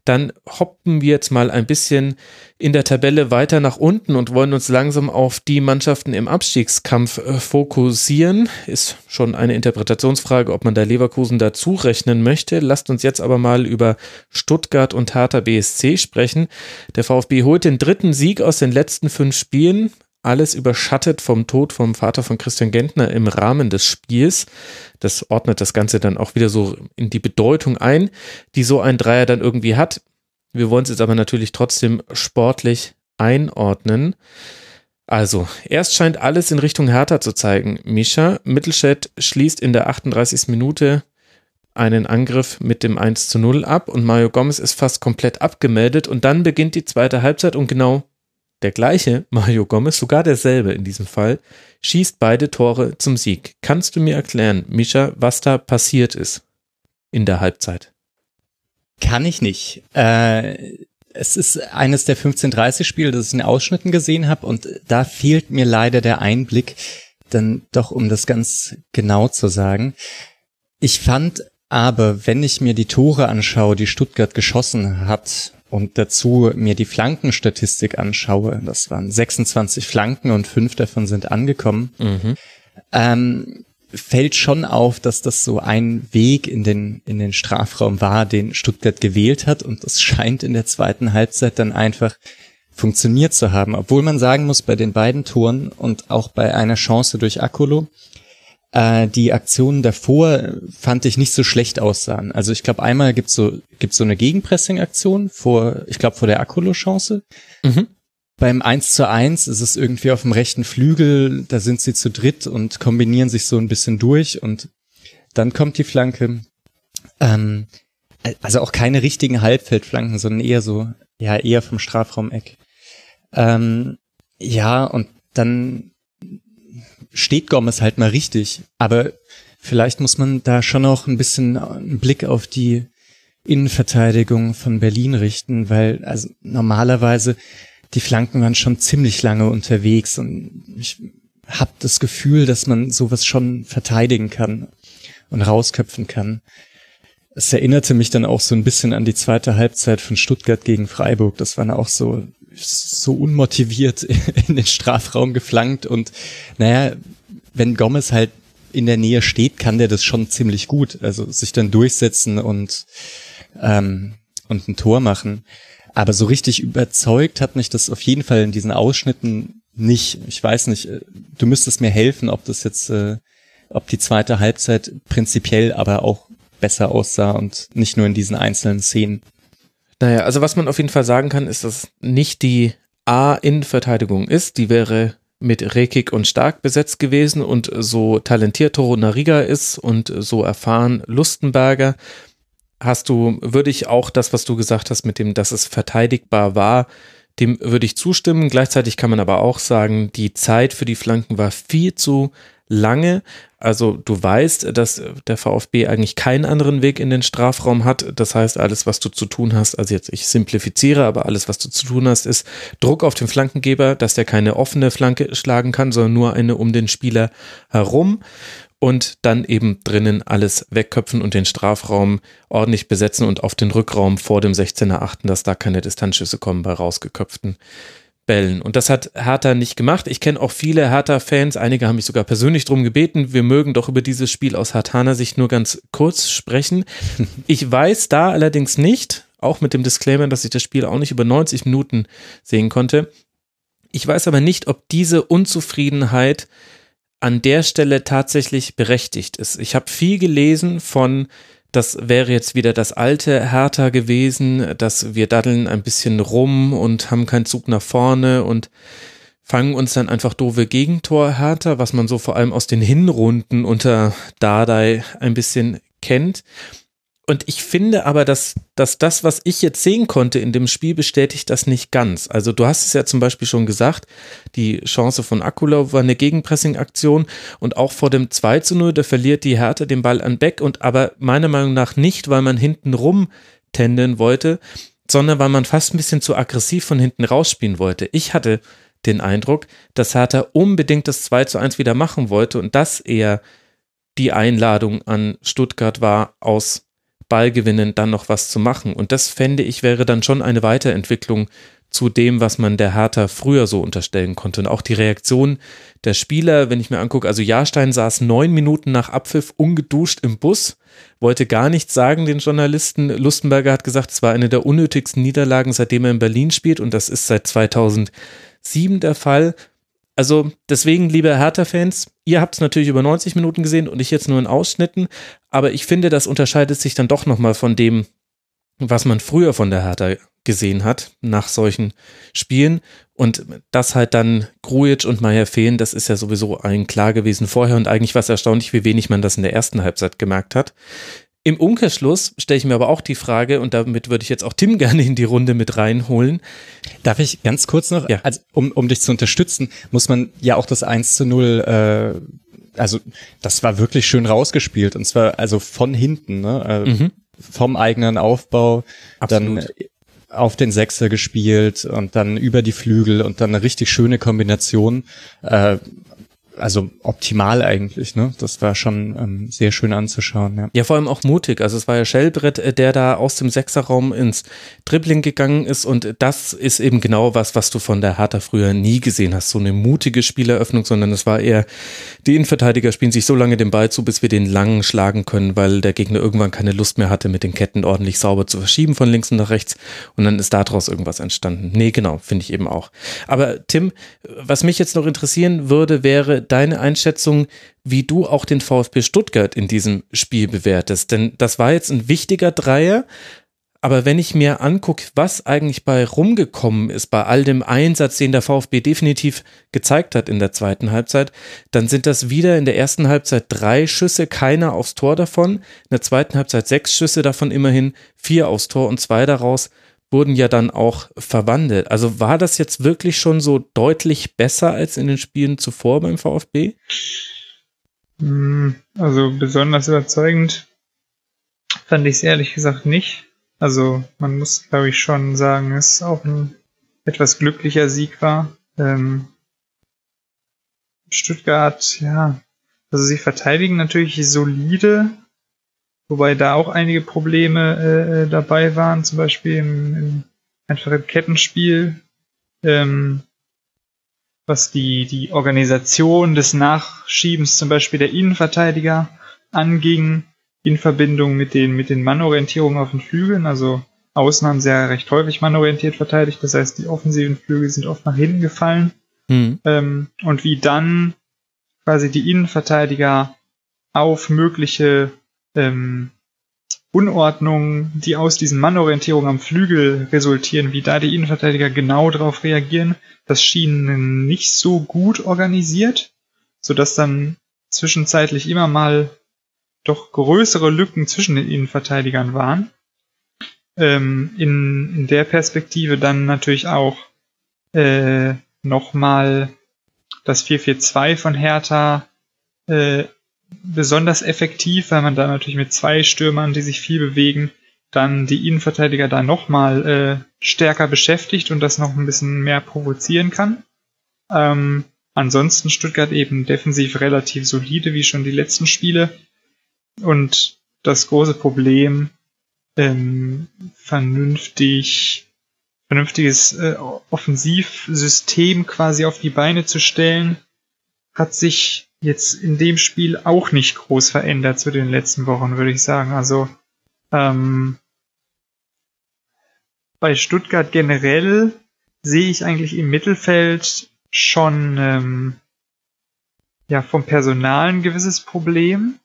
dann hoppen wir jetzt mal ein bisschen in der Tabelle weiter nach unten und wollen uns langsam auf die Mannschaften im Abstiegskampf äh, fokussieren. Ist schon eine Interpretationsfrage, ob man da Leverkusen dazu rechnen möchte. Lasst uns jetzt aber mal über Stuttgart und Hertha BSC sprechen. Der VfB holt den dritten Sieg aus den letzten fünf Spielen, alles überschattet vom Tod vom Vater von Christian Gentner im Rahmen des Spiels. Das ordnet das Ganze dann auch wieder so in die Bedeutung ein, die so ein Dreier dann irgendwie hat. Wir wollen es jetzt aber natürlich trotzdem sportlich einordnen. Also, erst scheint alles in Richtung Hertha zu zeigen. Mischa, Mittelstädt schließt in der 38. Minute einen Angriff mit dem 1 zu 0 ab und Mario Gomez ist fast komplett abgemeldet und dann beginnt die zweite Halbzeit und genau der gleiche Mario Gomez, sogar derselbe in diesem Fall, schießt beide Tore zum Sieg. Kannst du mir erklären, Mischa, was da passiert ist in der Halbzeit? Kann ich nicht. Äh, es ist eines der 15:30-Spiele, das ich in Ausschnitten gesehen habe und da fehlt mir leider der Einblick, dann doch um das ganz genau zu sagen. Ich fand aber, wenn ich mir die Tore anschaue, die Stuttgart geschossen hat und dazu mir die Flankenstatistik anschaue, das waren 26 Flanken und fünf davon sind angekommen, mhm. ähm, fällt schon auf, dass das so ein Weg in den, in den Strafraum war, den Stuttgart gewählt hat und das scheint in der zweiten Halbzeit dann einfach funktioniert zu haben, obwohl man sagen muss, bei den beiden Toren und auch bei einer Chance durch Akolo, äh, die Aktionen davor fand ich nicht so schlecht aussahen. Also ich glaube, einmal gibt's so gibt's so eine Gegenpressing-Aktion vor, ich glaube, vor der Akolo-Chance. Mhm. Beim 1 zu 1 ist es irgendwie auf dem rechten Flügel, da sind sie zu dritt und kombinieren sich so ein bisschen durch und dann kommt die Flanke. Ähm, also auch keine richtigen Halbfeldflanken, sondern eher so, ja, eher vom Strafraumeck. Ähm, ja, und dann steht Gomez halt mal richtig. Aber vielleicht muss man da schon noch ein bisschen einen Blick auf die Innenverteidigung von Berlin richten, weil also normalerweise die Flanken waren schon ziemlich lange unterwegs und ich habe das Gefühl, dass man sowas schon verteidigen kann und rausköpfen kann. Es erinnerte mich dann auch so ein bisschen an die zweite Halbzeit von Stuttgart gegen Freiburg. Das waren auch so so unmotiviert in den Strafraum geflankt und naja, wenn Gomez halt in der Nähe steht, kann der das schon ziemlich gut, also sich dann durchsetzen und ähm, und ein Tor machen. Aber so richtig überzeugt hat mich das auf jeden Fall in diesen Ausschnitten nicht. Ich weiß nicht, äh, du müsstest mir helfen, ob das jetzt, äh, ob die zweite Halbzeit prinzipiell aber auch besser aussah und nicht nur in diesen einzelnen Szenen. Naja, also was man auf jeden Fall sagen kann, ist, dass nicht die A-Innenverteidigung ist. Die wäre mit Rekik und Stark besetzt gewesen und so talentiert Toro Nariga ist und so erfahren Lustenberger, hast du, würde ich auch das, was du gesagt hast, mit dem, dass es verteidigbar war, dem würde ich zustimmen. Gleichzeitig kann man aber auch sagen, die Zeit für die Flanken war viel zu lange. Also du weißt, dass der VfB eigentlich keinen anderen Weg in den Strafraum hat. Das heißt, alles, was du zu tun hast, also jetzt ich simplifiziere, aber alles, was du zu tun hast, ist Druck auf den Flankengeber, dass der keine offene Flanke schlagen kann, sondern nur eine um den Spieler herum und dann eben drinnen alles wegköpfen und den Strafraum ordentlich besetzen und auf den Rückraum vor dem 16er achten, dass da keine Distanzschüsse kommen bei rausgeköpften Bällen. Und das hat Hertha nicht gemacht. Ich kenne auch viele Hertha-Fans, einige haben mich sogar persönlich darum gebeten, wir mögen doch über dieses Spiel aus Hertaner Sicht nur ganz kurz sprechen. Ich weiß da allerdings nicht, auch mit dem Disclaimer, dass ich das Spiel auch nicht über 90 Minuten sehen konnte. Ich weiß aber nicht, ob diese Unzufriedenheit an der Stelle tatsächlich berechtigt ist. Ich habe viel gelesen von das wäre jetzt wieder das alte Hertha gewesen, dass wir daddeln ein bisschen rum und haben keinen Zug nach vorne und fangen uns dann einfach doofe Gegentor härter, was man so vor allem aus den Hinrunden unter Dardai ein bisschen kennt. Und ich finde aber, dass, dass das, was ich jetzt sehen konnte in dem Spiel, bestätigt das nicht ganz. Also du hast es ja zum Beispiel schon gesagt, die Chance von Akula war eine Gegenpressing-Aktion und auch vor dem 2 zu 0, da verliert die Härte den Ball an Beck und aber meiner Meinung nach nicht, weil man hinten rum tendeln wollte, sondern weil man fast ein bisschen zu aggressiv von hinten rausspielen wollte. Ich hatte den Eindruck, dass Hertha unbedingt das 2 zu 1 wieder machen wollte und das eher die Einladung an Stuttgart war, aus Ballgewinnen dann noch was zu machen. Und das fände ich wäre dann schon eine Weiterentwicklung zu dem, was man der Hertha früher so unterstellen konnte. Und auch die Reaktion der Spieler, wenn ich mir angucke, also Jahrstein saß neun Minuten nach Abpfiff ungeduscht im Bus, wollte gar nichts sagen den Journalisten. Lustenberger hat gesagt, es war eine der unnötigsten Niederlagen, seitdem er in Berlin spielt und das ist seit 2007 der Fall. Also deswegen, liebe Hertha-Fans, ihr habt es natürlich über 90 Minuten gesehen und ich jetzt nur in Ausschnitten, aber ich finde, das unterscheidet sich dann doch nochmal von dem, was man früher von der Hertha gesehen hat nach solchen Spielen. Und dass halt dann Grujic und Meier fehlen, das ist ja sowieso allen klar gewesen vorher und eigentlich war es erstaunlich, wie wenig man das in der ersten Halbzeit gemerkt hat. Im Umkehrschluss stelle ich mir aber auch die Frage, und damit würde ich jetzt auch Tim gerne in die Runde mit reinholen. Darf ich ganz kurz noch, ja. also, um, um dich zu unterstützen, muss man ja auch das 1 zu 0, äh, also das war wirklich schön rausgespielt und zwar also von hinten, ne? Äh, mhm. vom eigenen Aufbau, Absolut. dann auf den Sechser gespielt und dann über die Flügel und dann eine richtig schöne Kombination. Äh, also optimal eigentlich, ne? Das war schon ähm, sehr schön anzuschauen, ja. Ja, vor allem auch mutig. Also es war ja Schellbrett, äh, der da aus dem Sechserraum ins Dribbling gegangen ist und das ist eben genau was, was du von der Hertha früher nie gesehen hast. So eine mutige Spieleröffnung, sondern es war eher, die Innenverteidiger spielen sich so lange den Ball zu, bis wir den langen schlagen können, weil der Gegner irgendwann keine Lust mehr hatte, mit den Ketten ordentlich sauber zu verschieben von links und nach rechts und dann ist daraus irgendwas entstanden. Nee, genau, finde ich eben auch. Aber Tim, was mich jetzt noch interessieren würde, wäre, deine Einschätzung, wie du auch den VfB Stuttgart in diesem Spiel bewertest. Denn das war jetzt ein wichtiger Dreier. Aber wenn ich mir angucke, was eigentlich bei rumgekommen ist, bei all dem Einsatz, den der VfB definitiv gezeigt hat in der zweiten Halbzeit, dann sind das wieder in der ersten Halbzeit drei Schüsse, keiner aufs Tor davon. In der zweiten Halbzeit sechs Schüsse davon immerhin, vier aufs Tor und zwei daraus wurden ja dann auch verwandelt. Also war das jetzt wirklich schon so deutlich besser als in den Spielen zuvor beim VfB? Hm, also besonders überzeugend fand ich es ehrlich gesagt nicht. Also man muss, glaube ich, schon sagen, es auch ein etwas glücklicher Sieg war. Ähm, Stuttgart, ja, also sie verteidigen natürlich solide, Wobei da auch einige Probleme äh, äh, dabei waren, zum Beispiel im, im einfachen Kettenspiel, ähm, was die, die Organisation des Nachschiebens zum Beispiel der Innenverteidiger anging, in Verbindung mit den, mit den Mannorientierungen auf den Flügeln. Also außen haben sie ja recht häufig mannorientiert verteidigt, das heißt, die offensiven Flügel sind oft nach hinten gefallen. Mhm. Ähm, und wie dann quasi die Innenverteidiger auf mögliche ähm, Unordnungen, die aus diesen Mannorientierungen am Flügel resultieren, wie da die Innenverteidiger genau darauf reagieren, das schien nicht so gut organisiert, sodass dann zwischenzeitlich immer mal doch größere Lücken zwischen den Innenverteidigern waren. Ähm, in, in der Perspektive dann natürlich auch äh, nochmal das 4-4-2 von Hertha äh, besonders effektiv, weil man da natürlich mit zwei Stürmern, die sich viel bewegen, dann die Innenverteidiger da nochmal äh, stärker beschäftigt und das noch ein bisschen mehr provozieren kann. Ähm, ansonsten Stuttgart eben defensiv relativ solide, wie schon die letzten Spiele. Und das große Problem, ähm, vernünftig, vernünftiges äh, Offensivsystem quasi auf die Beine zu stellen, hat sich jetzt in dem Spiel auch nicht groß verändert zu den letzten Wochen, würde ich sagen. Also ähm, bei Stuttgart generell sehe ich eigentlich im Mittelfeld schon ähm, ja vom Personal ein gewisses Problem.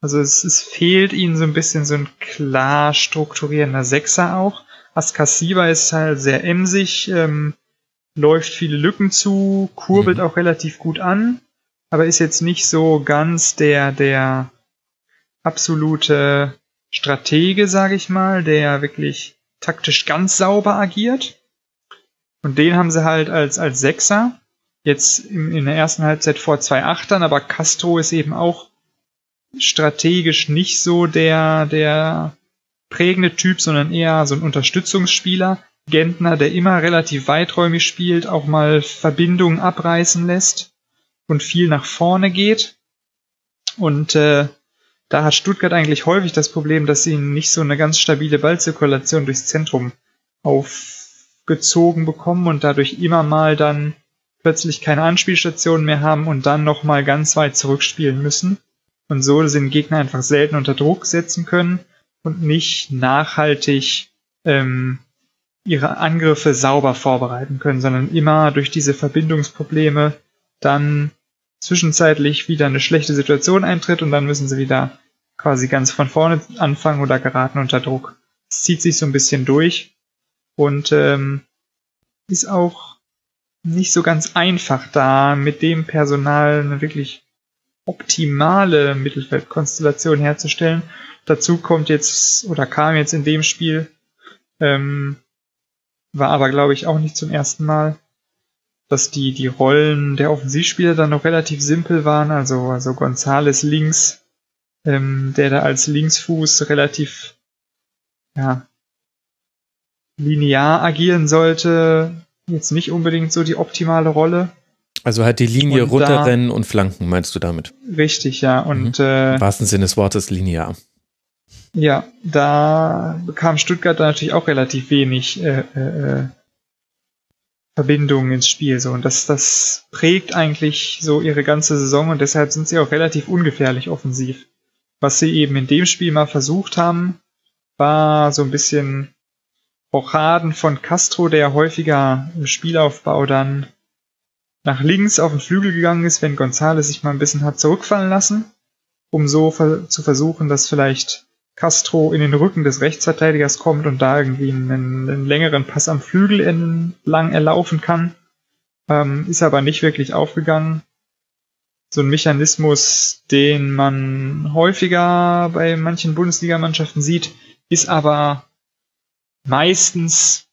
Also es, es fehlt ihnen so ein bisschen so ein klar strukturierender Sechser auch. Askasiba ist halt sehr emsig, ähm, läuft viele Lücken zu, kurbelt mhm. auch relativ gut an aber ist jetzt nicht so ganz der, der absolute Stratege, sage ich mal, der wirklich taktisch ganz sauber agiert. Und den haben sie halt als, als Sechser. Jetzt in, in der ersten Halbzeit vor zwei Achtern, aber Castro ist eben auch strategisch nicht so der, der prägende Typ, sondern eher so ein Unterstützungsspieler. Gentner, der immer relativ weiträumig spielt, auch mal Verbindungen abreißen lässt und viel nach vorne geht. Und äh, da hat Stuttgart eigentlich häufig das Problem, dass sie nicht so eine ganz stabile Ballzirkulation durchs Zentrum aufgezogen bekommen und dadurch immer mal dann plötzlich keine Anspielstationen mehr haben und dann nochmal ganz weit zurückspielen müssen. Und so den Gegner einfach selten unter Druck setzen können und nicht nachhaltig ähm, ihre Angriffe sauber vorbereiten können, sondern immer durch diese Verbindungsprobleme dann zwischenzeitlich wieder eine schlechte Situation eintritt und dann müssen sie wieder quasi ganz von vorne anfangen oder geraten unter Druck. Es zieht sich so ein bisschen durch und ähm, ist auch nicht so ganz einfach da, mit dem Personal eine wirklich optimale Mittelfeldkonstellation herzustellen. Dazu kommt jetzt oder kam jetzt in dem Spiel, ähm, war aber glaube ich auch nicht zum ersten Mal, dass die, die Rollen der Offensivspieler dann noch relativ simpel waren. Also, also Gonzales links, ähm, der da als Linksfuß relativ, ja, linear agieren sollte. Jetzt nicht unbedingt so die optimale Rolle. Also halt die Linie und runterrennen und flanken, meinst du damit? Richtig, ja. Und mhm. äh, im wahrsten Sinne des Wortes linear. Ja, da bekam Stuttgart natürlich auch relativ wenig äh, äh, äh Verbindungen ins Spiel. So. Und das, das prägt eigentlich so ihre ganze Saison und deshalb sind sie auch relativ ungefährlich offensiv. Was sie eben in dem Spiel mal versucht haben, war so ein bisschen Rochaden von Castro, der häufiger im Spielaufbau dann nach links auf den Flügel gegangen ist, wenn González sich mal ein bisschen hat zurückfallen lassen, um so zu versuchen, dass vielleicht Castro in den Rücken des Rechtsverteidigers kommt und da irgendwie einen, einen längeren Pass am Flügel entlang erlaufen kann. Ähm, ist aber nicht wirklich aufgegangen. So ein Mechanismus, den man häufiger bei manchen Bundesligamannschaften sieht, ist aber meistens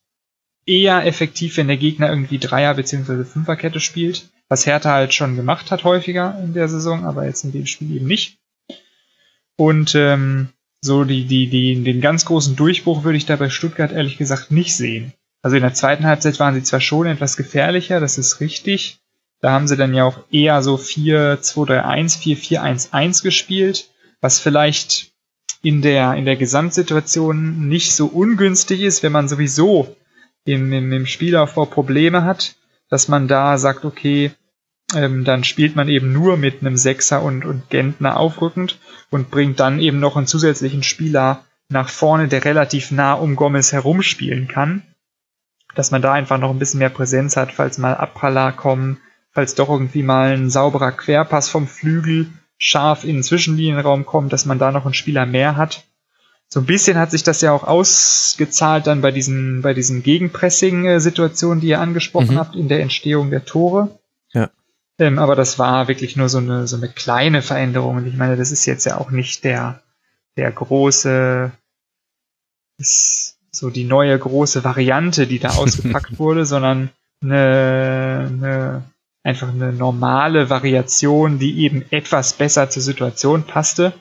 eher effektiv, wenn der Gegner irgendwie Dreier- bzw. Fünferkette spielt, was Hertha halt schon gemacht hat häufiger in der Saison, aber jetzt in dem Spiel eben nicht. Und ähm, so die, die, die, den ganz großen Durchbruch würde ich da bei Stuttgart ehrlich gesagt nicht sehen. Also in der zweiten Halbzeit waren sie zwar schon etwas gefährlicher, das ist richtig. Da haben sie dann ja auch eher so 4-2-3-1, 4-4-1-1 gespielt, was vielleicht in der, in der Gesamtsituation nicht so ungünstig ist, wenn man sowieso im, im, im Spielaufbau Probleme hat, dass man da sagt, okay, ähm, dann spielt man eben nur mit einem Sechser und, und Gentner aufrückend und bringt dann eben noch einen zusätzlichen Spieler nach vorne, der relativ nah um Gomez herumspielen kann. Dass man da einfach noch ein bisschen mehr Präsenz hat, falls mal Abpraller kommen, falls doch irgendwie mal ein sauberer Querpass vom Flügel scharf in den Zwischenlinienraum kommt, dass man da noch einen Spieler mehr hat. So ein bisschen hat sich das ja auch ausgezahlt dann bei diesen, bei diesen Gegenpressing-Situationen, die ihr angesprochen mhm. habt, in der Entstehung der Tore. Ähm, aber das war wirklich nur so eine, so eine kleine Veränderung. Und ich meine, das ist jetzt ja auch nicht der, der große, ist so die neue große Variante, die da ausgepackt wurde, sondern eine, eine, einfach eine normale Variation, die eben etwas besser zur Situation passte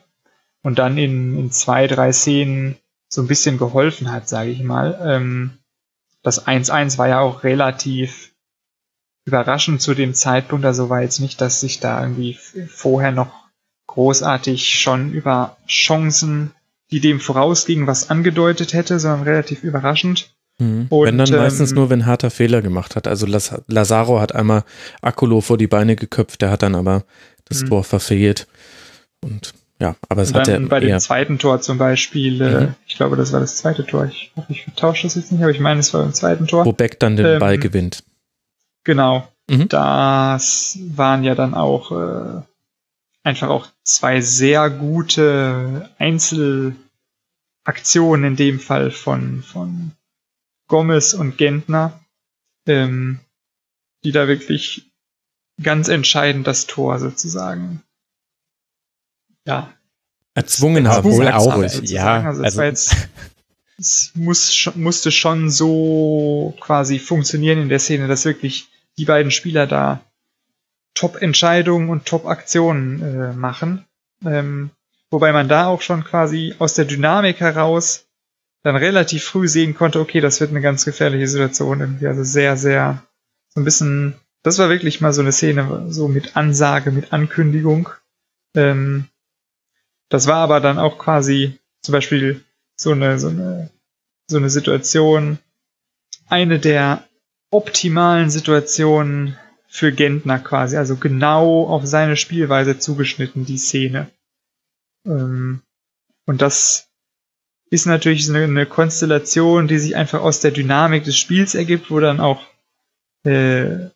und dann in, in zwei, drei Szenen so ein bisschen geholfen hat, sage ich mal. Ähm, das 1-1 war ja auch relativ überraschend zu dem Zeitpunkt. Also war jetzt nicht, dass sich da irgendwie vorher noch großartig schon über Chancen, die dem vorausgingen, was angedeutet hätte, sondern relativ überraschend. Mhm. Und, wenn dann ähm, meistens nur, wenn harter Fehler gemacht hat. Also Lazaro hat einmal Akulo vor die Beine geköpft, der hat dann aber das mhm. Tor verfehlt. Und ja, aber es hat ja bei dem zweiten Tor zum Beispiel, äh, mhm. ich glaube, das war das zweite Tor. Ich hoffe, ich vertausche das jetzt nicht, aber ich meine, es war beim zweiten Tor. Wo Beck dann den ähm, Ball gewinnt. Genau. Mhm. Das waren ja dann auch äh, einfach auch zwei sehr gute Einzelaktionen in dem Fall von, von Gomez und Gentner, ähm, die da wirklich ganz entscheidend das Tor sozusagen ja erzwungen haben wohl auch ja also, also jetzt, es muss, musste schon so quasi funktionieren in der Szene, dass wirklich die beiden Spieler da Top-Entscheidungen und Top-Aktionen äh, machen. Ähm, wobei man da auch schon quasi aus der Dynamik heraus dann relativ früh sehen konnte, okay, das wird eine ganz gefährliche Situation irgendwie. Also sehr, sehr, so ein bisschen, das war wirklich mal so eine Szene, so mit Ansage, mit Ankündigung. Ähm, das war aber dann auch quasi zum Beispiel so eine, so eine, so eine Situation, eine der optimalen Situationen für Gentner quasi, also genau auf seine Spielweise zugeschnitten, die Szene. Ähm, und das ist natürlich eine, eine, Konstellation, die sich einfach aus der Dynamik des Spiels ergibt, wo dann auch äh,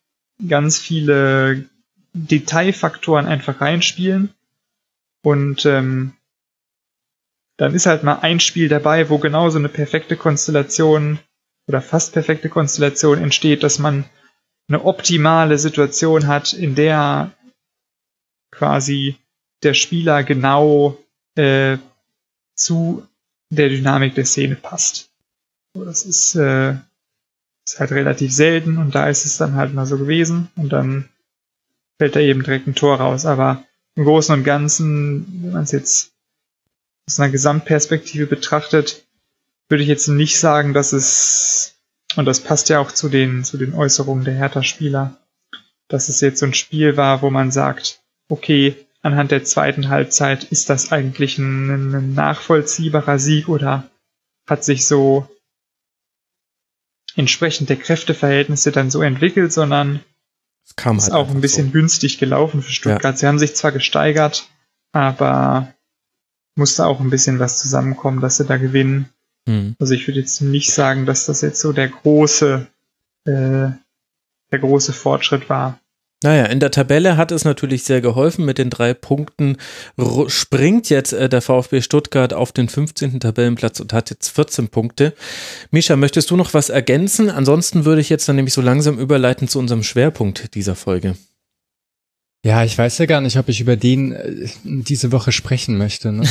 ganz viele Detailfaktoren einfach reinspielen. Und ähm, dann ist halt mal ein Spiel dabei, wo genau so eine perfekte Konstellation oder fast perfekte Konstellation entsteht, dass man eine optimale Situation hat, in der quasi der Spieler genau äh, zu der Dynamik der Szene passt. Das ist, äh, ist halt relativ selten und da ist es dann halt mal so gewesen und dann fällt da eben direkt ein Tor raus. Aber im Großen und Ganzen, wenn man es jetzt aus einer Gesamtperspektive betrachtet, würde ich jetzt nicht sagen, dass es und das passt ja auch zu den, zu den Äußerungen der Hertha-Spieler, dass es jetzt so ein Spiel war, wo man sagt, okay, anhand der zweiten Halbzeit ist das eigentlich ein, ein nachvollziehbarer Sieg oder hat sich so entsprechend der Kräfteverhältnisse dann so entwickelt, sondern es kam ist halt auch ein bisschen so. günstig gelaufen für Stuttgart. Ja. Sie haben sich zwar gesteigert, aber musste auch ein bisschen was zusammenkommen, dass sie da gewinnen. Hm. Also ich würde jetzt nicht sagen, dass das jetzt so der große, äh, der große Fortschritt war. Naja, in der Tabelle hat es natürlich sehr geholfen. Mit den drei Punkten springt jetzt äh, der VfB Stuttgart auf den 15. Tabellenplatz und hat jetzt 14 Punkte. Misha, möchtest du noch was ergänzen? Ansonsten würde ich jetzt dann nämlich so langsam überleiten zu unserem Schwerpunkt dieser Folge. Ja, ich weiß ja gar nicht, ob ich über den äh, diese Woche sprechen möchte. Ne?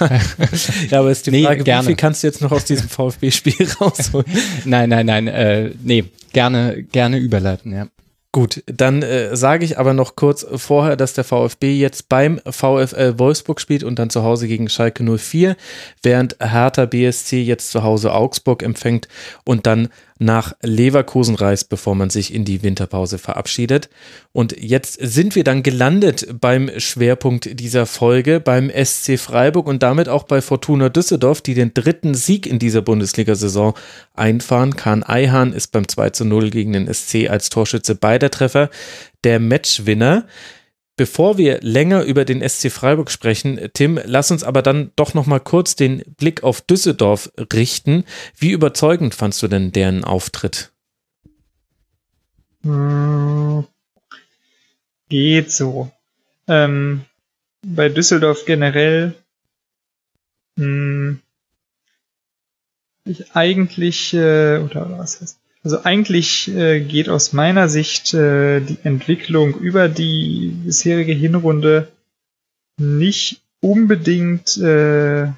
ja, aber ist die nee, Frage, gerne. wie viel kannst du jetzt noch aus diesem VfB-Spiel rausholen? nein, nein, nein, äh, nee, gerne, gerne überleiten, ja. Gut, dann äh, sage ich aber noch kurz vorher, dass der VfB jetzt beim VfL Wolfsburg spielt und dann zu Hause gegen Schalke 04, während Hertha BSC jetzt zu Hause Augsburg empfängt und dann nach Leverkusen reist, bevor man sich in die Winterpause verabschiedet. Und jetzt sind wir dann gelandet beim Schwerpunkt dieser Folge, beim SC Freiburg und damit auch bei Fortuna Düsseldorf, die den dritten Sieg in dieser Bundesliga-Saison einfahren. Kahn Eihahn ist beim 2 zu 0 gegen den SC als Torschütze beider Treffer der Matchwinner. Bevor wir länger über den SC Freiburg sprechen, Tim, lass uns aber dann doch noch mal kurz den Blick auf Düsseldorf richten. Wie überzeugend fandst du denn deren Auftritt? Hm, geht so. Ähm, bei Düsseldorf generell hm, ich eigentlich äh, oder was heißt also eigentlich äh, geht aus meiner Sicht äh, die Entwicklung über die bisherige Hinrunde nicht unbedingt äh,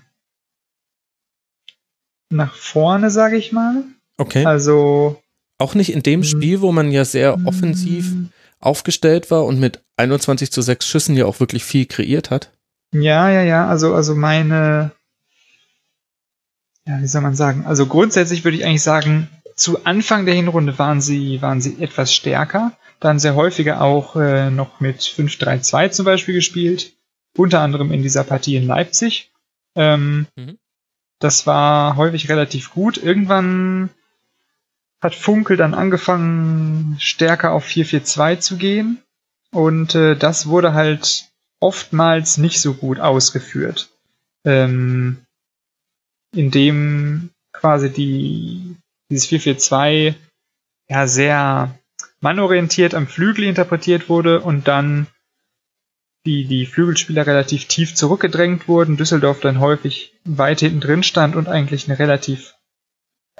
nach vorne, sage ich mal. Okay. Also auch nicht in dem Spiel, wo man ja sehr offensiv aufgestellt war und mit 21 zu 6 Schüssen ja auch wirklich viel kreiert hat. Ja, ja, ja. Also also meine ja, wie soll man sagen? Also grundsätzlich würde ich eigentlich sagen, zu Anfang der Hinrunde waren sie, waren sie etwas stärker, dann sehr häufiger auch äh, noch mit 5-3-2 zum Beispiel gespielt, unter anderem in dieser Partie in Leipzig. Ähm, mhm. Das war häufig relativ gut. Irgendwann hat Funkel dann angefangen, stärker auf 4-4-2 zu gehen. Und äh, das wurde halt oftmals nicht so gut ausgeführt. Ähm, indem quasi die dieses 4-4-2 ja sehr mannorientiert am Flügel interpretiert wurde und dann die, die Flügelspieler relativ tief zurückgedrängt wurden, Düsseldorf dann häufig weit hinten drin stand und eigentlich eine relativ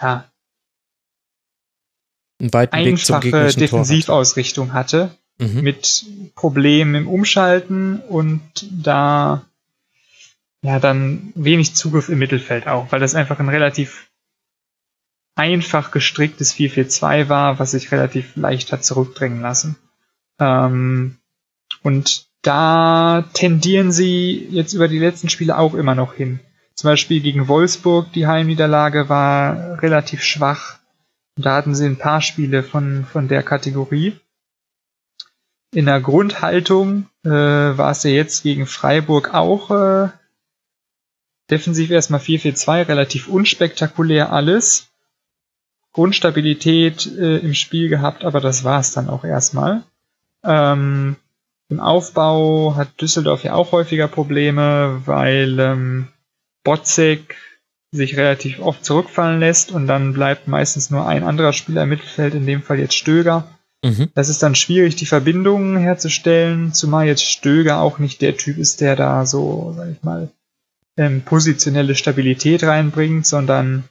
ja, einfache Defensivausrichtung hatte, mhm. mit Problemen im Umschalten und da ja dann wenig Zugriff im Mittelfeld auch, weil das einfach ein relativ einfach gestricktes 442 war, was sich relativ leicht hat zurückdrängen lassen. Ähm, und da tendieren sie jetzt über die letzten Spiele auch immer noch hin. Zum Beispiel gegen Wolfsburg, die Heimniederlage war relativ schwach. Da hatten sie ein paar Spiele von, von der Kategorie. In der Grundhaltung äh, war es ja jetzt gegen Freiburg auch äh, defensiv erstmal 4-4-2, relativ unspektakulär alles. Grundstabilität äh, im Spiel gehabt, aber das war es dann auch erstmal. Ähm, Im Aufbau hat Düsseldorf ja auch häufiger Probleme, weil ähm, Botzek sich relativ oft zurückfallen lässt und dann bleibt meistens nur ein anderer Spieler im Mittelfeld, in dem Fall jetzt Stöger. Mhm. Das ist dann schwierig, die Verbindungen herzustellen, zumal jetzt Stöger auch nicht der Typ ist, der da so, sag ich mal, ähm, positionelle Stabilität reinbringt, sondern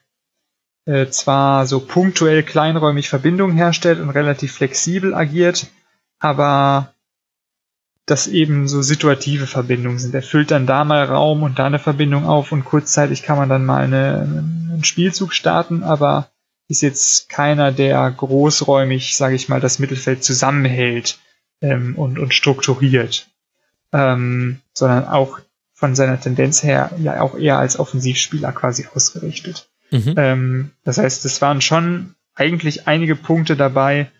äh, zwar so punktuell kleinräumig Verbindungen herstellt und relativ flexibel agiert, aber das eben so situative Verbindungen sind. Er füllt dann da mal Raum und da eine Verbindung auf und kurzzeitig kann man dann mal eine, einen Spielzug starten, aber ist jetzt keiner, der großräumig, sage ich mal, das Mittelfeld zusammenhält ähm, und, und strukturiert, ähm, sondern auch von seiner Tendenz her ja auch eher als Offensivspieler quasi ausgerichtet. Mhm. Ähm, das heißt, es waren schon eigentlich einige Punkte dabei,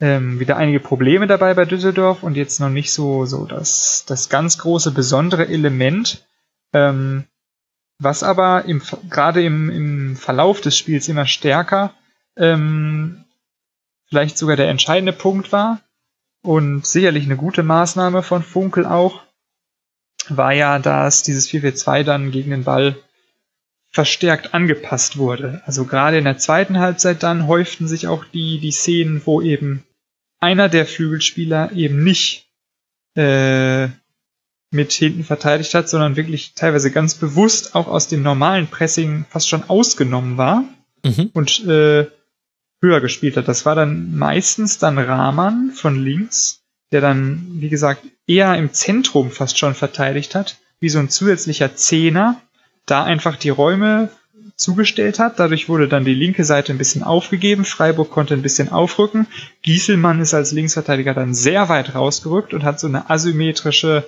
ähm, wieder einige Probleme dabei bei Düsseldorf und jetzt noch nicht so, so das, das ganz große besondere Element, ähm, was aber im, gerade im, im Verlauf des Spiels immer stärker ähm, vielleicht sogar der entscheidende Punkt war und sicherlich eine gute Maßnahme von Funkel auch, war ja, dass dieses 4-4-2 dann gegen den Ball verstärkt angepasst wurde. Also gerade in der zweiten Halbzeit dann häuften sich auch die, die Szenen, wo eben einer der Flügelspieler eben nicht äh, mit hinten verteidigt hat, sondern wirklich teilweise ganz bewusst auch aus dem normalen Pressing fast schon ausgenommen war mhm. und äh, höher gespielt hat. Das war dann meistens dann Rahman von links, der dann, wie gesagt, eher im Zentrum fast schon verteidigt hat, wie so ein zusätzlicher Zehner, da einfach die Räume zugestellt hat. Dadurch wurde dann die linke Seite ein bisschen aufgegeben. Freiburg konnte ein bisschen aufrücken. Gieselmann ist als Linksverteidiger dann sehr weit rausgerückt und hat so eine asymmetrische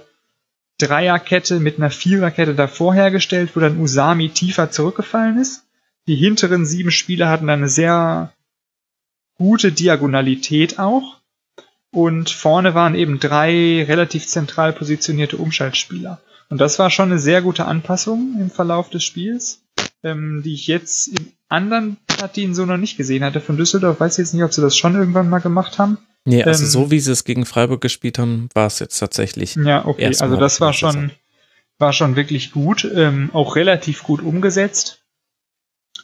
Dreierkette mit einer Viererkette davor hergestellt, wo dann Usami tiefer zurückgefallen ist. Die hinteren sieben Spieler hatten dann eine sehr gute Diagonalität auch. Und vorne waren eben drei relativ zentral positionierte Umschaltspieler. Und das war schon eine sehr gute Anpassung im Verlauf des Spiels, ähm, die ich jetzt in anderen Partien so noch nicht gesehen hatte. Von Düsseldorf weiß ich jetzt nicht, ob sie das schon irgendwann mal gemacht haben. Nee, also ähm, so wie sie es gegen Freiburg gespielt haben, war es jetzt tatsächlich. Ja, okay, also das war schon, war schon wirklich gut, ähm, auch relativ gut umgesetzt.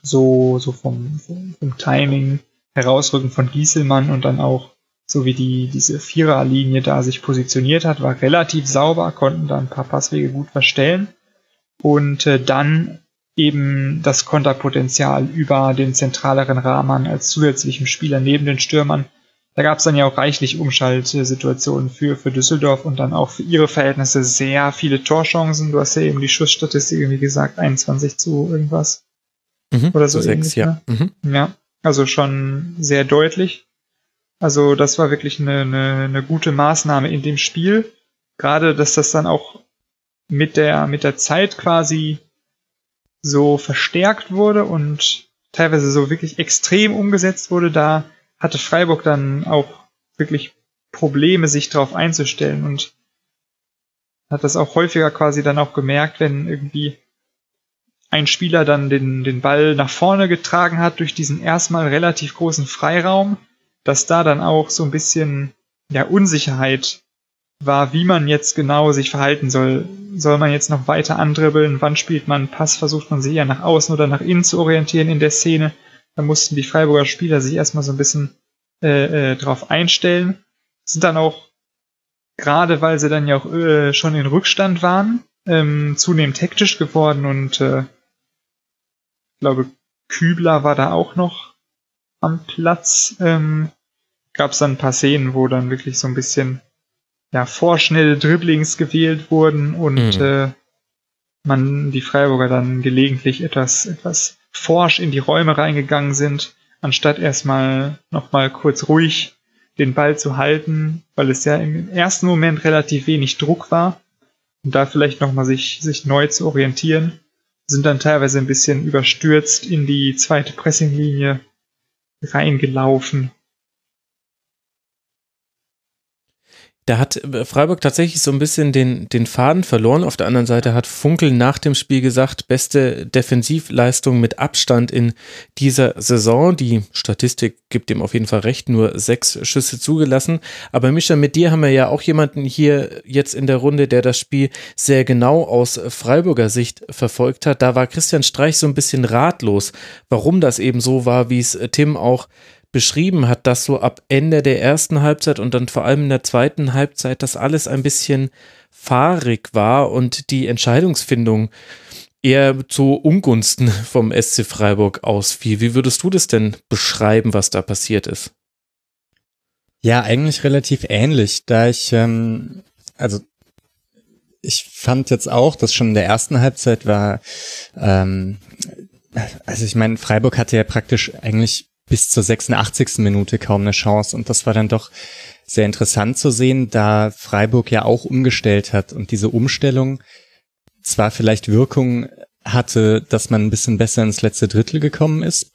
So, so vom, vom, vom Timing, Herausrücken von Gieselmann und dann auch so wie die, diese Viererlinie da sich positioniert hat, war relativ sauber, konnten da ein paar Passwege gut verstellen und äh, dann eben das Konterpotenzial über den zentraleren Rahman als zusätzlichem Spieler neben den Stürmern da gab es dann ja auch reichlich Umschaltsituationen für, für Düsseldorf und dann auch für ihre Verhältnisse sehr viele Torchancen. Du hast ja eben die Schussstatistik irgendwie gesagt, 21 zu irgendwas. Mhm, oder so. Sechs, ja. Ne? Mhm. Ja, also schon sehr deutlich. Also das war wirklich eine, eine, eine gute Maßnahme in dem Spiel. Gerade, dass das dann auch mit der, mit der Zeit quasi so verstärkt wurde und teilweise so wirklich extrem umgesetzt wurde, da hatte Freiburg dann auch wirklich Probleme, sich darauf einzustellen und hat das auch häufiger quasi dann auch gemerkt, wenn irgendwie ein Spieler dann den, den Ball nach vorne getragen hat durch diesen erstmal relativ großen Freiraum, dass da dann auch so ein bisschen ja Unsicherheit war, wie man jetzt genau sich verhalten soll. Soll man jetzt noch weiter andribbeln? Wann spielt man Pass? Versucht man sich eher nach außen oder nach innen zu orientieren in der Szene? Da mussten die Freiburger Spieler sich erstmal so ein bisschen äh, äh, drauf einstellen. Sind dann auch, gerade weil sie dann ja auch äh, schon in Rückstand waren, ähm, zunehmend hektisch geworden und äh, ich glaube, Kübler war da auch noch am Platz. Ähm, Gab es dann ein paar Szenen, wo dann wirklich so ein bisschen ja, vorschnelle Dribblings gewählt wurden und mhm. äh, man die Freiburger dann gelegentlich etwas, etwas forsch in die Räume reingegangen sind, anstatt erstmal nochmal kurz ruhig den Ball zu halten, weil es ja im ersten Moment relativ wenig Druck war und da vielleicht nochmal sich, sich neu zu orientieren, sind dann teilweise ein bisschen überstürzt in die zweite Pressinglinie reingelaufen. Da hat äh, Freiburg tatsächlich so ein bisschen den, den Faden verloren. Auf der anderen Seite hat Funkel nach dem Spiel gesagt, beste Defensivleistung mit Abstand in dieser Saison. Die Statistik gibt ihm auf jeden Fall recht, nur sechs Schüsse zugelassen. Aber Mischa, mit dir haben wir ja auch jemanden hier jetzt in der Runde, der das Spiel sehr genau aus Freiburger Sicht verfolgt hat. Da war Christian Streich so ein bisschen ratlos, warum das eben so war, wie es Tim auch beschrieben hat, dass so ab Ende der ersten Halbzeit und dann vor allem in der zweiten Halbzeit das alles ein bisschen fahrig war und die Entscheidungsfindung eher zu Ungunsten vom SC Freiburg ausfiel. Wie würdest du das denn beschreiben, was da passiert ist? Ja, eigentlich relativ ähnlich, da ich, ähm, also ich fand jetzt auch, dass schon in der ersten Halbzeit war, ähm, also ich meine, Freiburg hatte ja praktisch eigentlich bis zur 86. Minute kaum eine Chance. Und das war dann doch sehr interessant zu sehen, da Freiburg ja auch umgestellt hat und diese Umstellung zwar vielleicht Wirkung hatte, dass man ein bisschen besser ins letzte Drittel gekommen ist.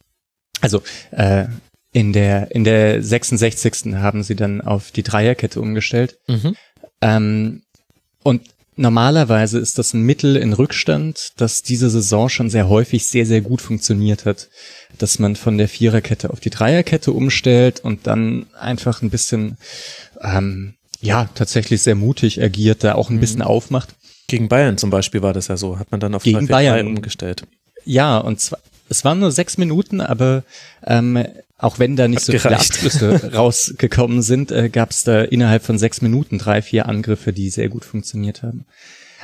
Also äh, in der in der 66. haben sie dann auf die Dreierkette umgestellt. Mhm. Ähm, und normalerweise ist das ein Mittel in Rückstand, das diese Saison schon sehr häufig sehr, sehr gut funktioniert hat. Dass man von der Viererkette auf die Dreierkette umstellt und dann einfach ein bisschen, ähm, ja, tatsächlich sehr mutig agiert, da auch ein mhm. bisschen aufmacht. Gegen Bayern zum Beispiel war das ja so, hat man dann auf Gegen Bayern umgestellt. Ja, und zwar, es waren nur sechs Minuten, aber ähm, auch wenn da nicht Hat so gereicht. viele Abschlüsse rausgekommen sind, äh, gab es da innerhalb von sechs Minuten drei, vier Angriffe, die sehr gut funktioniert haben.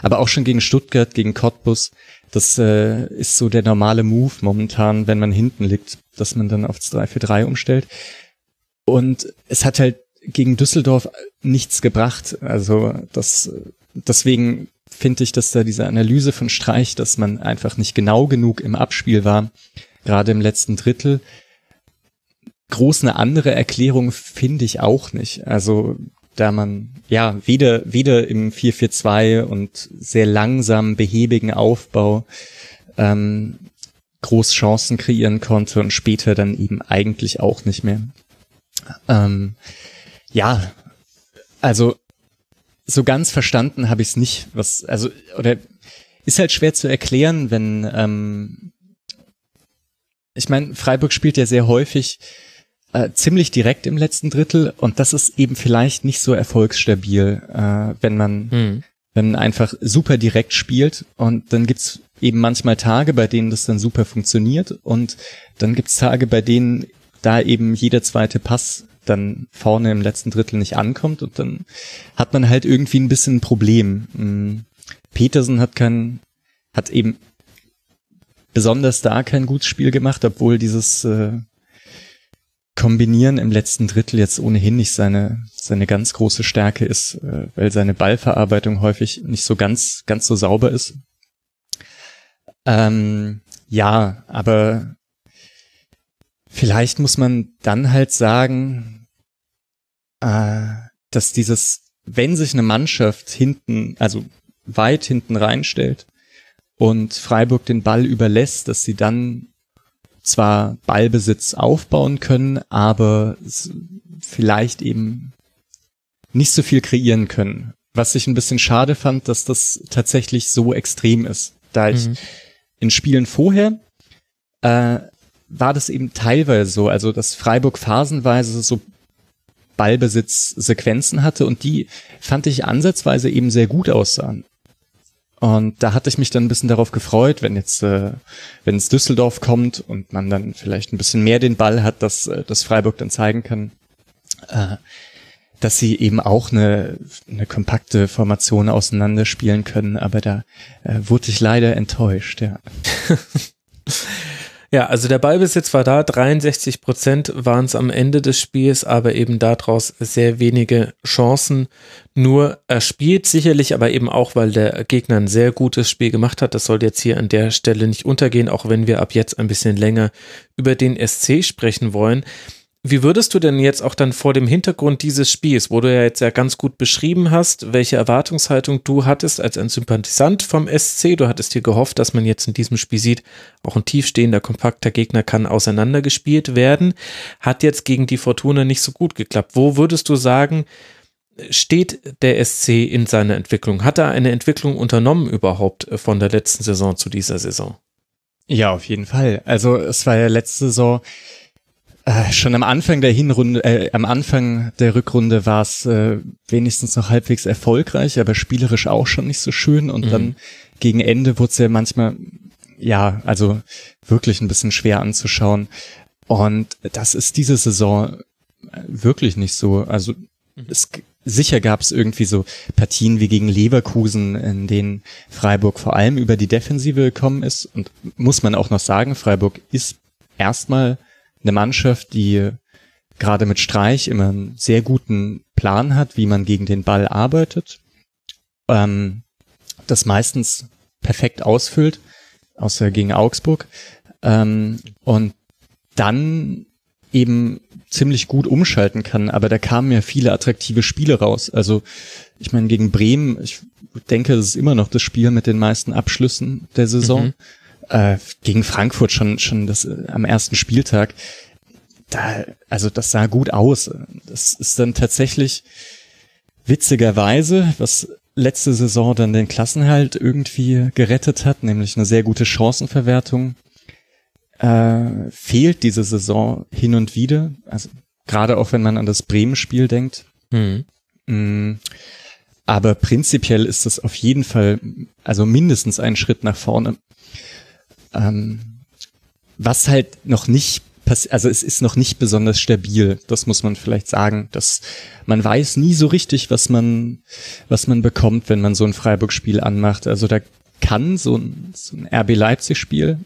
Aber auch schon gegen Stuttgart, gegen Cottbus, das äh, ist so der normale Move momentan, wenn man hinten liegt, dass man dann aufs 3-4-3 umstellt. Und es hat halt gegen Düsseldorf nichts gebracht. Also das deswegen finde ich, dass da diese Analyse von Streich, dass man einfach nicht genau genug im Abspiel war, gerade im letzten Drittel, groß eine andere Erklärung finde ich auch nicht. Also da man ja weder weder im 442 und sehr langsam behäbigen Aufbau ähm, groß Chancen kreieren konnte und später dann eben eigentlich auch nicht mehr. Ähm, ja, also so ganz verstanden habe ich es nicht, was also oder ist halt schwer zu erklären, wenn ähm, ich meine Freiburg spielt ja sehr häufig äh, ziemlich direkt im letzten Drittel und das ist eben vielleicht nicht so erfolgsstabil, äh, wenn man hm. wenn man einfach super direkt spielt und dann gibt's eben manchmal Tage, bei denen das dann super funktioniert und dann gibt's Tage, bei denen da eben jeder zweite Pass dann vorne im letzten Drittel nicht ankommt und dann hat man halt irgendwie ein bisschen ein Problem. Hm. Petersen hat kein, hat eben besonders da kein gutes Spiel gemacht, obwohl dieses äh, Kombinieren im letzten Drittel jetzt ohnehin nicht seine, seine ganz große Stärke ist, äh, weil seine Ballverarbeitung häufig nicht so ganz, ganz so sauber ist. Ähm, ja, aber vielleicht muss man dann halt sagen, äh, dass dieses, wenn sich eine Mannschaft hinten, also weit hinten reinstellt und Freiburg den Ball überlässt, dass sie dann zwar Ballbesitz aufbauen können, aber vielleicht eben nicht so viel kreieren können. Was ich ein bisschen schade fand, dass das tatsächlich so extrem ist. Da ich mhm. in Spielen vorher äh, war das eben teilweise so, also dass Freiburg phasenweise so Ballbesitzsequenzen hatte und die fand ich ansatzweise eben sehr gut aussahen. Und da hatte ich mich dann ein bisschen darauf gefreut, wenn jetzt, äh, wenn es Düsseldorf kommt und man dann vielleicht ein bisschen mehr den Ball hat, dass, äh, dass Freiburg dann zeigen kann, äh, dass sie eben auch eine, eine kompakte Formation auseinanderspielen können. Aber da äh, wurde ich leider enttäuscht, ja. Ja, also der Ballbesitz war da, 63 Prozent waren es am Ende des Spiels, aber eben daraus sehr wenige Chancen nur erspielt, sicherlich aber eben auch, weil der Gegner ein sehr gutes Spiel gemacht hat. Das soll jetzt hier an der Stelle nicht untergehen, auch wenn wir ab jetzt ein bisschen länger über den SC sprechen wollen. Wie würdest du denn jetzt auch dann vor dem Hintergrund dieses Spiels, wo du ja jetzt ja ganz gut beschrieben hast, welche Erwartungshaltung du hattest als ein Sympathisant vom SC, du hattest dir gehofft, dass man jetzt in diesem Spiel sieht, auch ein tiefstehender, kompakter Gegner kann auseinandergespielt werden, hat jetzt gegen die Fortuna nicht so gut geklappt. Wo würdest du sagen, steht der SC in seiner Entwicklung? Hat er eine Entwicklung unternommen überhaupt von der letzten Saison zu dieser Saison? Ja, auf jeden Fall. Also es war ja letzte Saison äh, schon am Anfang der Hinrunde, äh, am Anfang der Rückrunde war es äh, wenigstens noch halbwegs erfolgreich, aber spielerisch auch schon nicht so schön. Und mhm. dann gegen Ende wurde es ja manchmal, ja, also wirklich ein bisschen schwer anzuschauen. Und das ist diese Saison wirklich nicht so. Also mhm. es, sicher gab es irgendwie so Partien wie gegen Leverkusen, in denen Freiburg vor allem über die Defensive gekommen ist. Und muss man auch noch sagen, Freiburg ist erstmal eine Mannschaft, die gerade mit Streich immer einen sehr guten Plan hat, wie man gegen den Ball arbeitet, ähm, das meistens perfekt ausfüllt, außer gegen Augsburg, ähm, und dann eben ziemlich gut umschalten kann, aber da kamen ja viele attraktive Spiele raus. Also ich meine, gegen Bremen, ich denke, das ist immer noch das Spiel mit den meisten Abschlüssen der Saison. Mhm äh, gegen Frankfurt schon schon das äh, am ersten Spieltag. Da, also das sah gut aus. Das ist dann tatsächlich witzigerweise, was letzte Saison dann den Klassenhalt irgendwie gerettet hat, nämlich eine sehr gute Chancenverwertung, äh, fehlt diese Saison hin und wieder. Also gerade auch wenn man an das Bremen-Spiel denkt. Mhm. Mm, aber prinzipiell ist es auf jeden Fall, also mindestens einen Schritt nach vorne. Ähm, was halt noch nicht also es ist noch nicht besonders stabil, das muss man vielleicht sagen, dass man weiß nie so richtig, was man, was man bekommt, wenn man so ein Freiburg-Spiel anmacht. Also da kann so ein, so ein RB Leipzig-Spiel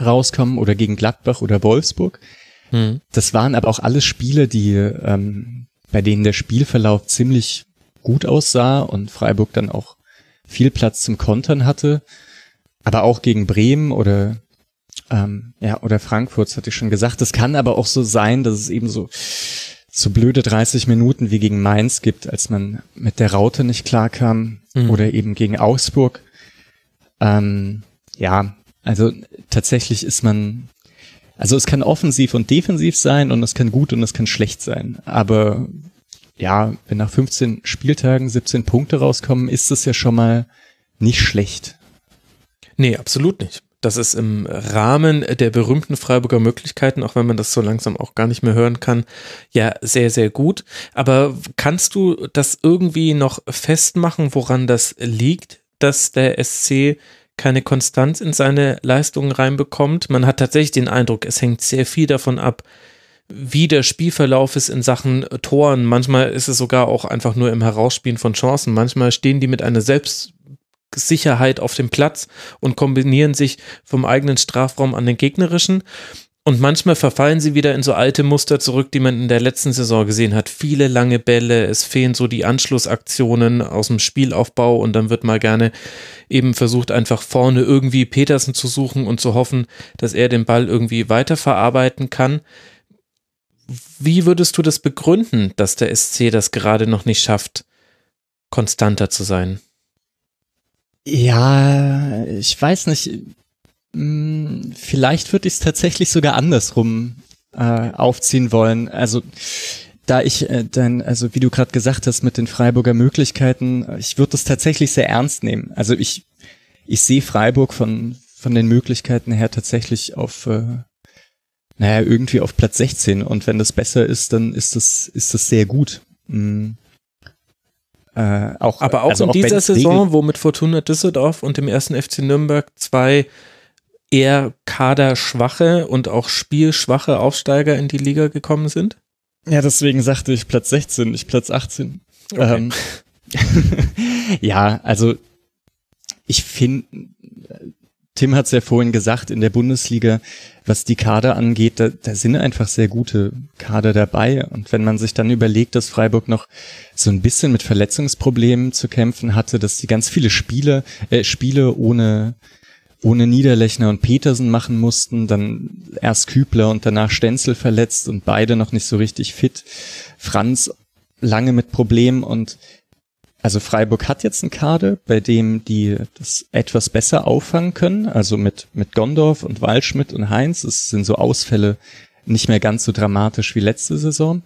rauskommen oder gegen Gladbach oder Wolfsburg. Hm. Das waren aber auch alles Spiele, die, ähm, bei denen der Spielverlauf ziemlich gut aussah und Freiburg dann auch viel Platz zum Kontern hatte aber auch gegen Bremen oder ähm, ja oder Frankfurt, das hatte ich schon gesagt. Es kann aber auch so sein, dass es eben so so blöde 30 Minuten wie gegen Mainz gibt, als man mit der Raute nicht klarkam mhm. oder eben gegen Augsburg. Ähm, ja, also tatsächlich ist man, also es kann offensiv und defensiv sein und es kann gut und es kann schlecht sein. Aber ja, wenn nach 15 Spieltagen 17 Punkte rauskommen, ist es ja schon mal nicht schlecht. Nee, absolut nicht. Das ist im Rahmen der berühmten Freiburger Möglichkeiten, auch wenn man das so langsam auch gar nicht mehr hören kann, ja, sehr, sehr gut. Aber kannst du das irgendwie noch festmachen, woran das liegt, dass der SC keine Konstanz in seine Leistungen reinbekommt? Man hat tatsächlich den Eindruck, es hängt sehr viel davon ab, wie der Spielverlauf ist in Sachen Toren. Manchmal ist es sogar auch einfach nur im Herausspielen von Chancen. Manchmal stehen die mit einer selbst Sicherheit auf dem Platz und kombinieren sich vom eigenen Strafraum an den gegnerischen. Und manchmal verfallen sie wieder in so alte Muster zurück, die man in der letzten Saison gesehen hat. Viele lange Bälle, es fehlen so die Anschlussaktionen aus dem Spielaufbau und dann wird mal gerne eben versucht, einfach vorne irgendwie Petersen zu suchen und zu hoffen, dass er den Ball irgendwie weiterverarbeiten kann. Wie würdest du das begründen, dass der SC das gerade noch nicht schafft, konstanter zu sein? Ja, ich weiß nicht. Hm, vielleicht würde ich es tatsächlich sogar andersrum äh, aufziehen wollen. Also da ich äh, dann, also wie du gerade gesagt hast, mit den Freiburger Möglichkeiten, ich würde es tatsächlich sehr ernst nehmen. Also ich, ich sehe Freiburg von, von den Möglichkeiten her tatsächlich auf, äh, naja, irgendwie auf Platz 16. Und wenn das besser ist, dann ist das, ist das sehr gut. Mhm. Äh, auch, Aber auch also in auch dieser Saison, wo mit Fortuna Düsseldorf und dem ersten FC Nürnberg zwei eher kaderschwache und auch spielschwache Aufsteiger in die Liga gekommen sind? Ja, deswegen sagte ich Platz 16, nicht Platz 18. Okay. Ähm, ja, also ich finde, Tim hat es ja vorhin gesagt, in der Bundesliga, was die Kader angeht, da, da sind einfach sehr gute Kader dabei. Und wenn man sich dann überlegt, dass Freiburg noch so ein bisschen mit Verletzungsproblemen zu kämpfen hatte, dass sie ganz viele Spiele, äh, Spiele ohne ohne Niederlechner und Petersen machen mussten, dann erst Kübler und danach Stenzel verletzt und beide noch nicht so richtig fit. Franz lange mit Problemen und also Freiburg hat jetzt einen Kader, bei dem die das etwas besser auffangen können, also mit, mit Gondorf und Waldschmidt und Heinz. Es sind so Ausfälle nicht mehr ganz so dramatisch wie letzte Saison.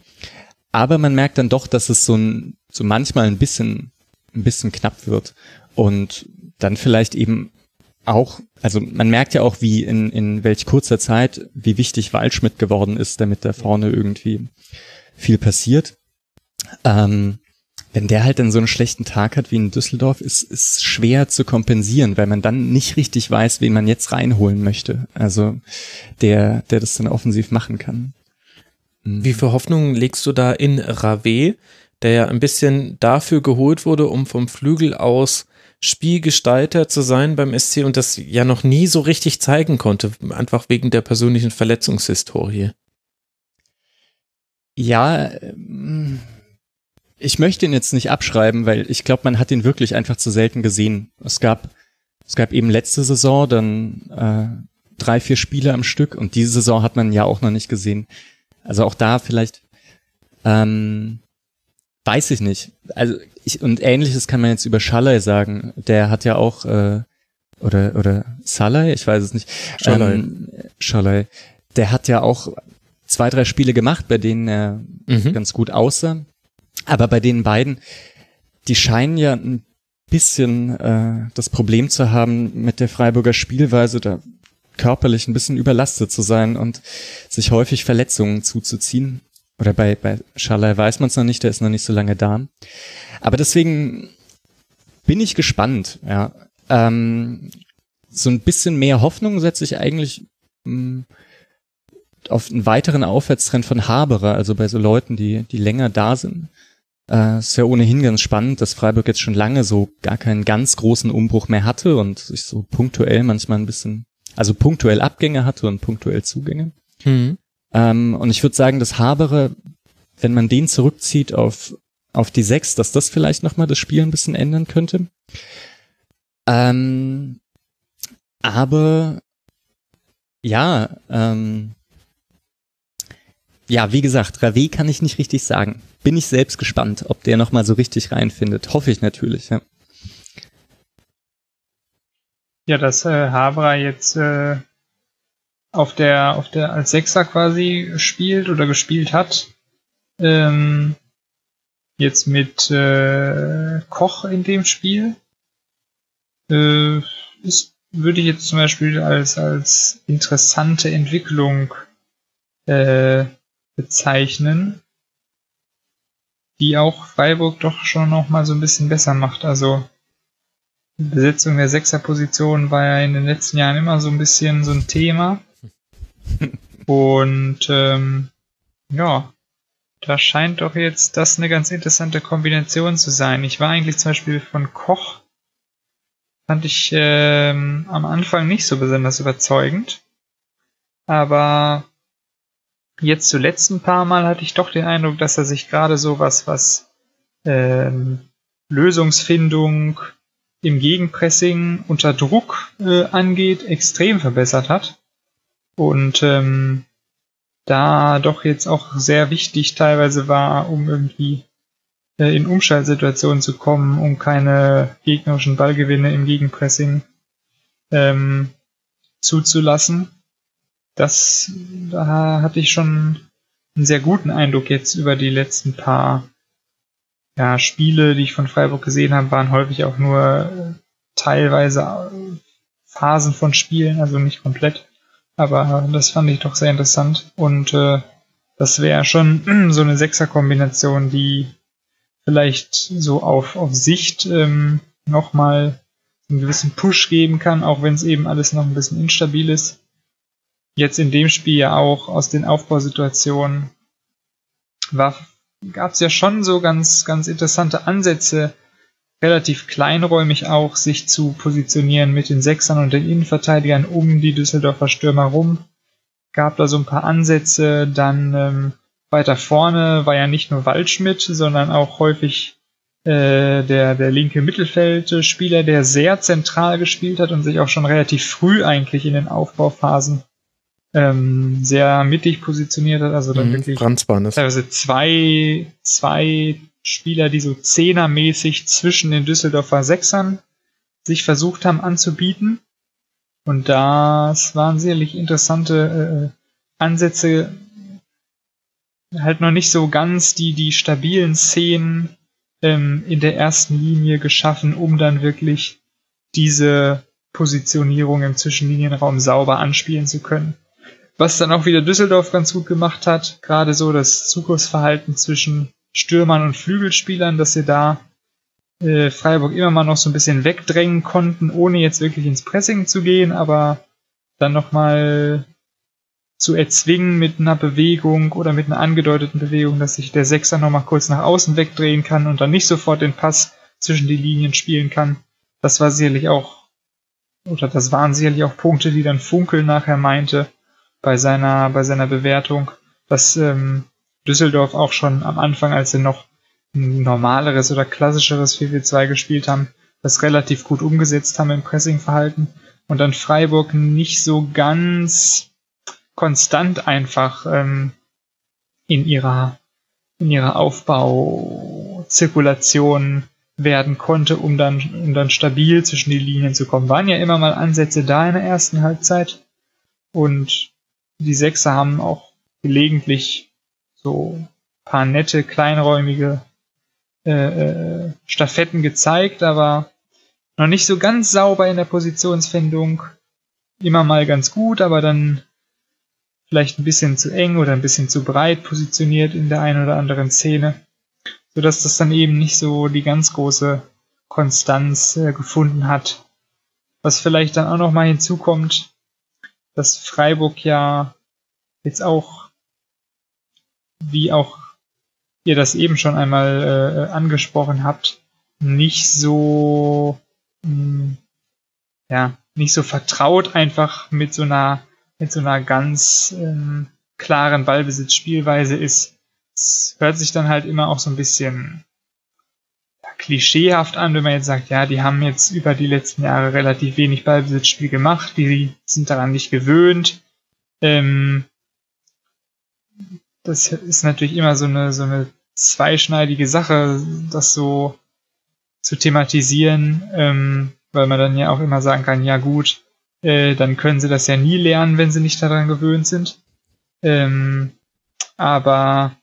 Aber man merkt dann doch, dass es so ein, so manchmal ein bisschen, ein bisschen knapp wird. Und dann vielleicht eben auch, also man merkt ja auch, wie in, in welch kurzer Zeit, wie wichtig Waldschmidt geworden ist, damit da vorne irgendwie viel passiert. Ähm, wenn der halt dann so einen schlechten Tag hat wie in Düsseldorf, ist, ist schwer zu kompensieren, weil man dann nicht richtig weiß, wen man jetzt reinholen möchte. Also der, der das dann offensiv machen kann. Mhm. Wie viel Hoffnung legst du da in Rave, der ja ein bisschen dafür geholt wurde, um vom Flügel aus Spielgestalter zu sein beim SC und das ja noch nie so richtig zeigen konnte, einfach wegen der persönlichen Verletzungshistorie? Ja, ähm, ich möchte ihn jetzt nicht abschreiben, weil ich glaube, man hat ihn wirklich einfach zu selten gesehen. Es gab, es gab eben letzte Saison dann äh, drei, vier Spiele am Stück und diese Saison hat man ja auch noch nicht gesehen. Also auch da vielleicht ähm, weiß ich nicht. Also ich, und ähnliches kann man jetzt über Schalay sagen. Der hat ja auch äh, oder oder Salai, ich weiß es nicht. Schalay. Ähm, Schalay. Der hat ja auch zwei, drei Spiele gemacht, bei denen er mhm. ganz gut aussah. Aber bei den beiden, die scheinen ja ein bisschen äh, das Problem zu haben mit der Freiburger Spielweise, da körperlich ein bisschen überlastet zu sein und sich häufig Verletzungen zuzuziehen. Oder bei, bei Schalai weiß man es noch nicht, der ist noch nicht so lange da. Aber deswegen bin ich gespannt, ja. Ähm, so ein bisschen mehr Hoffnung setze ich eigentlich mh, mm, auf einen weiteren Aufwärtstrend von Haberer, also bei so Leuten, die, die länger da sind. Äh, ist ja ohnehin ganz spannend, dass Freiburg jetzt schon lange so gar keinen ganz großen Umbruch mehr hatte und sich so punktuell manchmal ein bisschen, also punktuell Abgänge hatte und punktuell Zugänge. Mhm. Ähm, und ich würde sagen, dass Haberer, wenn man den zurückzieht auf, auf die sechs, dass das vielleicht nochmal das Spiel ein bisschen ändern könnte. Ähm, aber ja, ähm, ja, wie gesagt, Rave kann ich nicht richtig sagen. Bin ich selbst gespannt, ob der nochmal so richtig reinfindet. Hoffe ich natürlich, ja. Ja, dass äh, Habra jetzt äh, auf der, auf der als Sechser quasi spielt oder gespielt hat. Ähm, jetzt mit äh, Koch in dem Spiel. Äh, ist, würde ich jetzt zum Beispiel als, als interessante Entwicklung äh, bezeichnen, die auch Freiburg doch schon noch mal so ein bisschen besser macht. Also die Besetzung der Sechserposition war ja in den letzten Jahren immer so ein bisschen so ein Thema. Und ähm, ja, da scheint doch jetzt das eine ganz interessante Kombination zu sein. Ich war eigentlich zum Beispiel von Koch, fand ich ähm, am Anfang nicht so besonders überzeugend. Aber jetzt zuletzt ein paar Mal hatte ich doch den Eindruck, dass er sich gerade so was, was ähm, Lösungsfindung im Gegenpressing unter Druck äh, angeht, extrem verbessert hat. Und ähm, da doch jetzt auch sehr wichtig teilweise war, um irgendwie äh, in Umschaltsituationen zu kommen, um keine gegnerischen Ballgewinne im Gegenpressing ähm, zuzulassen das, da hatte ich schon einen sehr guten Eindruck jetzt über die letzten paar ja, Spiele, die ich von Freiburg gesehen habe, waren häufig auch nur äh, teilweise äh, Phasen von Spielen, also nicht komplett. Aber das fand ich doch sehr interessant. Und äh, das wäre schon so eine Sechser-Kombination, die vielleicht so auf, auf Sicht ähm, nochmal einen gewissen Push geben kann, auch wenn es eben alles noch ein bisschen instabil ist jetzt in dem Spiel ja auch aus den Aufbausituationen gab es ja schon so ganz, ganz interessante Ansätze, relativ kleinräumig auch, sich zu positionieren mit den Sechsern und den Innenverteidigern um die Düsseldorfer Stürmer rum. Gab da so ein paar Ansätze, dann ähm, weiter vorne war ja nicht nur Waldschmidt, sondern auch häufig äh, der, der linke Mittelfeldspieler, der sehr zentral gespielt hat und sich auch schon relativ früh eigentlich in den Aufbauphasen ähm, sehr mittig positioniert hat. Also dann Mhm, wirklich teilweise zwei, zwei Spieler, die so zehnermäßig zwischen den Düsseldorfer Sechsern sich versucht haben anzubieten. Und das waren sicherlich interessante äh, Ansätze, halt noch nicht so ganz die, die stabilen Szenen ähm, in der ersten Linie geschaffen, um dann wirklich diese Positionierung im Zwischenlinienraum sauber anspielen zu können. Was dann auch wieder Düsseldorf ganz gut gemacht hat, gerade so das Zugriffsverhalten zwischen Stürmern und Flügelspielern, dass sie da äh, Freiburg immer mal noch so ein bisschen wegdrängen konnten, ohne jetzt wirklich ins Pressing zu gehen, aber dann nochmal zu erzwingen mit einer Bewegung oder mit einer angedeuteten Bewegung, dass sich der Sechser nochmal kurz nach außen wegdrehen kann und dann nicht sofort den Pass zwischen die Linien spielen kann. Das war sicherlich auch, oder das waren sicherlich auch Punkte, die dann Funkel nachher meinte bei seiner, bei seiner Bewertung, dass ähm, Düsseldorf auch schon am Anfang, als sie noch ein normaleres oder klassischeres 4-4-2 gespielt haben, das relativ gut umgesetzt haben im Pressingverhalten und dann Freiburg nicht so ganz konstant einfach ähm, in ihrer in ihrer Aufbauzirkulation werden konnte, um dann um dann stabil zwischen die Linien zu kommen. Waren ja immer mal Ansätze da in der ersten Halbzeit und die Sechser haben auch gelegentlich so paar nette kleinräumige äh, äh, Staffetten gezeigt, aber noch nicht so ganz sauber in der Positionsfindung. Immer mal ganz gut, aber dann vielleicht ein bisschen zu eng oder ein bisschen zu breit positioniert in der einen oder anderen Szene, sodass das dann eben nicht so die ganz große Konstanz äh, gefunden hat. Was vielleicht dann auch noch mal hinzukommt, dass Freiburg ja jetzt auch, wie auch ihr das eben schon einmal äh, angesprochen habt, nicht so mh, ja nicht so vertraut einfach mit so einer mit so einer ganz ähm, klaren Ballbesitzspielweise ist. Es hört sich dann halt immer auch so ein bisschen klischeehaft an, wenn man jetzt sagt, ja, die haben jetzt über die letzten Jahre relativ wenig Ballbesitzspiel gemacht, die sind daran nicht gewöhnt. Ähm, das ist natürlich immer so eine, so eine zweischneidige Sache, das so zu thematisieren, ähm, weil man dann ja auch immer sagen kann, ja gut, äh, dann können sie das ja nie lernen, wenn sie nicht daran gewöhnt sind. Ähm, aber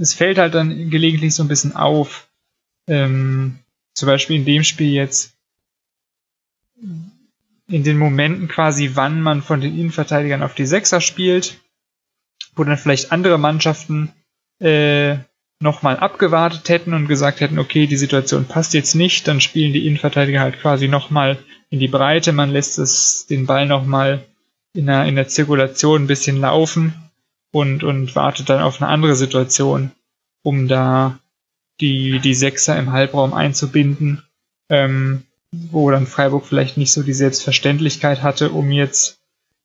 es fällt halt dann gelegentlich so ein bisschen auf, ähm, zum Beispiel in dem Spiel jetzt, in den Momenten quasi, wann man von den Innenverteidigern auf die Sechser spielt, wo dann vielleicht andere Mannschaften äh, nochmal abgewartet hätten und gesagt hätten, okay, die Situation passt jetzt nicht, dann spielen die Innenverteidiger halt quasi nochmal in die Breite, man lässt es den Ball nochmal in der, in der Zirkulation ein bisschen laufen und, und wartet dann auf eine andere Situation, um da die, die Sechser im Halbraum einzubinden, ähm, wo dann Freiburg vielleicht nicht so die Selbstverständlichkeit hatte, um jetzt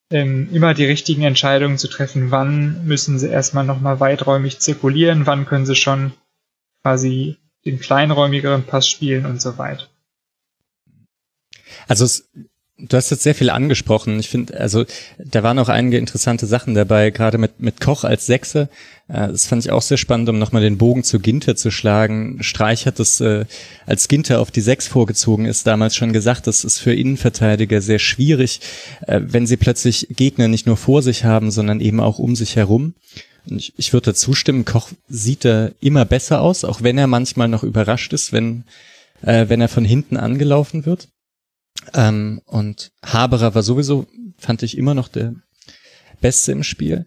ähm, immer die richtigen Entscheidungen zu treffen, wann müssen sie erstmal nochmal weiträumig zirkulieren, wann können sie schon quasi den kleinräumigeren Pass spielen und so weiter. Also es, du hast jetzt sehr viel angesprochen. Ich finde, also da waren auch einige interessante Sachen dabei, gerade mit, mit Koch als Sechse. Äh, das fand ich auch sehr spannend, um nochmal den Bogen zu Ginter zu schlagen. Streich hat es, äh, als Ginter auf die Sechs vorgezogen ist, damals schon gesagt, das ist für Innenverteidiger sehr schwierig, äh, wenn sie plötzlich Gegner nicht nur vor sich haben, sondern eben auch um sich herum. Und ich, ich würde dazu stimmen, Koch sieht da immer besser aus, auch wenn er manchmal noch überrascht ist, wenn, äh, wenn er von hinten angelaufen wird. Ähm, und Haberer war sowieso, fand ich immer noch der Beste im Spiel.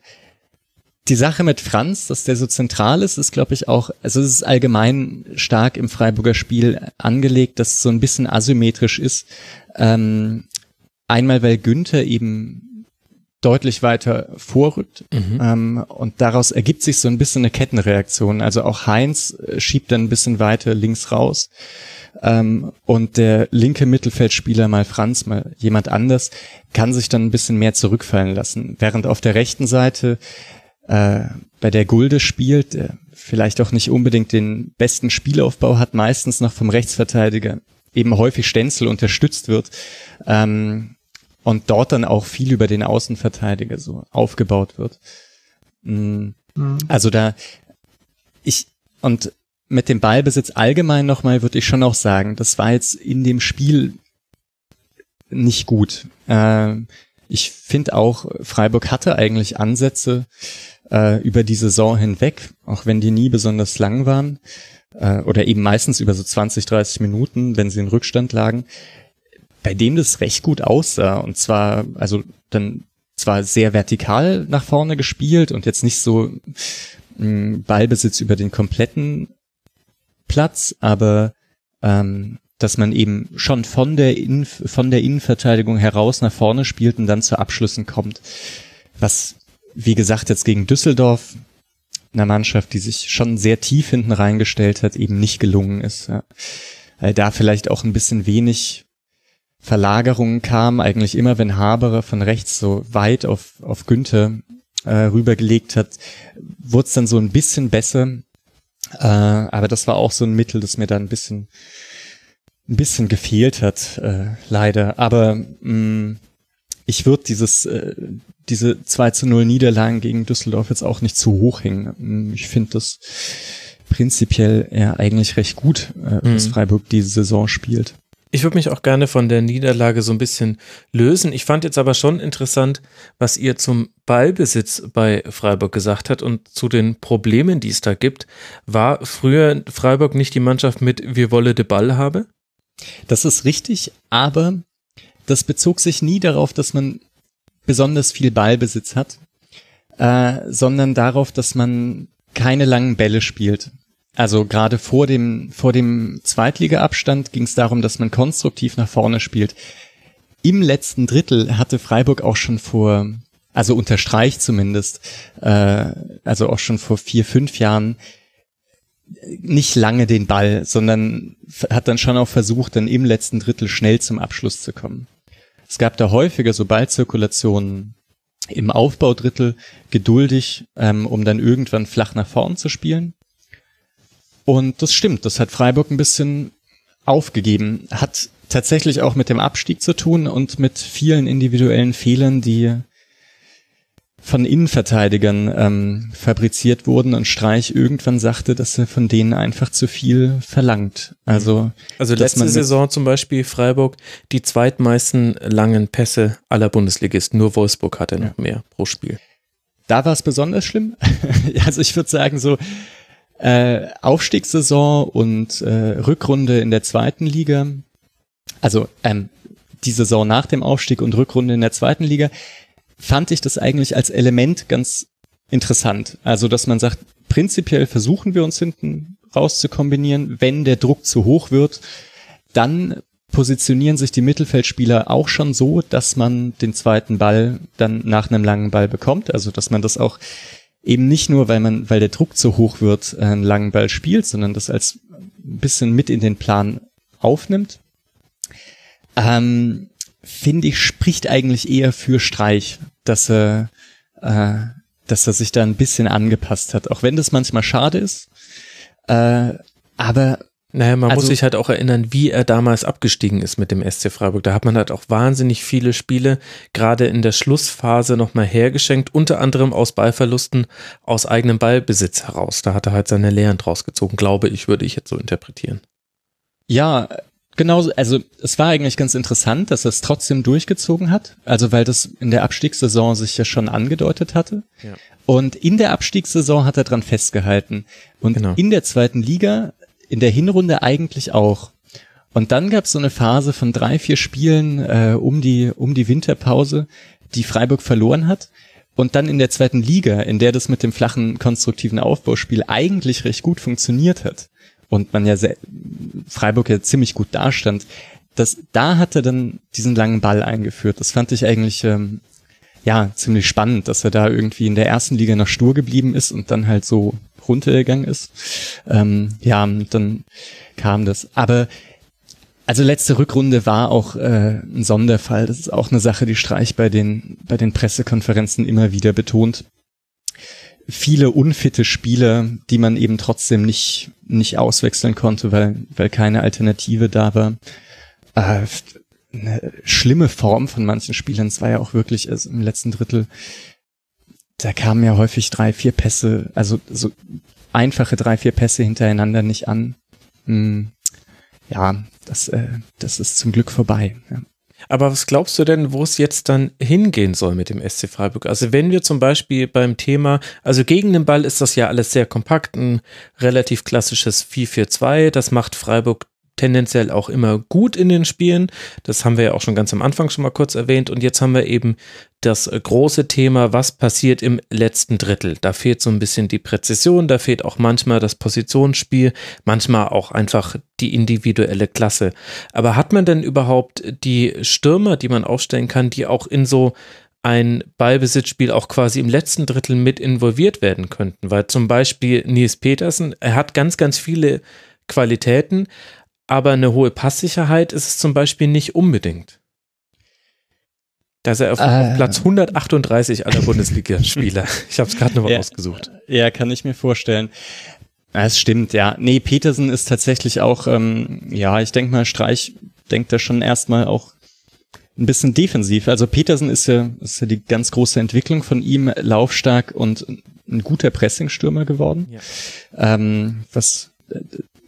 Die Sache mit Franz, dass der so zentral ist, ist, glaube ich, auch, also es ist allgemein stark im Freiburger Spiel angelegt, dass es so ein bisschen asymmetrisch ist. Ähm, einmal, weil Günther eben deutlich weiter vorrückt Mhm. ähm, und daraus ergibt sich so ein bisschen eine Kettenreaktion. Also auch Heinz äh, schiebt dann ein bisschen weiter links raus ähm, und der linke Mittelfeldspieler, mal Franz, mal jemand anders, kann sich dann ein bisschen mehr zurückfallen lassen. Während auf der rechten Seite äh, bei der Gulde spielt, der vielleicht auch nicht unbedingt den besten Spielaufbau hat, meistens noch vom Rechtsverteidiger eben häufig Stenzel unterstützt wird ähm, und dort dann auch viel über den Außenverteidiger so aufgebaut wird. Mhm. Also da ich und mit dem Ballbesitz allgemein nochmal würde ich schon auch sagen, das war jetzt in dem Spiel nicht gut. Äh, ich finde auch, Freiburg hatte eigentlich Ansätze äh, über die Saison hinweg, auch wenn die nie besonders lang waren, äh, oder eben meistens über so 20, 30 Minuten, wenn sie in Rückstand lagen, bei dem das recht gut aussah. Und zwar, also dann zwar sehr vertikal nach vorne gespielt und jetzt nicht so mh, mm, Ballbesitz über den kompletten Platz, aber ähm, dass man eben schon von der, Innen von der Innenverteidigung heraus nach vorne spielt und dann zu Abschlüssen kommt. Was, wie gesagt, jetzt gegen Düsseldorf, einer Mannschaft, die sich schon sehr tief hinten reingestellt hat, eben nicht gelungen ist. Ja. Weil da vielleicht auch ein bisschen wenig Verlagerungen kam, eigentlich immer, wenn Haberer von rechts so weit auf, auf Günther äh, rübergelegt hat, wurde es dann so ein bisschen besser. Äh, aber das war auch so ein Mittel, das mir dann ein bisschen ein bisschen gefehlt hat, äh, leider. Aber mh, mm, ich würde dieses äh, diese 2 zu 0 Niederlagen gegen Düsseldorf jetzt auch nicht zu hoch hängen. Mm, ich finde das prinzipiell ja eigentlich recht gut, äh, dass mhm. Freiburg diese Saison spielt. Ich würde mich auch gerne von der Niederlage so ein bisschen lösen. Ich fand jetzt aber schon interessant, was ihr zum Ballbesitz bei Freiburg gesagt hat und zu den Problemen, die es da gibt. War früher Freiburg nicht die Mannschaft mit Wir wolle de Ball habe? Das ist richtig, aber das bezog sich nie darauf, dass man besonders viel Ballbesitz hat, äh, sondern darauf, dass man keine langen Bälle spielt. Also gerade vor dem, vor dem Zweitliga-Abstand ging es darum, dass man konstruktiv nach vorne spielt. Im letzten Drittel hatte Freiburg auch schon vor, also unterstreicht zumindest, äh, also auch schon vor vier, fünf Jahren nicht lange den Ball, sondern hat dann schon auch versucht, dann im letzten Drittel schnell zum Abschluss zu kommen. Es gab da häufiger so Ballzirkulationen im Aufbaudrittel, geduldig, ähm, um dann irgendwann flach nach vorn zu spielen. Und das stimmt, das hat Freiburg ein bisschen aufgegeben, hat tatsächlich auch mit dem Abstieg zu tun und mit vielen individuellen Fehlern, die von Innenverteidigern ähm, fabriziert wurden und Streich irgendwann sagte, dass er von denen einfach zu viel verlangt. Also, also letzte Saison zum Beispiel Freiburg die zweitmeisten langen Pässe aller Bundesligisten. Nur Wolfsburg hatte noch ja. mehr pro Spiel. Da war es besonders schlimm. also ich würde sagen so äh, Aufstiegssaison und äh, Rückrunde in der zweiten Liga. Also ähm, die Saison nach dem Aufstieg und Rückrunde in der zweiten Liga fand ich das eigentlich als Element ganz interessant. Also, dass man sagt, prinzipiell versuchen wir uns hinten raus zu kombinieren. Wenn der Druck zu hoch wird, dann positionieren sich die Mittelfeldspieler auch schon so, dass man den zweiten Ball dann nach einem langen Ball bekommt. Also, dass man das auch eben nicht nur, weil man, weil der Druck zu hoch wird, einen langen Ball spielt, sondern das als ein bisschen mit in den Plan aufnimmt. Ähm, finde ich, spricht eigentlich eher für Streich, dass er, äh, dass er sich da ein bisschen angepasst hat, auch wenn das manchmal schade ist. Äh, aber naja, man also, muss sich halt auch erinnern, wie er damals abgestiegen ist mit dem SC Freiburg. Da hat man halt auch wahnsinnig viele Spiele, gerade in der Schlussphase nochmal hergeschenkt, unter anderem aus Ballverlusten, aus eigenem Ballbesitz heraus. Da hat er halt seine Lehren draus gezogen, glaube ich, würde ich jetzt so interpretieren. Ja, Genau, also es war eigentlich ganz interessant, dass er es trotzdem durchgezogen hat, also weil das in der Abstiegssaison sich ja schon angedeutet hatte. Ja. Und in der Abstiegssaison hat er dran festgehalten. Und genau. in der zweiten Liga, in der Hinrunde eigentlich auch. Und dann gab es so eine Phase von drei, vier Spielen äh, um, die, um die Winterpause, die Freiburg verloren hat. Und dann in der zweiten Liga, in der das mit dem flachen konstruktiven Aufbauspiel eigentlich recht gut funktioniert hat und man ja sehr, Freiburg ja ziemlich gut dastand, das, da hat er dann diesen langen Ball eingeführt. Das fand ich eigentlich ähm, ja ziemlich spannend, dass er da irgendwie in der ersten Liga noch stur geblieben ist und dann halt so runtergegangen ist. Ähm, ja, dann kam das. Aber also letzte Rückrunde war auch äh, ein Sonderfall. Das ist auch eine Sache, die Streich bei den bei den Pressekonferenzen immer wieder betont viele unfitte Spieler, die man eben trotzdem nicht, nicht auswechseln konnte, weil, weil keine Alternative da war. Äh, eine schlimme Form von manchen Spielern. Es war ja auch wirklich also im letzten Drittel, da kamen ja häufig drei, vier Pässe, also so einfache drei, vier Pässe hintereinander nicht an. Hm, ja, das, äh, das ist zum Glück vorbei. Ja. Aber was glaubst du denn, wo es jetzt dann hingehen soll mit dem SC Freiburg? Also wenn wir zum Beispiel beim Thema, also gegen den Ball ist das ja alles sehr kompakt, ein relativ klassisches 4-4-2, das macht Freiburg tendenziell auch immer gut in den Spielen. Das haben wir ja auch schon ganz am Anfang schon mal kurz erwähnt. Und jetzt haben wir eben das große Thema, was passiert im letzten Drittel. Da fehlt so ein bisschen die Präzision, da fehlt auch manchmal das Positionsspiel, manchmal auch einfach die individuelle Klasse. Aber hat man denn überhaupt die Stürmer, die man aufstellen kann, die auch in so ein Ballbesitzspiel auch quasi im letzten Drittel mit involviert werden könnten, weil zum Beispiel Nils Petersen, er hat ganz, ganz viele Qualitäten, aber eine hohe Passsicherheit ist es zum Beispiel nicht unbedingt. Da ist er auf, äh, Platz 138 aller Bundesligaspieler. Ich habe es gerade nochmal ja, rausgesucht. Ja, kann ich mir vorstellen. Es stimmt, ja. Nee, Petersen ist tatsächlich auch, ähm, ja, ich denke mal, Streich denkt da schon erstmal auch ein bisschen defensiv. Also Petersen ist ja, ist ja die ganz große Entwicklung von ihm, laufstark und ein guter Pressingstürmer geworden. Ja. Ähm, was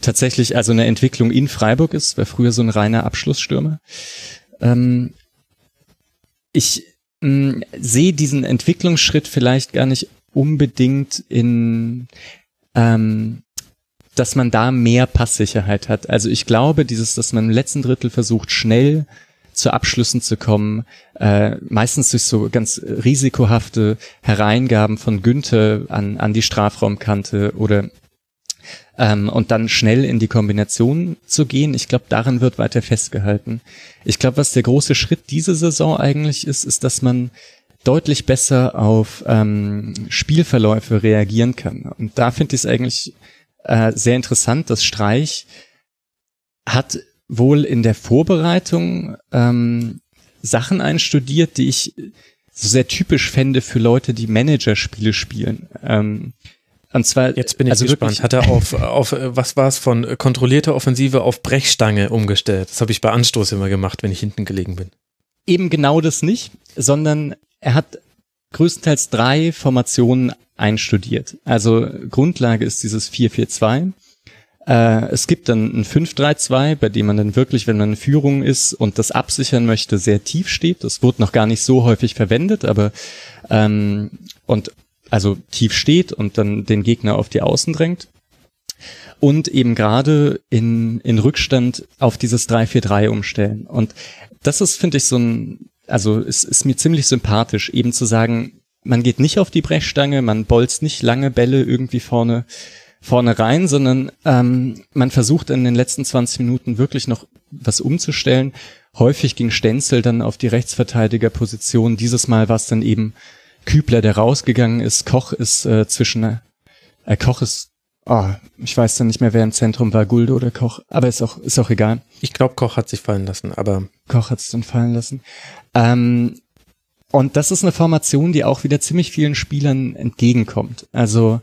tatsächlich also eine Entwicklung in Freiburg ist, war früher so ein reiner Abschlussstürmer. Ähm, ich mh, sehe diesen Entwicklungsschritt vielleicht gar nicht unbedingt in, ähm, dass man da mehr Passsicherheit hat. Also ich glaube, dieses, dass man im letzten Drittel versucht, schnell zu Abschlüssen zu kommen, äh, meistens durch so ganz risikohafte Hereingaben von Günther an, an die Strafraumkante oder ähm, und dann schnell in die Kombination zu gehen. Ich glaube, daran wird weiter festgehalten. Ich glaube, was der große Schritt diese Saison eigentlich ist, ist, dass man deutlich besser auf ähm, Spielverläufe reagieren kann. Und da finde ich es eigentlich äh, sehr interessant, dass Streich hat wohl in der Vorbereitung ähm, Sachen einstudiert, die ich so sehr typisch fände für Leute, die Managerspiele spielen. Ähm, und zwar, jetzt bin ich also gespannt. Hat er auf, auf was war es von kontrollierter Offensive auf Brechstange umgestellt? Das habe ich bei Anstoß immer gemacht, wenn ich hinten gelegen bin. Eben genau das nicht, sondern er hat größtenteils drei Formationen einstudiert. Also Grundlage ist dieses 4-4-2. Äh, es gibt dann ein 5-3-2, bei dem man dann wirklich, wenn man in Führung ist und das absichern möchte, sehr tief steht. Das wurde noch gar nicht so häufig verwendet, aber ähm, und also tief steht und dann den Gegner auf die Außen drängt. Und eben gerade in, in Rückstand auf dieses 3-4-3 umstellen. Und das ist, finde ich, so ein, also es ist mir ziemlich sympathisch, eben zu sagen, man geht nicht auf die Brechstange, man bolzt nicht lange Bälle irgendwie vorne, vorne rein, sondern ähm, man versucht in den letzten 20 Minuten wirklich noch was umzustellen. Häufig ging Stenzel dann auf die Rechtsverteidigerposition. Dieses Mal war es dann eben Kübler, der rausgegangen ist. Koch ist äh, zwischen, äh, Koch ist, oh, ich weiß dann nicht mehr, wer im Zentrum war, Gulde oder Koch, aber ist auch, ist auch egal. Ich glaube, Koch hat sich fallen lassen, aber. Koch hat es dann fallen lassen. Ähm, und das ist eine Formation, die auch wieder ziemlich vielen Spielern entgegenkommt. Also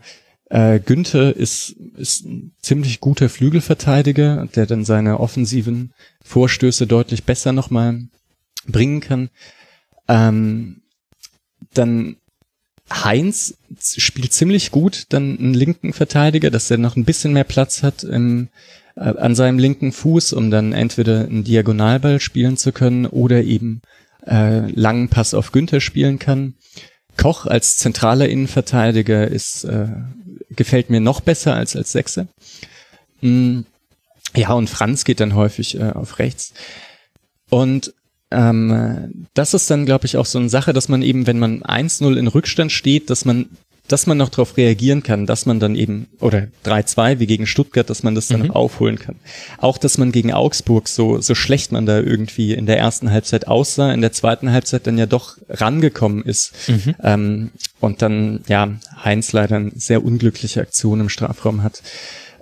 äh, Günther ist, ist ein ziemlich guter Flügelverteidiger, der dann seine offensiven Vorstöße deutlich besser nochmal bringen kann. Ähm, dann Heinz spielt ziemlich gut, dann einen linken Verteidiger, dass er noch ein bisschen mehr Platz hat im, äh, an seinem linken Fuß, um dann entweder einen Diagonalball spielen zu können oder eben äh, langen Pass auf Günther spielen kann. Koch als zentraler Innenverteidiger ist äh, gefällt mir noch besser als als Sechser. Mm, ja, und Franz geht dann häufig äh, auf rechts. Und ähm, das ist dann, glaube ich, auch so eine Sache, dass man eben, wenn man 1-0 in Rückstand steht, dass man dass man noch darauf reagieren kann, dass man dann eben, oder 3-2 wie gegen Stuttgart, dass man das dann mhm. noch aufholen kann. Auch, dass man gegen Augsburg so, so schlecht man da irgendwie in der ersten Halbzeit aussah, in der zweiten Halbzeit dann ja doch rangekommen ist. Mhm. Ähm, und dann, ja, Heinz leider eine sehr unglückliche Aktion im Strafraum hat.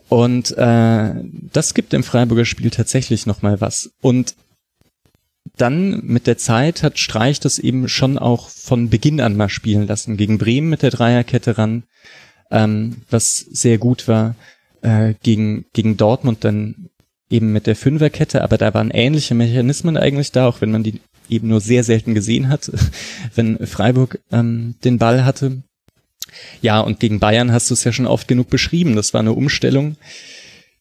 Und äh, das gibt dem Freiburger Spiel tatsächlich nochmal was. Und dann mit der Zeit hat Streich das eben schon auch von Beginn an mal spielen lassen. Gegen Bremen mit der Dreierkette ran, ähm, was sehr gut war. Äh, gegen, gegen Dortmund dann eben mit der Fünferkette, aber da waren ähnliche Mechanismen eigentlich da, auch wenn man die eben nur sehr selten gesehen hat, wenn Freiburg ähm, den Ball hatte. Ja, und gegen Bayern hast du es ja schon oft genug beschrieben. Das war eine Umstellung,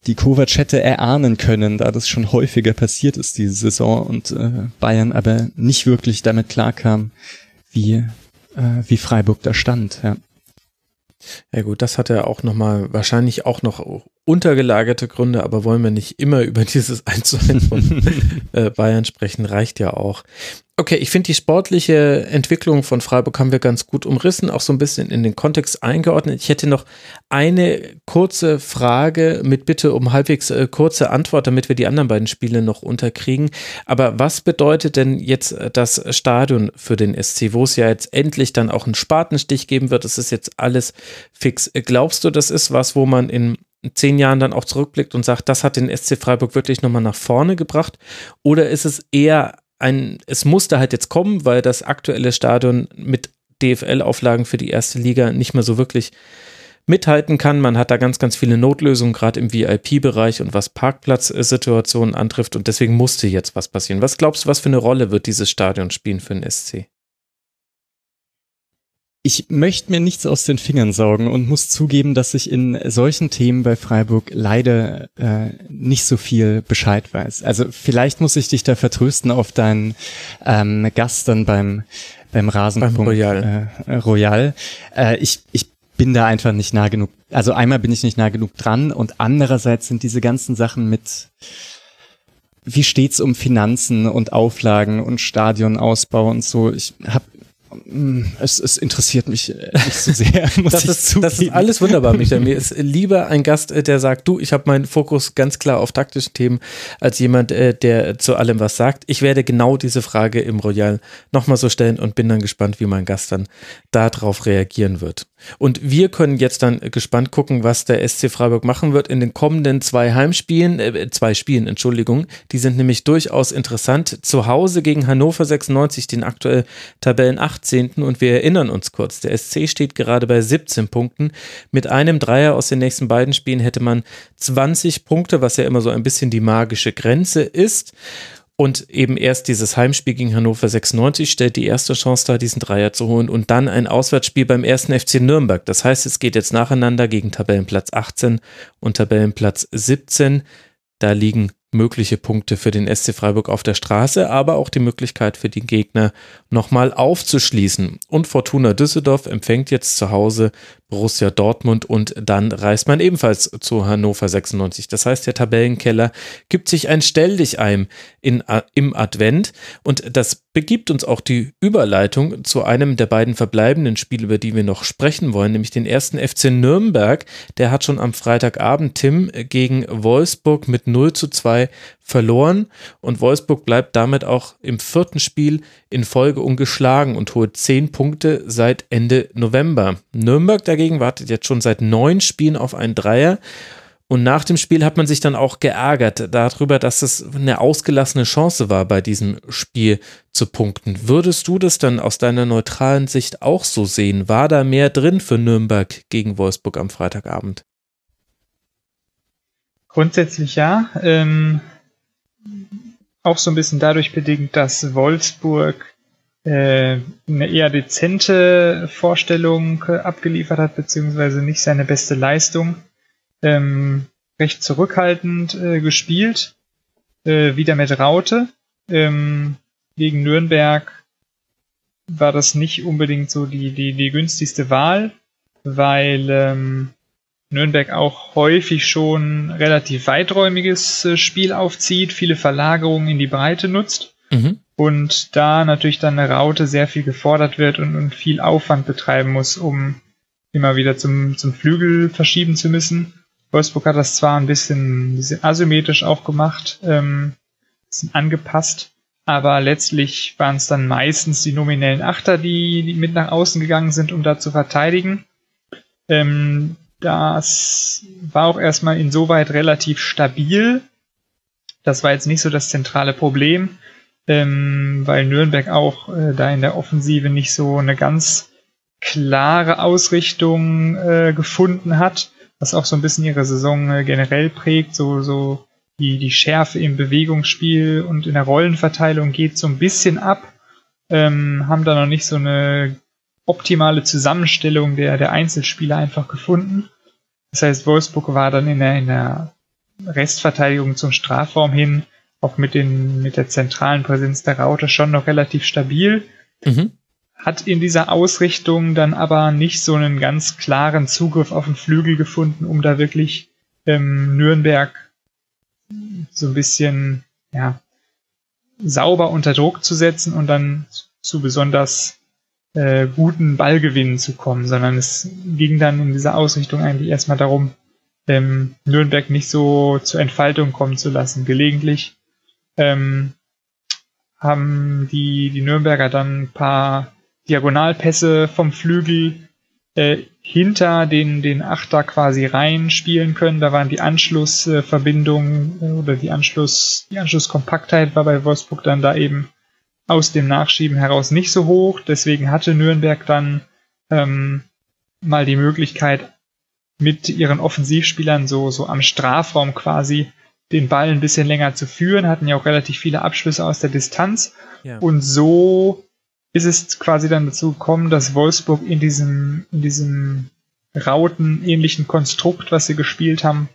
die Kovac hätte erahnen können, da das schon häufiger passiert ist diese Saison und äh, Bayern aber nicht wirklich damit klarkam, wie, äh, wie Freiburg da stand. Ja. Ja gut, das hat er auch nochmal, wahrscheinlich auch noch untergelagerte Gründe, aber wollen wir nicht immer über dieses 1 zu 1 von äh, Bayern sprechen, reicht ja auch. Okay, ich finde die sportliche Entwicklung von Freiburg haben wir ganz gut umrissen, auch so ein bisschen in den Kontext eingeordnet. Ich hätte noch eine kurze Frage mit Bitte um halbwegs äh, kurze Antwort, damit wir die anderen beiden Spiele noch unterkriegen. Aber was bedeutet denn jetzt äh, das Stadion für den SC, wo es ja jetzt endlich dann auch einen Spatenstich geben wird? Es ist jetzt alles fix. Glaubst du, das ist was, wo man in zehn Jahren dann auch zurückblickt und sagt, das hat den SC Freiburg wirklich nochmal nach vorne gebracht? Oder ist es eher ein, es musste halt jetzt kommen, weil das aktuelle Stadion mit DFL-Auflagen für die erste Liga nicht mehr so wirklich mithalten kann. Man hat da ganz, ganz viele Notlösungen, gerade im VIP-Bereich und was Parkplatzsituationen antrifft und deswegen musste jetzt was passieren. Was glaubst du, was für eine Rolle wird dieses Stadion spielen für den SC? Ich möchte mir nichts aus den Fingern saugen und muss zugeben, dass ich in solchen Themen bei Freiburg leider äh, nicht so viel Bescheid weiß. Also vielleicht muss ich dich da vertrösten auf deinen ähm, Gast dann beim beim Rasenpunkt beim Royal. Äh, Royal. Äh, ich, ich bin da einfach nicht nah genug. Also einmal bin ich nicht nah genug dran und andererseits sind diese ganzen Sachen mit wie steht's um Finanzen und Auflagen und Stadionausbau und so. Ich habe es, es interessiert mich äh, nicht so sehr. Muss das, ist, das ist alles wunderbar, Michael. Mir ist lieber ein Gast, äh, der sagt, du, ich habe meinen Fokus ganz klar auf taktischen Themen, als jemand, äh, der zu allem was sagt. Ich werde genau diese Frage im Royal nochmal so stellen und bin dann gespannt, wie mein Gast dann darauf reagieren wird. Und wir können jetzt dann gespannt gucken, was der SC Freiburg machen wird in den kommenden zwei Heimspielen, äh, zwei Spielen, Entschuldigung. Die sind nämlich durchaus interessant. Zu Hause gegen Hannover 96, den aktuell Tabellen 18. Und wir erinnern uns kurz, der SC steht gerade bei 17 Punkten. Mit einem Dreier aus den nächsten beiden Spielen hätte man 20 Punkte, was ja immer so ein bisschen die magische Grenze ist. Und eben erst dieses Heimspiel gegen Hannover 96 stellt die erste Chance dar, diesen Dreier zu holen und dann ein Auswärtsspiel beim ersten FC Nürnberg. Das heißt, es geht jetzt nacheinander gegen Tabellenplatz 18 und Tabellenplatz 17. Da liegen mögliche Punkte für den SC Freiburg auf der Straße, aber auch die Möglichkeit für die Gegner nochmal aufzuschließen. Und Fortuna Düsseldorf empfängt jetzt zu Hause Borussia Dortmund und dann reist man ebenfalls zu Hannover 96. Das heißt, der Tabellenkeller gibt sich ein Stelldichein in, im Advent und das begibt uns auch die Überleitung zu einem der beiden verbleibenden Spiele, über die wir noch sprechen wollen, nämlich den ersten FC Nürnberg. Der hat schon am Freitagabend Tim gegen Wolfsburg mit 0 zu 2 verloren und Wolfsburg bleibt damit auch im vierten Spiel in Folge ungeschlagen und holt zehn Punkte seit Ende November. Nürnberg dagegen wartet jetzt schon seit neun Spielen auf einen Dreier. Und nach dem Spiel hat man sich dann auch geärgert darüber, dass es eine ausgelassene Chance war, bei diesem Spiel zu punkten. Würdest du das dann aus deiner neutralen Sicht auch so sehen? War da mehr drin für Nürnberg gegen Wolfsburg am Freitagabend? Grundsätzlich ja. Ähm, auch so ein bisschen dadurch bedingt, dass Wolfsburg äh, eine eher dezente Vorstellung abgeliefert hat, beziehungsweise nicht seine beste Leistung. Ähm, recht zurückhaltend äh, gespielt, äh, wieder mit Raute. Ähm, gegen Nürnberg war das nicht unbedingt so die, die, die günstigste Wahl, weil ähm, Nürnberg auch häufig schon relativ weiträumiges äh, Spiel aufzieht, viele Verlagerungen in die Breite nutzt mhm. und da natürlich dann eine Raute sehr viel gefordert wird und, und viel Aufwand betreiben muss, um immer wieder zum, zum Flügel verschieben zu müssen. Wolfsburg hat das zwar ein bisschen, ein bisschen asymmetrisch auch gemacht, ähm, bisschen angepasst, aber letztlich waren es dann meistens die nominellen Achter, die, die mit nach außen gegangen sind, um da zu verteidigen. Ähm, das war auch erstmal insoweit relativ stabil. Das war jetzt nicht so das zentrale Problem. ähm, weil Nürnberg auch äh, da in der Offensive nicht so eine ganz klare Ausrichtung äh, gefunden hat, was auch so ein bisschen ihre Saison äh, generell prägt, so, so die, die Schärfe im Bewegungsspiel und in der Rollenverteilung geht so ein bisschen ab, ähm, haben da noch nicht so eine optimale Zusammenstellung der, der Einzelspieler einfach gefunden. Das heißt, Wolfsburg war dann in der, in der Restverteidigung zum Strafraum hin, auch mit, den, mit der zentralen Präsenz der Raute schon noch relativ stabil. Mhm. Hat in dieser Ausrichtung dann aber nicht so einen ganz klaren Zugriff auf den Flügel gefunden, um da wirklich ähm, Nürnberg so ein bisschen ja, sauber unter Druck zu setzen und dann zu besonders äh, guten Ballgewinnen zu kommen, sondern es ging dann in dieser Ausrichtung eigentlich erstmal darum, ähm, Nürnberg nicht so zur Entfaltung kommen zu lassen. Gelegentlich ähm, haben die, die Nürnberger dann ein paar Diagonalpässe vom Flügel äh, hinter den, den Achter quasi rein spielen können. Da waren die Anschlussverbindungen äh, oder die Anschluss, die Anschlusskompaktheit war bei Wolfsburg dann da eben aus dem Nachschieben heraus nicht so hoch. Deswegen hatte Nürnberg dann ähm, mal die Möglichkeit, mit ihren Offensivspielern so, so am Strafraum quasi den Ball ein bisschen länger zu führen, hatten ja auch relativ viele Abschlüsse aus der Distanz. Ja. Und so ist es quasi dann dazu gekommen, dass Wolfsburg in diesem, in diesem Rauten-ähnlichen Konstrukt, was sie gespielt haben,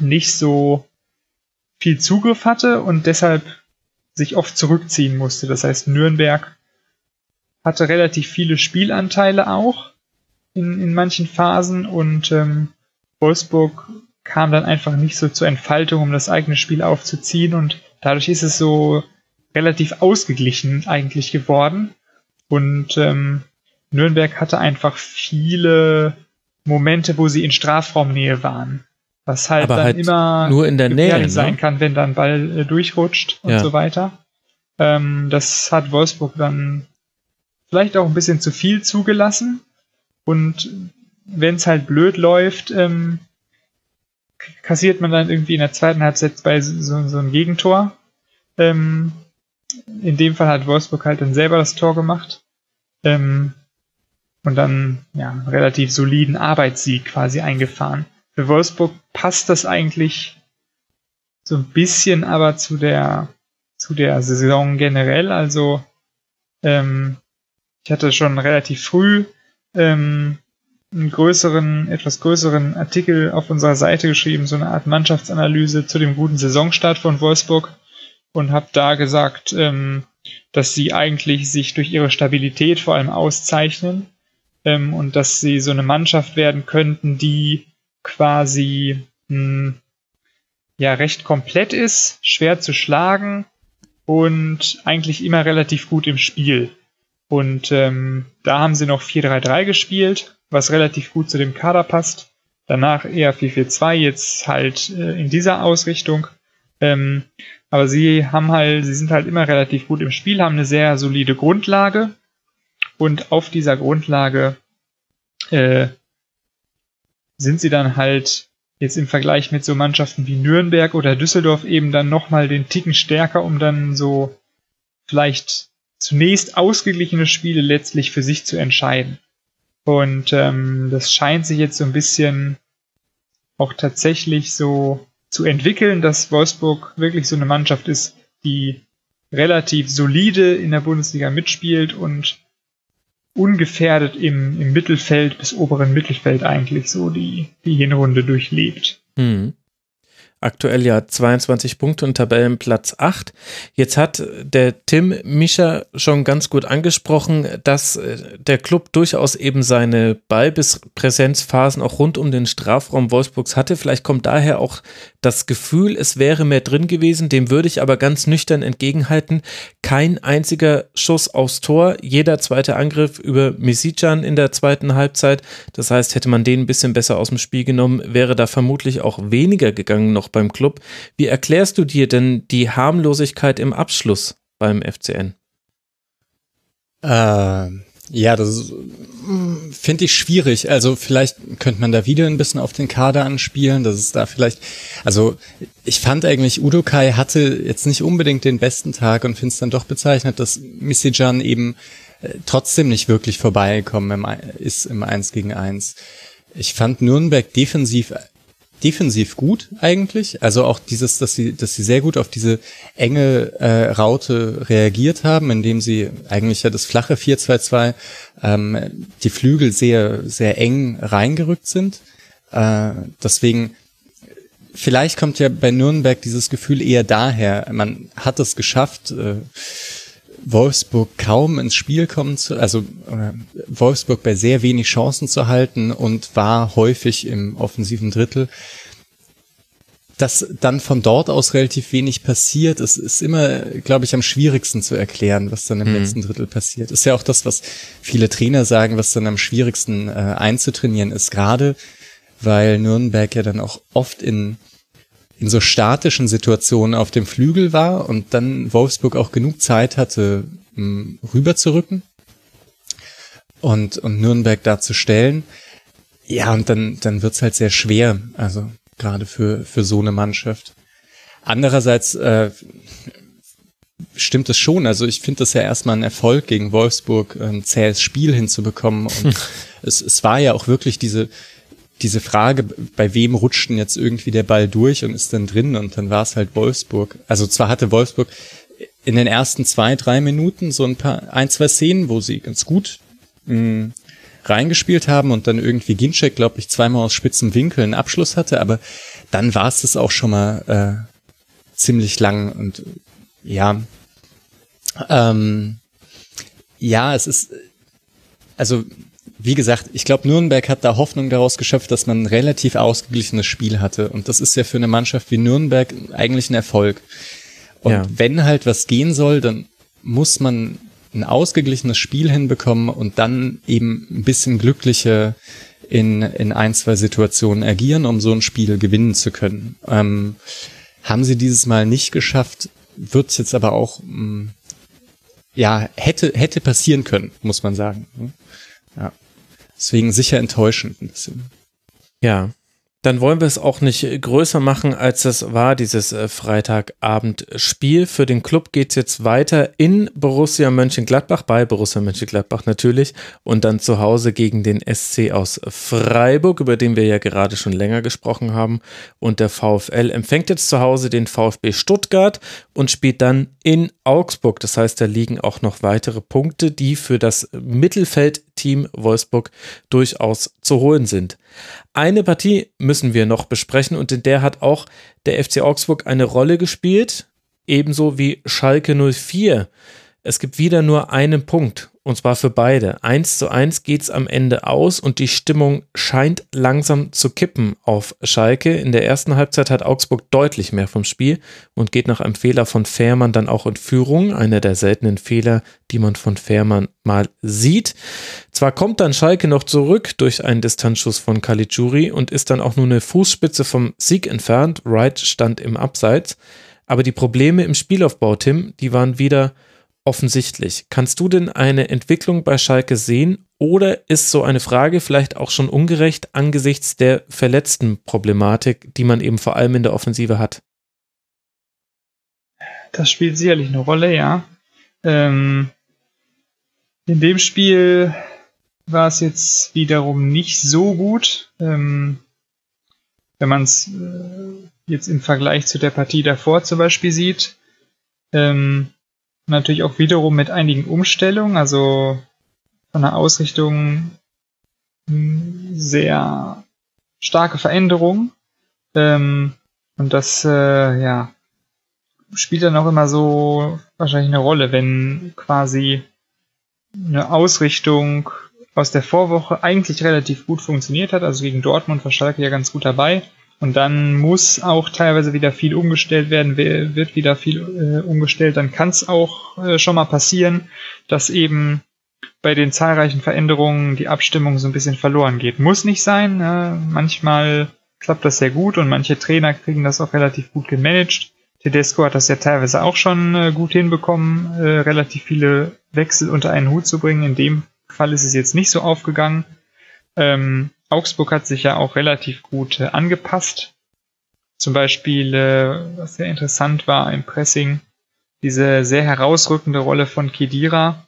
nicht so viel Zugriff hatte und deshalb sich oft zurückziehen musste. Das heißt, Nürnberg hatte relativ viele Spielanteile auch in, in manchen Phasen und ähm, Wolfsburg kam dann einfach nicht so zur Entfaltung, um das eigene Spiel aufzuziehen und dadurch ist es so relativ ausgeglichen eigentlich geworden und ähm, Nürnberg hatte einfach viele Momente, wo sie in Strafraumnähe waren. Was halt Aber dann halt immer nur in der Nähe ne? sein kann, wenn dann Ball äh, durchrutscht und Ja. so weiter. Ähm, das hat Wolfsburg dann vielleicht auch ein bisschen zu viel zugelassen. Und wenn es halt blöd läuft, ähm, kassiert man dann irgendwie in der zweiten Halbzeit bei so, so ein Gegentor. Ähm, in dem Fall hat Wolfsburg halt dann selber das Tor gemacht. Ähm, und dann ja, einen relativ soliden Arbeitssieg quasi eingefahren. Für Wolfsburg passt das eigentlich so ein bisschen aber zu der zu der Saison generell. Also ähm, ich hatte schon relativ früh ähm, einen größeren, etwas größeren Artikel auf unserer Seite geschrieben, so eine Art Mannschaftsanalyse zu dem guten Saisonstart von Wolfsburg und habe da gesagt, ähm, dass sie eigentlich sich durch ihre Stabilität vor allem auszeichnen ähm, und dass sie so eine Mannschaft werden könnten, die quasi mh, ja recht komplett ist, schwer zu schlagen und eigentlich immer relativ gut im Spiel. Und ähm, da haben sie noch 4-3-3 gespielt, was relativ gut zu dem Kader passt. Danach eher 4-4-2, jetzt halt äh, in dieser Ausrichtung. Ähm, aber sie haben halt, sie sind halt immer relativ gut im Spiel, haben eine sehr solide Grundlage und auf dieser Grundlage äh, sind sie dann halt jetzt im Vergleich mit so Mannschaften wie Nürnberg oder Düsseldorf eben dann nochmal den Ticken stärker, um dann so vielleicht zunächst ausgeglichene Spiele letztlich für sich zu entscheiden. Und ähm, das scheint sich jetzt so ein bisschen auch tatsächlich so zu entwickeln, dass Wolfsburg wirklich so eine Mannschaft ist, die relativ solide in der Bundesliga mitspielt und ungefährdet im, im Mittelfeld bis oberen Mittelfeld eigentlich so die, die Hinrunde durchlebt. Hm. Aktuell ja 22 Punkte und Tabellenplatz 8. Jetzt hat der Tim Mischer schon ganz gut angesprochen, dass äh, der Club durchaus eben seine Ballbisspräsenzphasen auch rund um den Strafraum Wolfsburgs hatte. Vielleicht kommt daher auch das Gefühl, es wäre mehr drin gewesen. Dem würde ich aber ganz nüchtern entgegenhalten. Kein einziger Schuss aufs Tor. Jeder zweite Angriff über Misicjan in der zweiten Halbzeit. Das heißt, hätte man den ein bisschen besser aus dem Spiel genommen, wäre da vermutlich auch weniger gegangen noch beim Club. Wie erklärst du dir denn die Harmlosigkeit im Abschluss beim FCN? Äh, ja, das ist Finde ich schwierig. Also vielleicht könnte man da wieder ein bisschen auf den Kader anspielen, dass es da vielleicht, also ich fand eigentlich Udokai hatte jetzt nicht unbedingt den besten Tag und finde es dann doch bezeichnet, dass Misijan eben äh, trotzdem nicht wirklich vorbeigekommen ist im 1 gegen 1. Ich fand Nürnberg defensiv defensiv gut eigentlich. Also auch dieses, dass sie, dass sie sehr gut auf diese enge äh, Raute reagiert haben, indem sie eigentlich ja das flache 4-2-2 ähm, die Flügel sehr, sehr eng reingerückt sind. Äh, deswegen vielleicht kommt ja bei Nürnberg dieses Gefühl eher daher. Man hat es geschafft, äh, Wolfsburg kaum ins Spiel kommen zu, also Wolfsburg bei sehr wenig Chancen zu halten und war häufig im offensiven Drittel. Dass dann von dort aus relativ wenig passiert, es ist immer, glaube ich, am schwierigsten zu erklären, was dann im mhm. letzten Drittel passiert. Ist ja auch das, was viele Trainer sagen, was dann am schwierigsten äh, einzutrainieren ist, gerade weil Nürnberg ja dann auch oft in in so statischen Situationen auf dem Flügel war und dann Wolfsburg auch genug Zeit hatte, rüber zu rücken und, und Nürnberg da zu stellen. Ja, und dann, dann wird's halt sehr schwer, also gerade für, für so eine Mannschaft. Andererseits äh, stimmt es schon. Also ich finde das ja erstmal ein Erfolg gegen Wolfsburg, ein zähes Spiel hinzubekommen. Und es, es war ja auch wirklich diese, diese Frage, bei wem rutscht denn jetzt irgendwie der Ball durch und ist dann drin und dann war es halt Wolfsburg. Also zwar hatte Wolfsburg in den ersten zwei, drei Minuten so ein paar, ein, zwei Szenen, wo sie ganz gut mh, hm, reingespielt haben und dann irgendwie Ginczek, glaube ich, zweimal aus spitzen Winkel einen Abschluss hatte, aber dann war es das auch schon mal äh, ziemlich lang und ja, ähm, ja, es ist, also wie gesagt, ich glaube, Nürnberg hat da Hoffnung daraus geschöpft, dass man ein relativ ausgeglichenes Spiel hatte. Und das ist ja für eine Mannschaft wie Nürnberg eigentlich ein Erfolg. Und ja. wenn halt was gehen soll, dann muss man ein ausgeglichenes Spiel hinbekommen und dann eben ein bisschen glücklicher in, in ein, zwei Situationen agieren, um so ein Spiel gewinnen zu können. Ähm, haben sie dieses Mal nicht geschafft, wird es jetzt aber auch, mh, mm, ja, hätte, hätte passieren können, muss man sagen. Ja. Deswegen sicher enttäuschend ein bisschen. Ja, dann wollen wir es auch nicht größer machen, als das war, dieses äh, Freitagabendspiel. Für den Club geht es jetzt weiter in Borussia Mönchengladbach, bei Borussia Mönchengladbach natürlich, und dann zu Hause gegen den SC aus Freiburg, über den wir ja gerade schon länger gesprochen haben. Und der VfL empfängt jetzt zu Hause den VfB Stuttgart und spielt dann in Augsburg. Das heißt, da liegen auch noch weitere Punkte, die für das Mittelfeldteam Wolfsburg durchaus zu holen sind. Eine Partie müssen wir noch besprechen und in der hat auch der FC Augsburg eine Rolle gespielt, ebenso wie Schalke 04. Es gibt wieder nur einen Punkt und zwar für beide. Eins zu eins geht es am Ende aus und die Stimmung scheint langsam zu kippen auf Schalke. In der ersten Halbzeit hat Augsburg deutlich mehr vom Spiel und geht nach einem Fehler von Fährmann dann auch in Führung. Einer der seltenen Fehler, die man von Fährmann mal sieht. Zwar kommt dann Schalke noch zurück durch einen Distanzschuss von Caligiuri und ist dann auch nur eine Fußspitze vom Sieg entfernt. Wright stand im Abseits. Aber die Probleme im Spielaufbau, Tim, die waren wieder offensichtlich. Kannst du denn eine Entwicklung bei Schalke sehen oder ist so eine Frage vielleicht auch schon ungerecht angesichts der verletzten Problematik, die man eben vor allem in der Offensive hat? Das spielt sicherlich eine Rolle, ja. Ähm, in dem Spiel war es jetzt wiederum nicht so gut. Ähm, wenn man es äh, jetzt im Vergleich zu der Partie davor zum Beispiel sieht. Ähm, natürlich auch wiederum mit einigen Umstellungen, also von der Ausrichtung hm, sehr starke Veränderungen. Ähm, und das, äh, ja, spielt dann auch immer so wahrscheinlich eine Rolle, wenn quasi eine Ausrichtung aus der Vorwoche eigentlich relativ gut funktioniert hat. Also gegen Dortmund war Schalke ja ganz gut dabei. Und dann muss auch teilweise wieder viel umgestellt werden, wird wieder viel äh, umgestellt. Dann kann es auch äh, schon mal passieren, dass eben bei den zahlreichen Veränderungen die Abstimmung so ein bisschen verloren geht. Muss nicht sein. Ne? Manchmal klappt das sehr gut und manche Trainer kriegen das auch relativ gut gemanagt. Tedesco hat das ja teilweise auch schon äh, gut hinbekommen, äh, relativ viele Wechsel unter einen Hut zu bringen. In dem Fall ist es jetzt nicht so aufgegangen. Ähm, Augsburg hat sich ja auch relativ gut äh, angepasst. Zum Beispiel, äh, was sehr interessant war im Pressing, diese sehr herausrückende Rolle von Kedira,